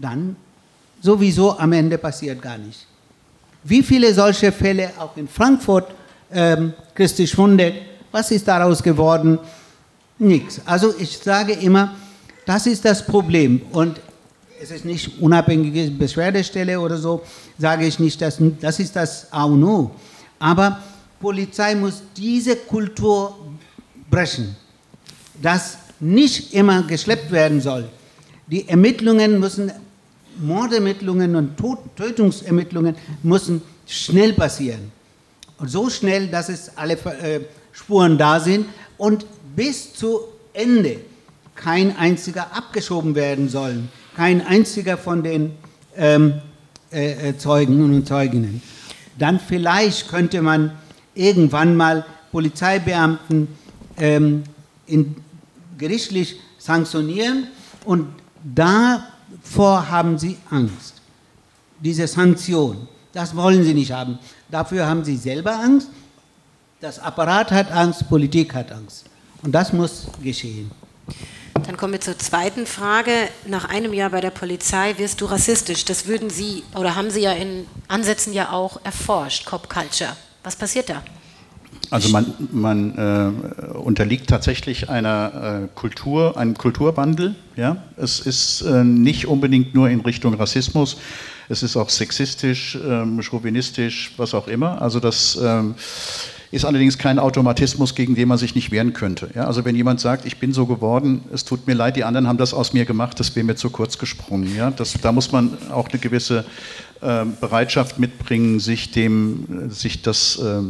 dann sowieso am Ende passiert gar nichts. Wie viele solche Fälle auch in Frankfurt, ähm, Christi Schwunde, was ist daraus geworden? Nichts. Also ich sage immer, das ist das Problem. Und es ist nicht unabhängige Beschwerdestelle oder so, sage ich nicht, dass, das ist das A und O. Aber Polizei muss diese Kultur brechen, dass nicht immer geschleppt werden soll. Die Ermittlungen müssen, Mordermittlungen und Tötungsermittlungen müssen schnell passieren. Und so schnell, dass es alle äh, Spuren da sind und bis zu Ende kein einziger abgeschoben werden soll. Kein einziger von den ähm, äh, äh, Zeugen und Zeuginnen. Dann vielleicht könnte man irgendwann mal Polizeibeamten ähm, in, gerichtlich sanktionieren und davor haben sie Angst. Diese Sanktion, das wollen sie nicht haben. Dafür haben sie selber Angst, das Apparat hat Angst, Politik hat Angst. Und das muss geschehen. Dann kommen wir zur zweiten Frage. Nach einem Jahr bei der Polizei wirst du rassistisch. Das würden Sie oder haben Sie ja in Ansätzen ja auch erforscht, Cop Culture. Was passiert da? Also man, man äh, unterliegt tatsächlich einer äh, Kultur, einem Kulturwandel. Ja? Es ist äh, nicht unbedingt nur in Richtung Rassismus, es ist auch sexistisch, ähm, chauvinistisch, was auch immer. Also das ähm, ist allerdings kein Automatismus, gegen den man sich nicht wehren könnte. Ja, also wenn jemand sagt, ich bin so geworden, es tut mir leid, die anderen haben das aus mir gemacht, das wäre mir zu kurz gesprungen. Ja, das, da muss man auch eine gewisse äh, Bereitschaft mitbringen, sich dem, sich das äh,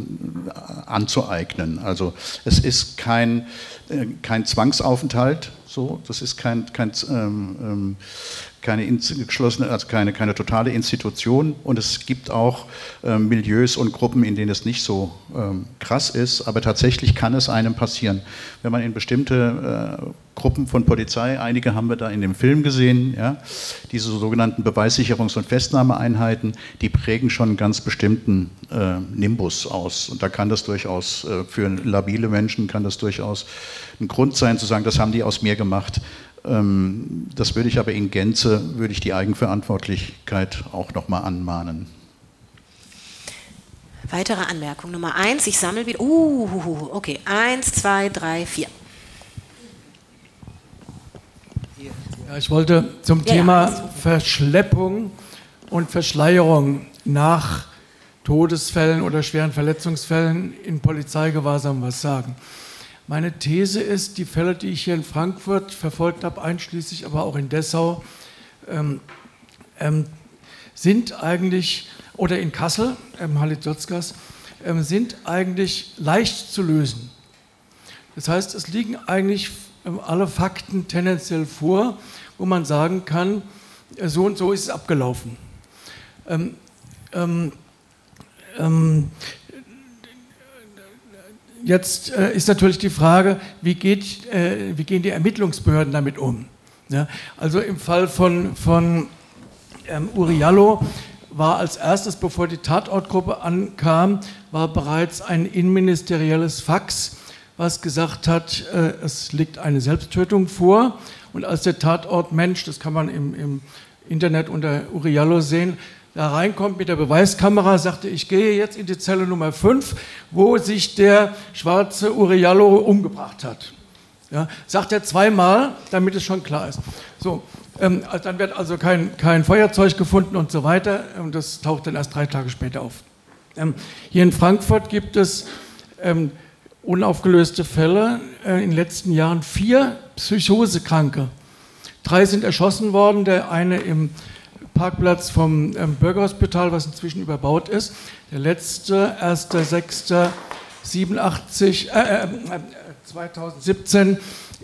anzueignen. Also es ist kein, äh, kein Zwangsaufenthalt, so, das ist kein, kein ähm, ähm keine geschlossene, also keine, keine totale Institution und es gibt auch ähm, Milieus und Gruppen, in denen es nicht so ähm, krass ist, aber tatsächlich kann es einem passieren. Wenn man in bestimmte äh, Gruppen von Polizei, einige haben wir da in dem Film gesehen, ja, diese sogenannten Beweissicherungs- und Festnahmeeinheiten, die prägen schon einen ganz bestimmten äh, Nimbus aus. Und da kann das durchaus, äh, für labile Menschen kann das durchaus ein Grund sein zu sagen, das haben die aus mir gemacht. Ähm, das würde ich aber in Gänze, würde ich die Eigenverantwortlichkeit auch nochmal anmahnen. Weitere Anmerkung Nummer eins, ich sammle wieder. Uh, okay, eins, zwei, drei, vier. Ja, ich wollte zum Ja, Thema ja, Verschleppung und Verschleierung nach Todesfällen oder schweren Verletzungsfällen in Polizeigewahrsam was sagen. Meine These ist, die Fälle, die ich hier in Frankfurt verfolgt habe, einschließlich aber auch in Dessau, ähm, ähm, sind eigentlich, oder in Kassel, ähm, Halitotskas, ähm, sind eigentlich leicht zu lösen. Das heißt, es liegen eigentlich ähm, alle Fakten tendenziell vor, wo man sagen kann, äh, so und so ist es abgelaufen. Ähm, ähm, ähm, jetzt äh, ist natürlich die Frage, wie, geht, äh, wie gehen die Ermittlungsbehörden damit um? Ja, also im Fall von, von ähm, Uriallo war als erstes, bevor die Tatortgruppe ankam, war bereits ein innenministerielles Fax, was gesagt hat, äh, es liegt eine Selbsttötung vor. Und als der Tatortmensch, das kann man im, im Internet unter Uriallo sehen, da reinkommt mit der Beweiskamera, sagte, ich gehe jetzt in die Zelle Nummer 5, wo sich der schwarze Uriallo umgebracht hat. Ja, sagt er zweimal, damit es schon klar ist. So, ähm, dann wird also kein, kein Feuerzeug gefunden und so weiter. Und das taucht dann erst drei Tage später auf. Ähm, hier in Frankfurt gibt es ähm, unaufgelöste Fälle. Äh, in den letzten Jahren vier Psychosekranke. Drei sind erschossen worden, der eine im Parkplatz vom ähm, Bürgerhospital, was inzwischen überbaut ist. Der letzte, 1.6.87, äh, äh, 2017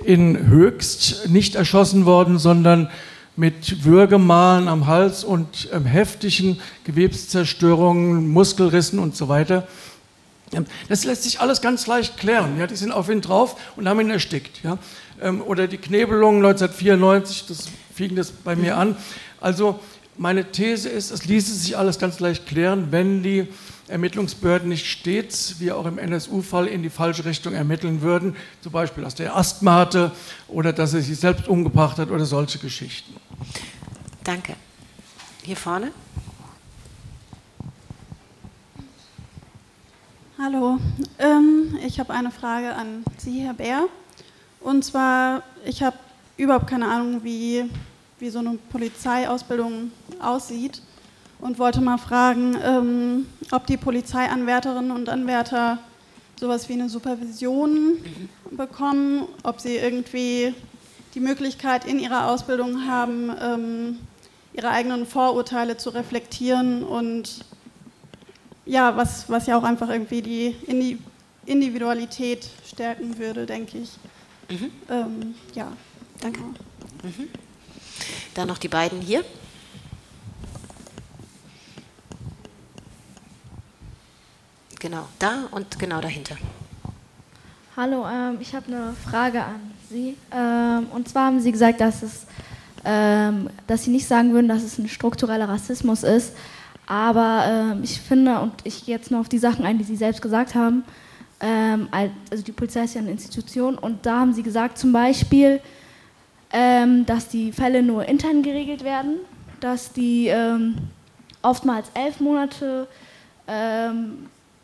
in Höchst nicht erschossen worden, sondern mit Würgemalen am Hals und ähm, heftigen Gewebszerstörungen, Muskelrissen und so weiter. Ähm, das lässt sich alles ganz leicht klären. Ja, die sind auf ihn drauf und haben ihn erstickt. Ja. Ähm, oder die Knebelung 1994, das fing das bei mir an. Also meine These ist, es ließe sich alles ganz leicht klären, wenn die Ermittlungsbehörden nicht stets, wie auch im NSU-Fall, in die falsche Richtung ermitteln würden, zum Beispiel, dass der Asthma hatte oder dass er sich selbst umgebracht hat oder solche Geschichten. Danke. Hier vorne? Hallo, ähm, ich habe eine Frage an Sie, Herr Bär. Und zwar, ich habe überhaupt keine Ahnung, wie, wie so eine Polizeiausbildung aussieht und wollte mal fragen, ähm, ob die Polizeianwärterinnen und Anwärter sowas wie eine Supervision bekommen, ob sie irgendwie die Möglichkeit in ihrer Ausbildung haben, ähm, ihre eigenen Vorurteile zu reflektieren und ja, was, was ja auch einfach irgendwie die Individualität stärken würde, denke ich. Mhm. Ähm, ja, danke. Mhm. Dann noch die beiden hier. Genau, da und genau dahinter. Hallo, ähm, ich habe eine Frage an Sie. Ähm, und zwar haben Sie gesagt, dass, es, ähm, dass Sie nicht sagen würden, dass es ein struktureller Rassismus ist. Aber ähm, ich finde, und ich gehe jetzt nur auf die Sachen ein, die Sie selbst gesagt haben, ähm, also die Polizei ist ja eine Institution und da haben Sie gesagt zum Beispiel, ähm, dass die Fälle nur intern geregelt werden, dass die oftmals elf Monate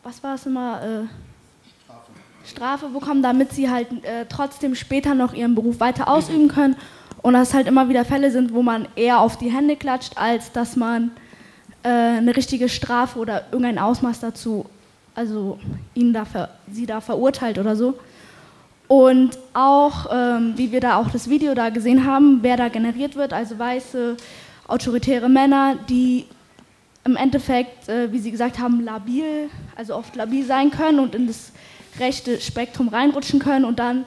was war es immer, äh, Strafe bekommen, damit sie halt äh, trotzdem später noch ihren Beruf weiter ausüben können. Und dass halt immer wieder Fälle sind, wo man eher auf die Hände klatscht, als dass man äh, eine richtige Strafe oder irgendein Ausmaß dazu, also ihn da sie da verurteilt oder so. Und auch, ähm, wie wir da auch das Video da gesehen haben, wer da generiert wird, also weiße, autoritäre Männer, die im Endeffekt, äh, wie Sie gesagt haben, labil, also oft labil sein können und in das rechte Spektrum reinrutschen können und dann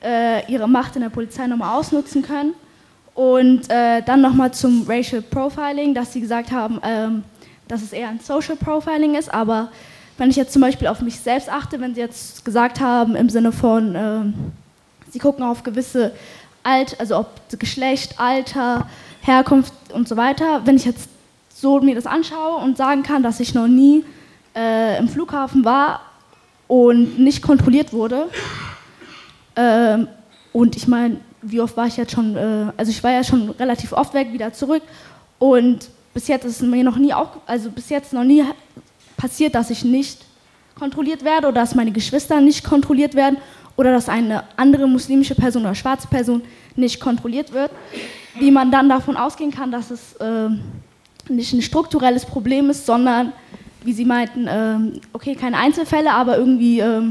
äh, ihre Macht in der Polizei nochmal ausnutzen können. Und äh, dann nochmal zum Racial Profiling, dass Sie gesagt haben, ähm, dass es eher ein Social Profiling ist, aber wenn ich jetzt zum Beispiel auf mich selbst achte, wenn Sie jetzt gesagt haben im Sinne von, ähm, Sie gucken auf gewisse Alt, also ob Geschlecht, Alter, Herkunft und so weiter, wenn ich jetzt so mir das anschaue und sagen kann, dass ich noch nie äh, im Flughafen war und nicht kontrolliert wurde. Ähm, und ich meine, wie oft war ich jetzt schon, äh, also ich war ja schon relativ oft weg, wieder zurück. Und bis jetzt ist mir noch nie auch, also bis jetzt noch nie passiert, dass ich nicht kontrolliert werde oder dass meine Geschwister nicht kontrolliert werden oder dass eine andere muslimische Person oder schwarze Person nicht kontrolliert wird, wie man dann davon ausgehen kann, dass es äh, nicht ein strukturelles Problem ist, sondern, wie Sie meinten, äh, okay, keine Einzelfälle, aber irgendwie, äh,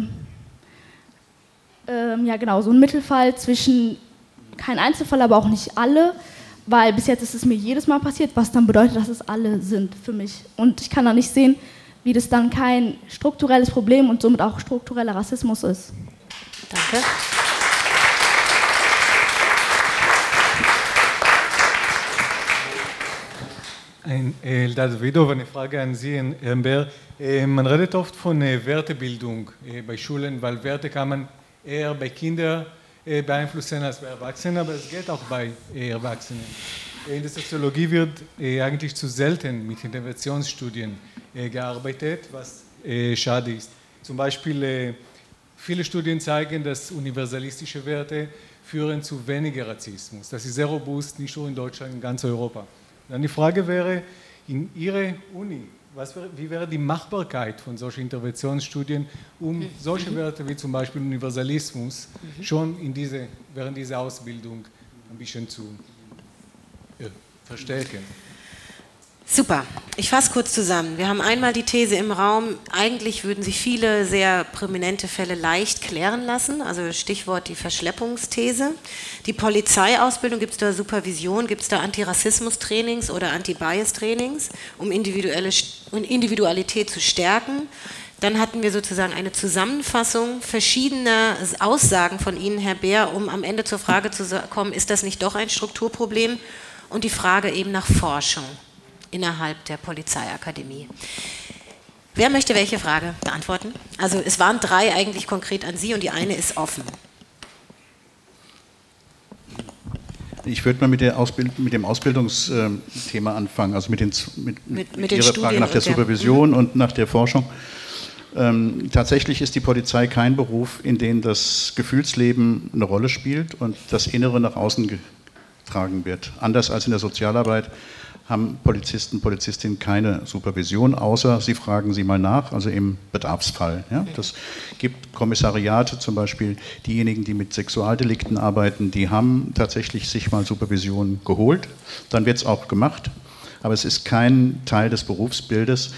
ja genau, so ein Mittelfall zwischen kein Einzelfall, aber auch nicht alle, weil bis jetzt ist es mir jedes Mal passiert, was dann bedeutet, dass es alle sind für mich. Und ich kann da nicht sehen, wie das dann kein strukturelles Problem und somit auch struktureller Rassismus ist. Danke. Ein, Eldad Vidov, eine Frage an Sie, Herr Bär. Äh, man redet oft von äh, Wertebildung äh, bei Schulen, weil Werte kann man eher bei Kindern beeinflussen als bei Erwachsenen, aber es geht auch bei Erwachsenen. In der Soziologie wird eigentlich zu selten mit Interventionsstudien gearbeitet, was schade ist. Zum Beispiel viele Studien zeigen, dass universalistische Werte führen zu weniger Rassismus. Das ist sehr robust, nicht nur in Deutschland, in ganz Europa. Dann die Frage wäre, in Ihrer Uni, wäre, wie wäre die Machbarkeit von solchen Interventionsstudien, um mhm. solche Werte wie zum Beispiel Universalismus mhm. schon in diese, während dieser Ausbildung ein bisschen zu ja, verstärken? Super. Ich fasse kurz zusammen. Wir haben einmal die These im Raum, eigentlich würden sich viele sehr prominente Fälle leicht klären lassen, also Stichwort die Verschleppungsthese. Die Polizeiausbildung, gibt es da Supervision, gibt es da Antirassismus-Trainings oder Anti-Bias-Trainings, um individuelle, Individualität zu stärken. Dann hatten wir sozusagen eine Zusammenfassung verschiedener Aussagen von Ihnen, Herr Bär, um am Ende zur Frage zu kommen, ist das nicht doch ein Strukturproblem? Und die Frage eben nach Forschung innerhalb der Polizeiakademie. Wer möchte welche Frage beantworten? Also es waren drei eigentlich konkret an Sie und die eine ist offen. Ich würde mal mit, Ausbild mit dem Ausbildungsthema anfangen, also mit, den, mit, mit, mit Ihrer Frage nach der Supervision der, und nach der Forschung. Ähm, tatsächlich ist die Polizei kein Beruf, in dem das Gefühlsleben eine Rolle spielt und das Innere nach außen getragen wird. Anders als in der Sozialarbeit haben Polizisten, Polizistinnen keine Supervision, außer sie fragen sie mal nach, also im Bedarfsfall. Ja. Das gibt Kommissariate zum Beispiel, diejenigen, die mit Sexualdelikten arbeiten, die haben tatsächlich sich mal Supervision geholt. Dann wird es auch gemacht, aber es ist kein Teil des Berufsbildes.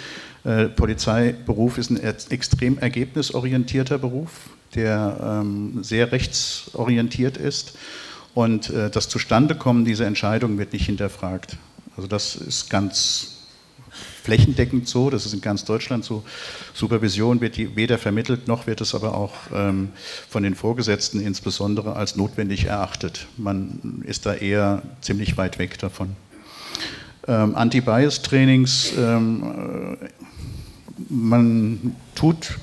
Äh, Polizeiberuf ist ein extrem ergebnisorientierter Beruf, der ähm, sehr rechtsorientiert ist. Und äh, das Zustandekommen dieser Entscheidung wird nicht hinterfragt. Also das ist ganz flächendeckend so, das ist in ganz Deutschland so. Supervision wird weder vermittelt, noch wird es aber auch ähm, von den Vorgesetzten insbesondere als notwendig erachtet. Man ist da eher ziemlich weit weg davon. Ähm, Anti-Bias-Trainings, ähm, äh, man tut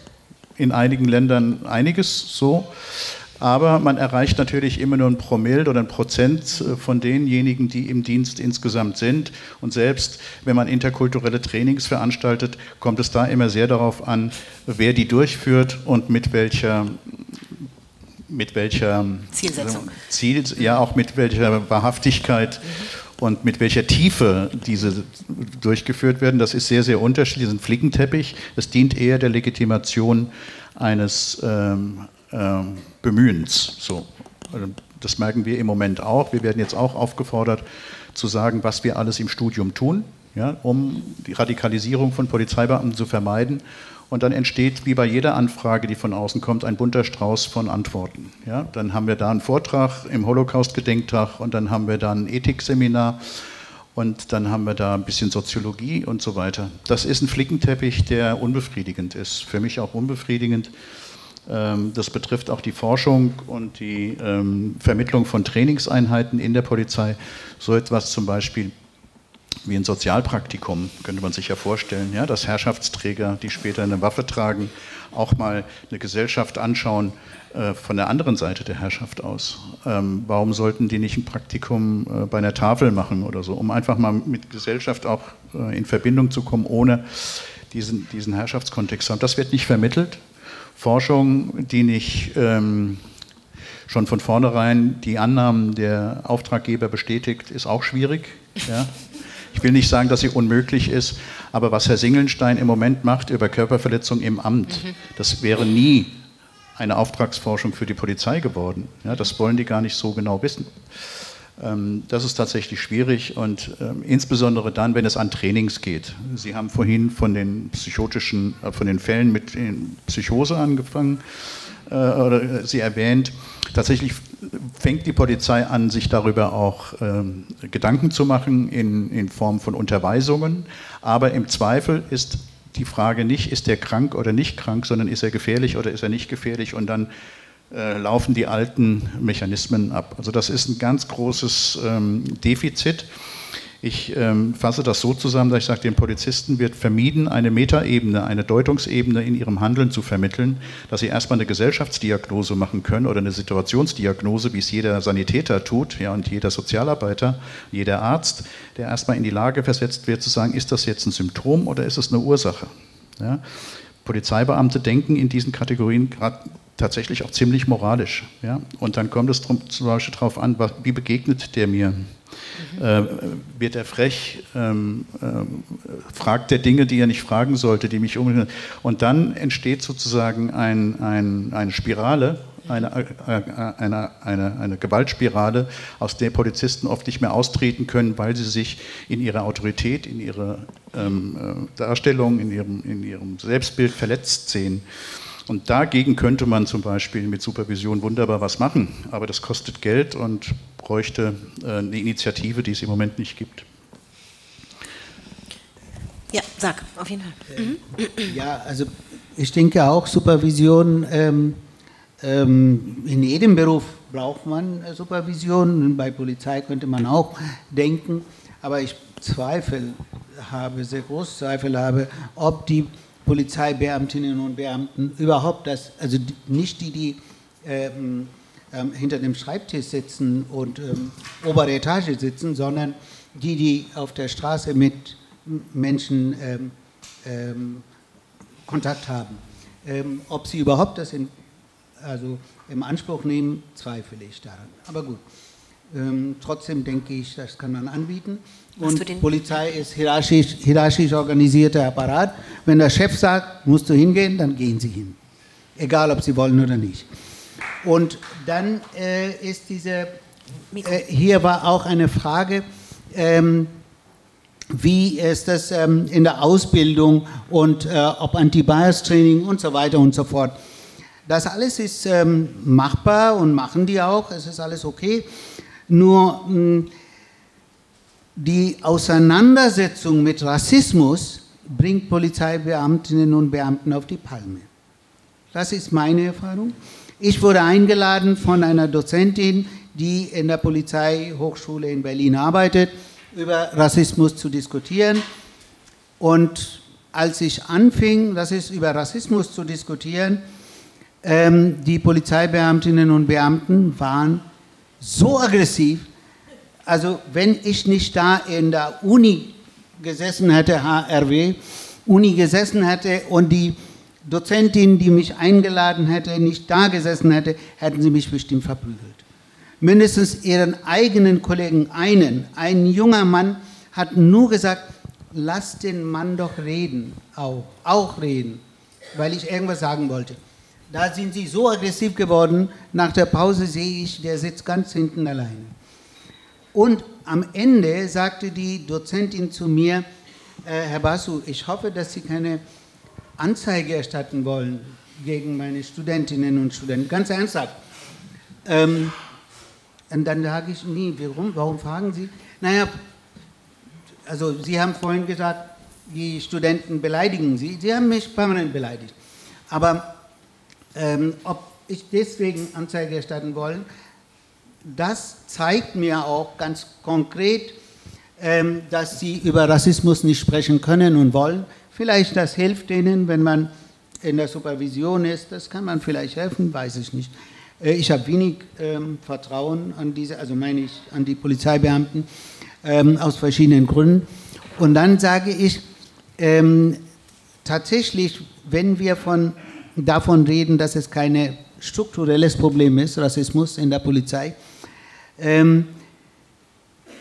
in einigen Ländern einiges so. Aber man erreicht natürlich immer nur ein Promille oder ein Prozent äh, von denjenigen, die im Dienst insgesamt sind. Und selbst wenn man interkulturelle Trainings veranstaltet, kommt es da immer sehr darauf an, wer die durchführt und mit welcher mit welcher Zielsetzung. Ziel, ja, auch mit welcher Wahrhaftigkeit mhm. und mit welcher Tiefe diese durchgeführt werden. Das ist sehr, sehr unterschiedlich. Das ist ein Flickenteppich. Es dient eher der Legitimation eines ähm, ähm, Bemühens. So. Also, das merken wir im Moment auch. Wir werden jetzt auch aufgefordert zu sagen, was wir alles im Studium tun, ja, um die Radikalisierung von Polizeibeamten zu vermeiden. Und dann entsteht, wie bei jeder Anfrage, die von außen kommt, ein bunter Strauß von Antworten. Ja, dann haben wir da einen Vortrag im Holocaust-Gedenktag und dann haben wir da ein Ethikseminar und dann haben wir da ein bisschen Soziologie und so weiter. Das ist ein Flickenteppich, der unbefriedigend ist. Für mich auch unbefriedigend. Ähm, das betrifft auch die Forschung und die ähm, Vermittlung von Trainingseinheiten in der Polizei. So etwas zum Beispiel wie ein Sozialpraktikum, könnte man sich ja vorstellen, ja, dass Herrschaftsträger, die später eine Waffe tragen, auch mal eine Gesellschaft anschauen äh, von der anderen Seite der Herrschaft aus. Ähm, warum sollten die nicht ein Praktikum äh, bei einer Tafel machen oder so, um einfach mal mit Gesellschaft auch äh, in Verbindung zu kommen, ohne diesen, diesen Herrschaftskontext zu haben? Das wird nicht vermittelt. Forschung, die nicht ähm, schon von vornherein die Annahmen der Auftraggeber bestätigt, ist auch schwierig. Ja? Ich will nicht sagen, dass sie unmöglich ist, aber was Herr Singelstein im Moment macht über Körperverletzung im Amt, mhm. das wäre nie eine Auftragsforschung für die Polizei geworden. Ja, das wollen die gar nicht so genau wissen. Ähm, das ist tatsächlich schwierig und ähm, insbesondere dann, wenn es an Trainings geht. Sie haben vorhin von den psychotischen, äh, von den Fällen mit Psychose angefangen äh, oder Sie erwähnt. Tatsächlich fängt die Polizei an, sich darüber auch ähm, Gedanken zu machen in, in Form von Unterweisungen. Aber im Zweifel ist die Frage nicht, ist er krank oder nicht krank, sondern ist er gefährlich oder ist er nicht gefährlich und dann äh, laufen die alten Mechanismen ab. Also das ist ein ganz großes ähm, Defizit. Ich ähm, fasse das so zusammen, dass ich sage, den Polizisten wird vermieden, eine Metaebene, eine Deutungsebene in ihrem Handeln zu vermitteln, dass sie erstmal eine Gesellschaftsdiagnose machen können oder eine Situationsdiagnose, wie es jeder Sanitäter tut ja, und jeder Sozialarbeiter, jeder Arzt, der erstmal in die Lage versetzt wird zu sagen, ist das jetzt ein Symptom oder ist es eine Ursache? Ja? Polizeibeamte denken in diesen Kategorien gerade tatsächlich auch ziemlich moralisch. Ja? Und dann kommt es zum Beispiel darauf an, wie begegnet der mir? Mhm. Äh, wird er frech, ähm, äh, fragt er Dinge, die er nicht fragen sollte, die mich um und dann entsteht sozusagen ein, ein, eine Spirale, eine, äh, eine, eine, eine Gewaltspirale, aus der Polizisten oft nicht mehr austreten können, weil sie sich in ihrer Autorität, in ihrer ähm, äh, Darstellung, in ihrem, in ihrem Selbstbild verletzt sehen. Und dagegen könnte man zum Beispiel mit Supervision wunderbar was machen, aber das kostet Geld und bräuchte äh, eine Initiative, die es im Moment nicht gibt. Ja, sag, auf jeden Fall. Mhm. Ja, also ich denke auch, Supervision, ähm, ähm, in jedem Beruf braucht man äh, Supervision, bei Polizei könnte man auch denken, aber ich Zweifel habe, sehr große Zweifel habe, ob die Polizeibeamtinnen und Beamten überhaupt das, also nicht die, die ähm, ähm, hinter dem Schreibtisch sitzen und ähm, obere Etage sitzen, sondern die, die auf der Straße mit Menschen ähm, ähm, Kontakt haben. Ähm, ob sie überhaupt das in, also im Anspruch nehmen, zweifle ich daran. Aber gut. Ähm, trotzdem denke ich, das kann man anbieten. Und Polizei ist hierarchisch, hierarchisch organisierter Apparat. Wenn der Chef sagt, musst du hingehen, dann gehen sie hin. Egal, ob sie wollen oder nicht. Und dann äh, ist diese, äh, hier war auch eine Frage, ähm, wie ist das ähm, in der Ausbildung und äh, ob Anti-Bias-Training und so weiter und so fort. Das alles ist ähm, machbar und machen die auch, es ist alles okay. Nur mh, die Auseinandersetzung mit Rassismus bringt Polizeibeamtinnen und Beamten auf die Palme. Das ist meine Erfahrung. Ich wurde eingeladen von einer Dozentin, die in der Polizeihochschule in Berlin arbeitet, über Rassismus zu diskutieren. Und als ich anfing, das ist über Rassismus zu diskutieren, ähm, die Polizeibeamtinnen und Beamten waren so aggressiv, also wenn ich nicht da in der Uni gesessen hätte, HRW, Uni gesessen hätte und die Dozentin, die mich eingeladen hätte, nicht da gesessen hätte, hätten sie mich bestimmt verprügelt. Mindestens ihren eigenen Kollegen, einen, ein junger Mann, hat nur gesagt, lass den Mann doch reden, auch, auch reden, weil ich irgendwas sagen wollte. Da sind sie so aggressiv geworden, nach der Pause sehe ich, der sitzt ganz hinten alleine. Und am Ende sagte die Dozentin zu mir, äh, Herr Basu, ich hoffe, dass Sie keine Anzeige erstatten wollen gegen meine Studentinnen und Studenten. Ganz ernsthaft. Ähm, und dann sage ich, nie, warum, warum fragen Sie? Naja, also Sie haben vorhin gesagt, die Studenten beleidigen Sie. Sie haben mich permanent beleidigt. Aber ähm, ob ich deswegen Anzeige erstatten wollen, das zeigt mir auch ganz konkret, ähm, dass sie über Rassismus nicht sprechen können und wollen. Vielleicht das hilft ihnen, wenn man in der Supervision ist. Das kann man vielleicht helfen, weiß ich nicht. Äh, ich habe wenig ähm, Vertrauen an diese, also meine ich an die Polizeibeamten ähm, aus verschiedenen Gründen. Und dann sage ich, ähm, tatsächlich, wenn wir von, davon reden, dass es kein strukturelles Problem ist, Rassismus in der Polizei, ähm,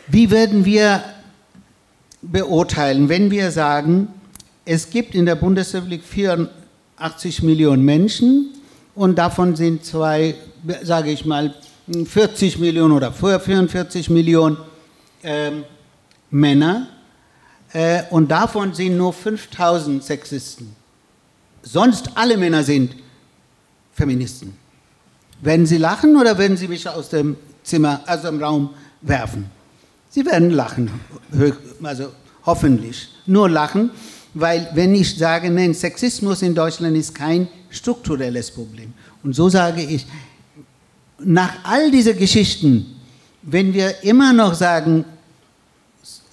wie werden wir beurteilen, wenn wir sagen, es gibt in der Bundesrepublik 84 Millionen Menschen und davon sind zwei, sage ich mal, 40 Millionen oder 44 Millionen ähm, Männer äh, und davon sind nur 5000 Sexisten. Sonst alle Männer sind Feministen. Werden Sie lachen oder werden Sie mich aus dem Zimmer, aus dem Raum werfen? Sie werden lachen, also hoffentlich. Nur lachen, weil wenn ich sage, nein, Sexismus in Deutschland ist kein strukturelles Problem. Und so sage ich, nach all diesen Geschichten, wenn wir immer noch sagen,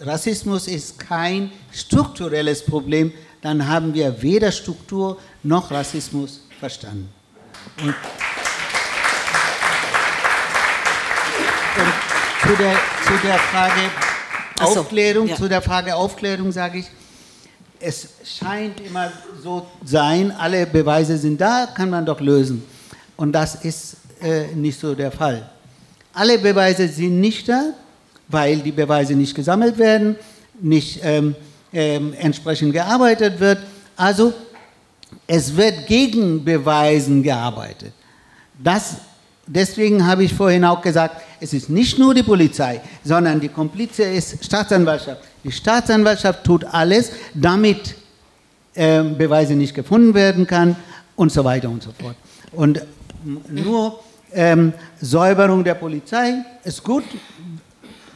Rassismus ist kein strukturelles Problem, dann haben wir weder Struktur noch Rassismus verstanden. Und, und zu, der, zu der Frage so, Aufklärung, ja. zu der Frage Aufklärung sage ich, es scheint immer so sein, alle Beweise sind da, kann man doch lösen. Und das ist äh, nicht so der Fall. Alle Beweise sind nicht da, weil die Beweise nicht gesammelt werden, nicht ähm, ähm, entsprechend gearbeitet wird. Also es wird gegen Beweisen gearbeitet. Das, deswegen habe ich vorhin auch gesagt, es ist nicht nur die Polizei, sondern die Komplize ist Staatsanwaltschaft. Die Staatsanwaltschaft tut alles, damit äh, Beweise nicht gefunden werden kann und so weiter und so fort. Und nur ähm, Säuberung der Polizei ist gut,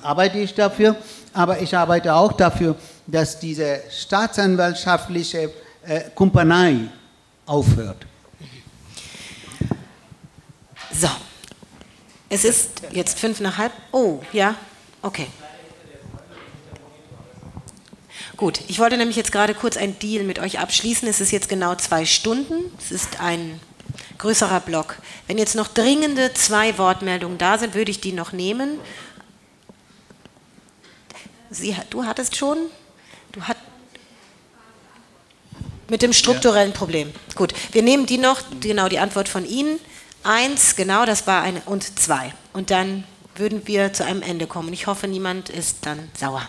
arbeite ich dafür, aber ich arbeite auch dafür, dass diese staatsanwaltschaftliche äh, Kumpanei aufhört. So, es ist jetzt fünf nach halb. Oh, ja, okay. Gut, ich wollte nämlich jetzt gerade kurz einen Deal mit euch abschließen. Es ist jetzt genau zwei Stunden. Es ist ein größerer Block. Wenn jetzt noch dringende zwei Wortmeldungen da sind, würde ich die noch nehmen. Sie, du hattest schon? Du hat, mit dem strukturellen ja. Problem. Gut, wir nehmen die noch, genau die Antwort von Ihnen. Eins, genau, das war eine, und zwei. Und dann würden wir zu einem Ende kommen. Ich hoffe, niemand ist dann sauer.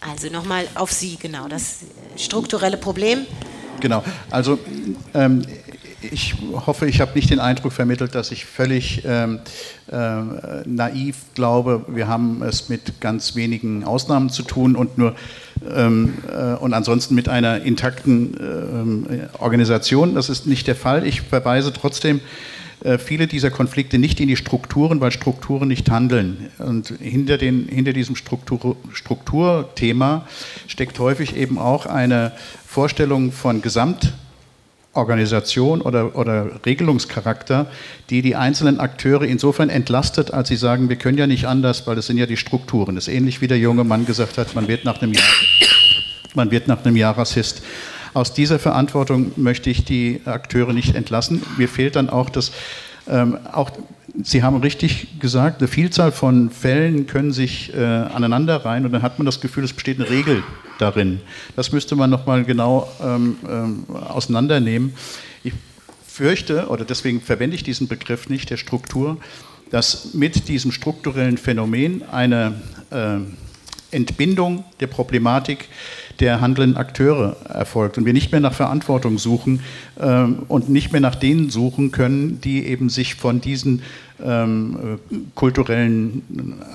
Also nochmal auf Sie, genau, das strukturelle Problem. Genau, also ähm, ich hoffe, ich habe nicht den Eindruck vermittelt, dass ich völlig ähm, äh, naiv glaube, wir haben es mit ganz wenigen Ausnahmen zu tun und nur ähm, äh, und ansonsten mit einer intakten äh, Organisation. Das ist nicht der Fall. Ich verweise trotzdem äh, viele dieser Konflikte nicht in die Strukturen, weil Strukturen nicht handeln. Und hinter, den, hinter diesem Struktur, Strukturthema steckt häufig eben auch eine Vorstellung von Gesamt Organisation oder, oder Regelungscharakter, die die einzelnen Akteure insofern entlastet, als sie sagen, wir können ja nicht anders, weil das sind ja die Strukturen. Das ist ähnlich wie der junge Mann gesagt hat, man wird nach einem Jahr, man wird nach einem Jahr Rassist. Aus dieser Verantwortung möchte ich die Akteure nicht entlassen. Mir fehlt dann auch das, ähm, auch Sie haben richtig gesagt, eine Vielzahl von Fällen können sich äh, aneinander rein und dann hat man das Gefühl, es besteht eine Regel darin. Das müsste man nochmal genau ähm, ähm, auseinandernehmen. Ich fürchte, oder deswegen verwende ich diesen Begriff nicht, der Struktur, dass mit diesem strukturellen Phänomen eine äh, Entbindung der Problematik der handelnden Akteure erfolgt und wir nicht mehr nach Verantwortung suchen ähm, und nicht mehr nach denen suchen können, die eben sich von diesen ähm, kulturellen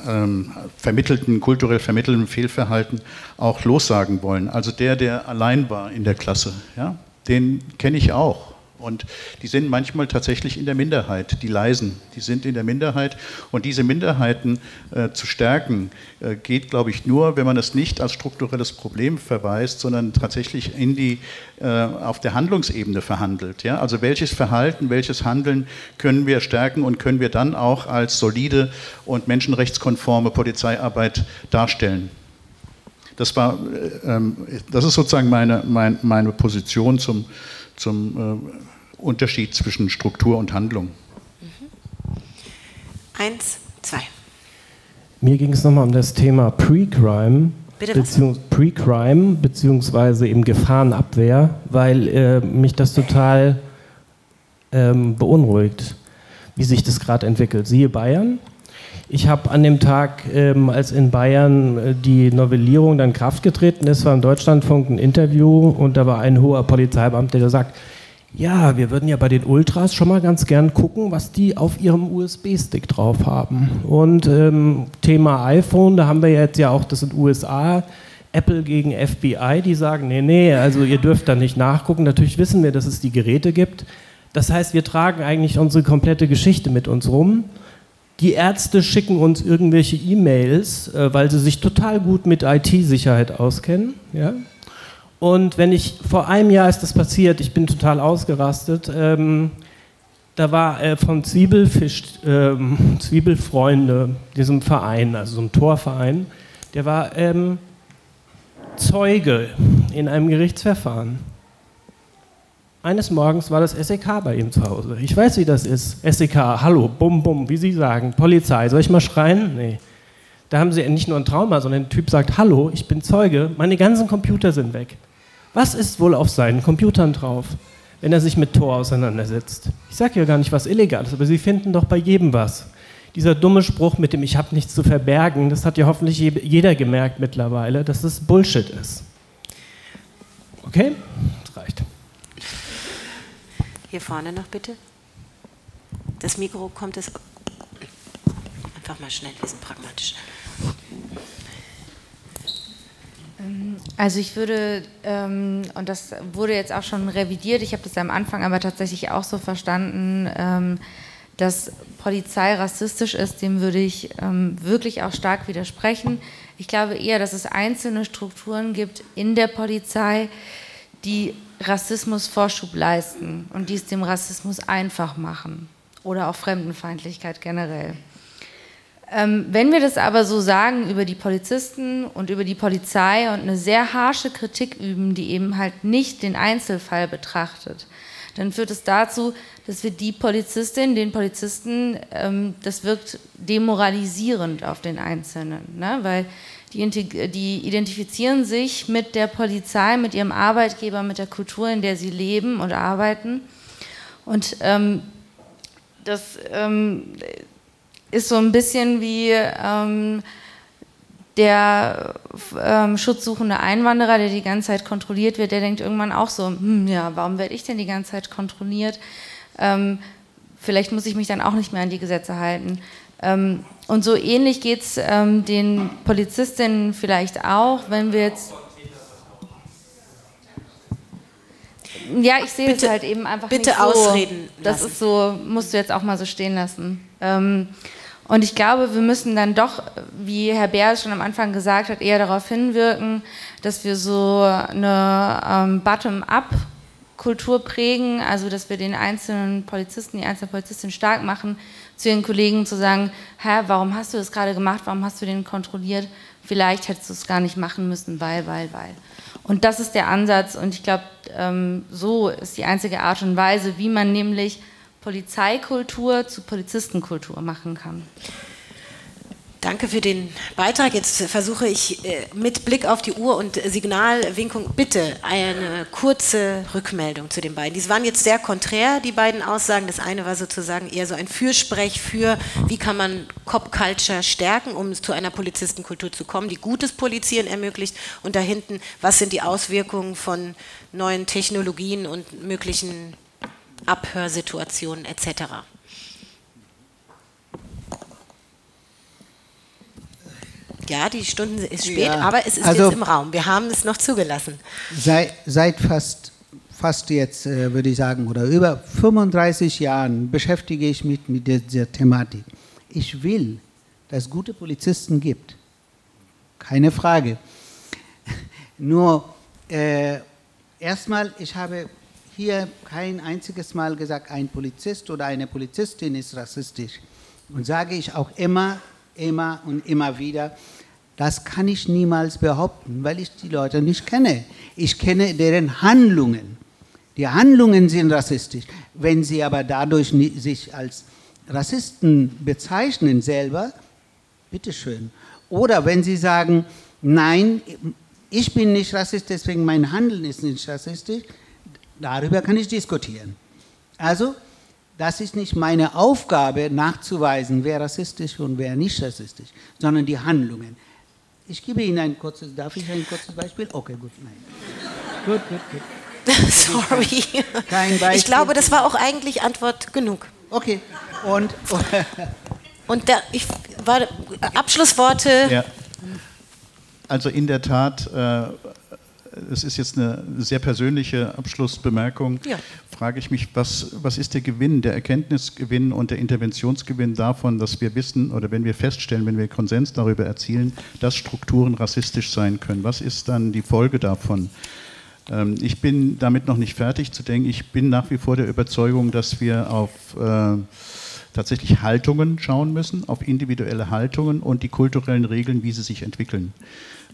ähm, vermittelten, kulturell vermittelten Fehlverhalten auch lossagen wollen. Also der, der allein war in der Klasse, ja, den kenne ich auch. Und die sind manchmal tatsächlich in der Minderheit, die Leisen, die sind in der Minderheit. Und diese Minderheiten äh, zu stärken, äh, geht, glaube ich, nur, wenn man es nicht als strukturelles Problem verweist, sondern tatsächlich in die, äh, auf der Handlungsebene verhandelt. Ja? Also welches Verhalten, welches Handeln können wir stärken und können wir dann auch als solide und menschenrechtskonforme Polizeiarbeit darstellen. Das, war, äh, ähm, das ist sozusagen meine, meine, meine Position zum, zum äh, Unterschied zwischen Struktur und Handlung. Mhm. Eins, zwei. Mir ging es nochmal um das Thema Pre-Crime. Beziehungs Pre-Crime beziehungsweise eben Gefahrenabwehr, weil äh, mich das total ähm, beunruhigt, wie sich das gerade entwickelt. Siehe Bayern. Ich habe an dem Tag, ähm, als in Bayern äh, die Novellierung dann Kraft getreten ist, war im Deutschlandfunk ein Interview und da war ein hoher Polizeibeamter, der sagt, ja, wir würden ja bei den Ultras schon mal ganz gern gucken, was die auf ihrem USB-Stick drauf haben. Und ähm, Thema iPhone, da haben wir jetzt ja auch das in den USA, Apple gegen FBI, die sagen, nee, nee, also ihr dürft da nicht nachgucken. Natürlich wissen wir, dass es die Geräte gibt. Das heißt, wir tragen eigentlich unsere komplette Geschichte mit uns rum. Die Ärzte schicken uns irgendwelche E-Mails, äh, weil sie sich total gut mit IT-Sicherheit auskennen. Ja? Und wenn ich, vor einem Jahr ist das passiert, ich bin total ausgerastet, ähm, da war äh, von Zwiebelfisch, ähm, Zwiebelfreunde, diesem Verein, also so einem Torverein, der war ähm, Zeuge in einem Gerichtsverfahren. Eines Morgens war das SEK bei ihm zu Hause. Ich weiß, wie das ist. SEK, hallo, bum, bum, wie Sie sagen. Polizei, soll ich mal schreien? Nee. Da haben sie nicht nur ein Trauma, sondern der Typ sagt, hallo, ich bin Zeuge, meine ganzen Computer sind weg. Was ist wohl auf seinen Computern drauf, wenn er sich mit Tor auseinandersetzt? Ich sage ja gar nicht was Illegales, aber Sie finden doch bei jedem was. Dieser dumme Spruch mit dem Ich habe nichts zu verbergen, das hat ja hoffentlich jeder gemerkt mittlerweile, dass das Bullshit ist. Okay? Hier vorne noch bitte. Das Mikro kommt es. Einfach mal schnell, wir sind pragmatisch. Ähm, also ich würde, ähm, und das wurde jetzt auch schon revidiert, ich habe das am Anfang aber tatsächlich auch so verstanden, ähm, dass Polizei rassistisch ist, dem würde ich wirklich auch stark widersprechen. Ich glaube eher, dass es einzelne Strukturen gibt in der Polizei, die Rassismus Vorschub leisten und dies dem Rassismus einfach machen oder auch Fremdenfeindlichkeit generell. Ähm, wenn wir das aber so sagen über die Polizisten und über die Polizei und eine sehr harsche Kritik üben, die eben halt nicht den Einzelfall betrachtet, dann führt es dazu, dass wir die Polizistin, den Polizisten, ähm, das wirkt demoralisierend auf den Einzelnen, ne? weil die, die identifizieren sich mit der Polizei, mit ihrem Arbeitgeber, mit der Kultur, in der sie leben und arbeiten. Und ähm, das ähm, ist so ein bisschen wie ähm, der ähm, schutzsuchende Einwanderer, der die ganze Zeit kontrolliert wird, der denkt irgendwann auch so, hm, ja, warum werde ich denn die ganze Zeit kontrolliert? Ähm, vielleicht muss ich mich dann auch nicht mehr an die Gesetze halten. Ähm, und so ähnlich geht es ähm, den Polizistinnen vielleicht auch, wenn wir jetzt. Ja, ich sehe es halt eben einfach bitte nicht so. ausreden. Das ist so, musst du jetzt auch mal so stehen lassen. Ähm, und ich glaube, wir müssen dann doch, wie Herr Bär schon am Anfang gesagt hat, eher darauf hinwirken, dass wir so eine ähm, Bottom-up-Kultur prägen, also dass wir den einzelnen Polizisten, die einzelnen Polizistinnen stark machen, zu ihren Kollegen zu sagen, Hä, warum hast du das gerade gemacht, warum hast du den kontrolliert? Vielleicht hättest du es gar nicht machen müssen, weil, weil, weil. Und das ist der Ansatz und ich glaube, ähm, so ist die einzige Art und Weise, wie man nämlich Polizeikultur zu Polizistenkultur machen kann. Danke für den Beitrag. Jetzt versuche ich äh, mit Blick auf die Uhr und Signalwinkung bitte eine kurze Rückmeldung zu den beiden. Die waren jetzt sehr konträr, die beiden Aussagen. Das eine war sozusagen eher so ein Fürsprech für, wie kann man Cop Culture stärken, um zu einer Polizistenkultur zu kommen, die gutes Polizieren ermöglicht. Und da hinten, was sind die Auswirkungen von neuen Technologien und möglichen Abhörsituationen etc. Ja, die Stunde ist spät, ja, aber es ist also, jetzt im Raum. Wir haben es noch zugelassen. Seit, seit fast, fast jetzt, äh, würde ich sagen, oder über 35 Jahren beschäftige ich mich mit dieser Thematik. Ich will, dass es gute Polizisten gibt. Keine Frage. Nur, äh, erstmal, ich habe hier kein einziges Mal gesagt, ein Polizist oder eine Polizistin ist rassistisch. Und sage ich auch immer, immer und immer wieder, das kann ich niemals behaupten, weil ich die Leute nicht kenne. Ich kenne deren Handlungen. Die Handlungen sind rassistisch. Wenn sie aber dadurch sich als Rassisten bezeichnen selber, bitteschön. Oder wenn sie sagen, nein, ich bin nicht rassistisch, deswegen mein Handeln ist nicht rassistisch, darüber kann ich diskutieren. Also, das ist nicht meine Aufgabe, nachzuweisen, wer rassistisch und wer nicht rassistisch, sondern die Handlungen. Ich gebe Ihnen ein kurzes, darf ich ein kurzes Beispiel? Okay, gut, nein. Gut, gut, gut. Sorry. Kein Beispiel. Ich glaube, das war auch eigentlich Antwort genug. Okay. Und, und der, ich, war, Abschlussworte. Ja. Also in der Tat, äh, es ist jetzt eine sehr persönliche Abschlussbemerkung, ja. frage ich mich, was, was ist der Gewinn, der Erkenntnisgewinn und der Interventionsgewinn davon, dass wir wissen oder wenn wir feststellen, wenn wir Konsens darüber erzielen, dass Strukturen rassistisch sein können? Was ist dann die Folge davon? Ähm, ich bin damit noch nicht fertig zu denken. Ich bin nach wie vor der Überzeugung, dass wir auf äh, tatsächlich Haltungen schauen müssen, auf individuelle Haltungen und die kulturellen Regeln, wie sie sich entwickeln.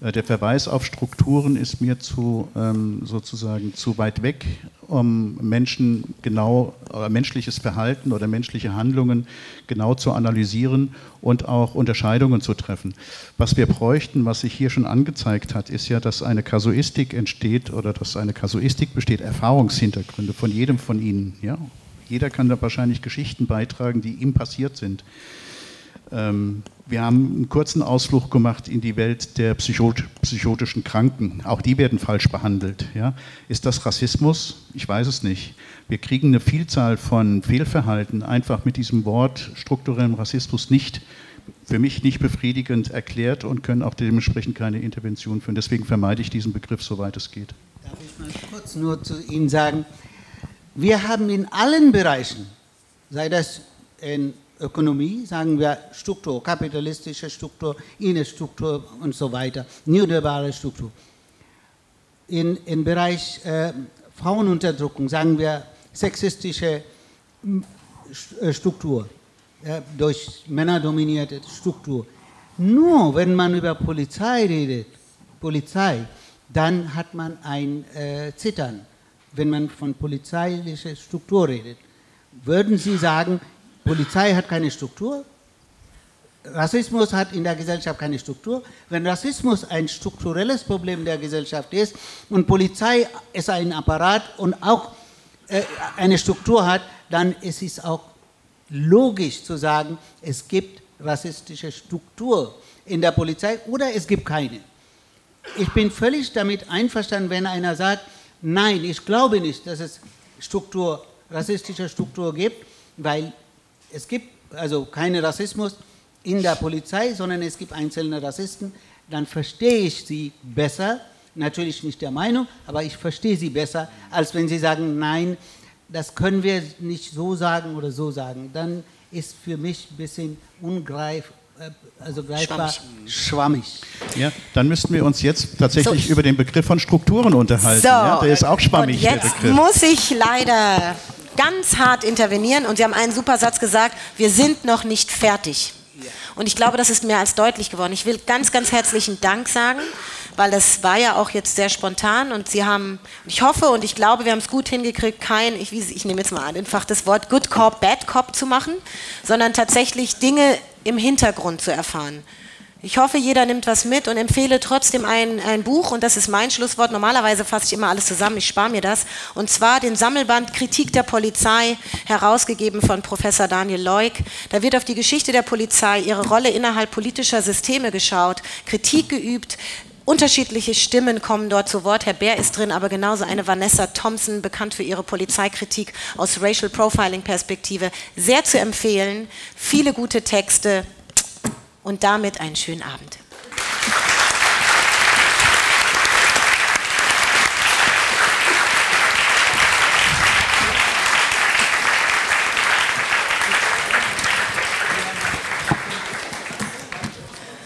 Äh, der Verweis auf Strukturen ist mir zu ähm, sozusagen zu weit weg, um Menschen genau oder menschliches Verhalten oder menschliche Handlungen genau zu analysieren und auch Unterscheidungen zu treffen. Was wir bräuchten, was sich hier schon angezeigt hat, ist ja, dass eine Kasuistik entsteht oder dass eine Kasuistik besteht, Erfahrungshintergründe von jedem von Ihnen. Ja? Jeder kann da wahrscheinlich Geschichten beitragen, die ihm passiert sind. Ähm, wir haben einen kurzen Ausflug gemacht in die Welt der psychot psychotischen Kranken. Auch die werden falsch behandelt. Ja? Ist das Rassismus? Ich weiß es nicht. Wir kriegen eine Vielzahl von Fehlverhalten einfach mit diesem Wort strukturellem Rassismus nicht, für mich nicht befriedigend erklärt und können auch dementsprechend keine Intervention führen. Deswegen vermeide ich diesen Begriff, soweit es geht. Darf ich mal kurz nur zu Ihnen sagen, wir haben in allen Bereichen, sei das in Ökonomie, sagen wir Struktur, kapitalistische Struktur, Innenstruktur und so weiter, neoliberale Struktur. In, Im Bereich äh, Frauenunterdrückung sagen wir sexistische äh, Struktur, äh, durch Männer dominierte Struktur. Nur wenn man über Polizei redet, Polizei, dann hat man ein äh, Zittern, wenn man von polizeilicher Struktur redet. Würden Sie sagen, Polizei hat keine Struktur. Rassismus hat in der Gesellschaft keine Struktur. Wenn Rassismus ein strukturelles Problem der Gesellschaft ist und Polizei ist ein Apparat und auch äh, eine Struktur hat, dann ist es auch logisch zu sagen, es gibt rassistische Struktur in der Polizei oder es gibt keine. Ich bin völlig damit einverstanden, wenn einer sagt, nein, ich glaube nicht, dass es Struktur, rassistische Struktur gibt, weil es gibt also keinen Rassismus in der Polizei, sondern es gibt einzelne Rassisten, dann verstehe ich sie besser. Natürlich nicht der Meinung, aber ich verstehe sie besser, als wenn sie sagen, nein, das können wir nicht so sagen oder so sagen. Dann ist für mich ein bisschen ungreif, äh, also greifbar schwammig. schwammig. Ja, dann müssten wir uns jetzt tatsächlich so. über den Begriff von Strukturen unterhalten. So. Ja, der ist auch schwammig. Und jetzt muss ich leider ganz hart intervenieren und Sie haben einen super Satz gesagt, wir sind noch nicht fertig. Und ich glaube, das ist mehr als deutlich geworden. Ich will ganz, ganz herzlichen Dank sagen, weil das war ja auch jetzt sehr spontan und Sie haben, ich hoffe und ich glaube, wir haben es gut hingekriegt, kein, ich, ich nehme jetzt mal einfach das Wort Good Cop, Bad Cop zu machen, sondern tatsächlich Dinge im Hintergrund zu erfahren. Ich hoffe, jeder nimmt was mit und empfehle trotzdem ein, ein Buch, und das ist mein Schlusswort. Normalerweise fasse ich immer alles zusammen, ich spare mir das. Und zwar den Sammelband Kritik der Polizei, herausgegeben von Professor Daniel Leuk. Da wird auf die Geschichte der Polizei, ihre Rolle innerhalb politischer Systeme geschaut, Kritik geübt, Unterschiedliche Stimmen kommen dort zu Wort. Herr Bär ist drin, aber genauso eine Vanessa Thompson, bekannt für ihre Polizeikritik aus Racial Profiling Perspektive. Sehr zu empfehlen. Viele gute Texte und damit einen schönen Abend.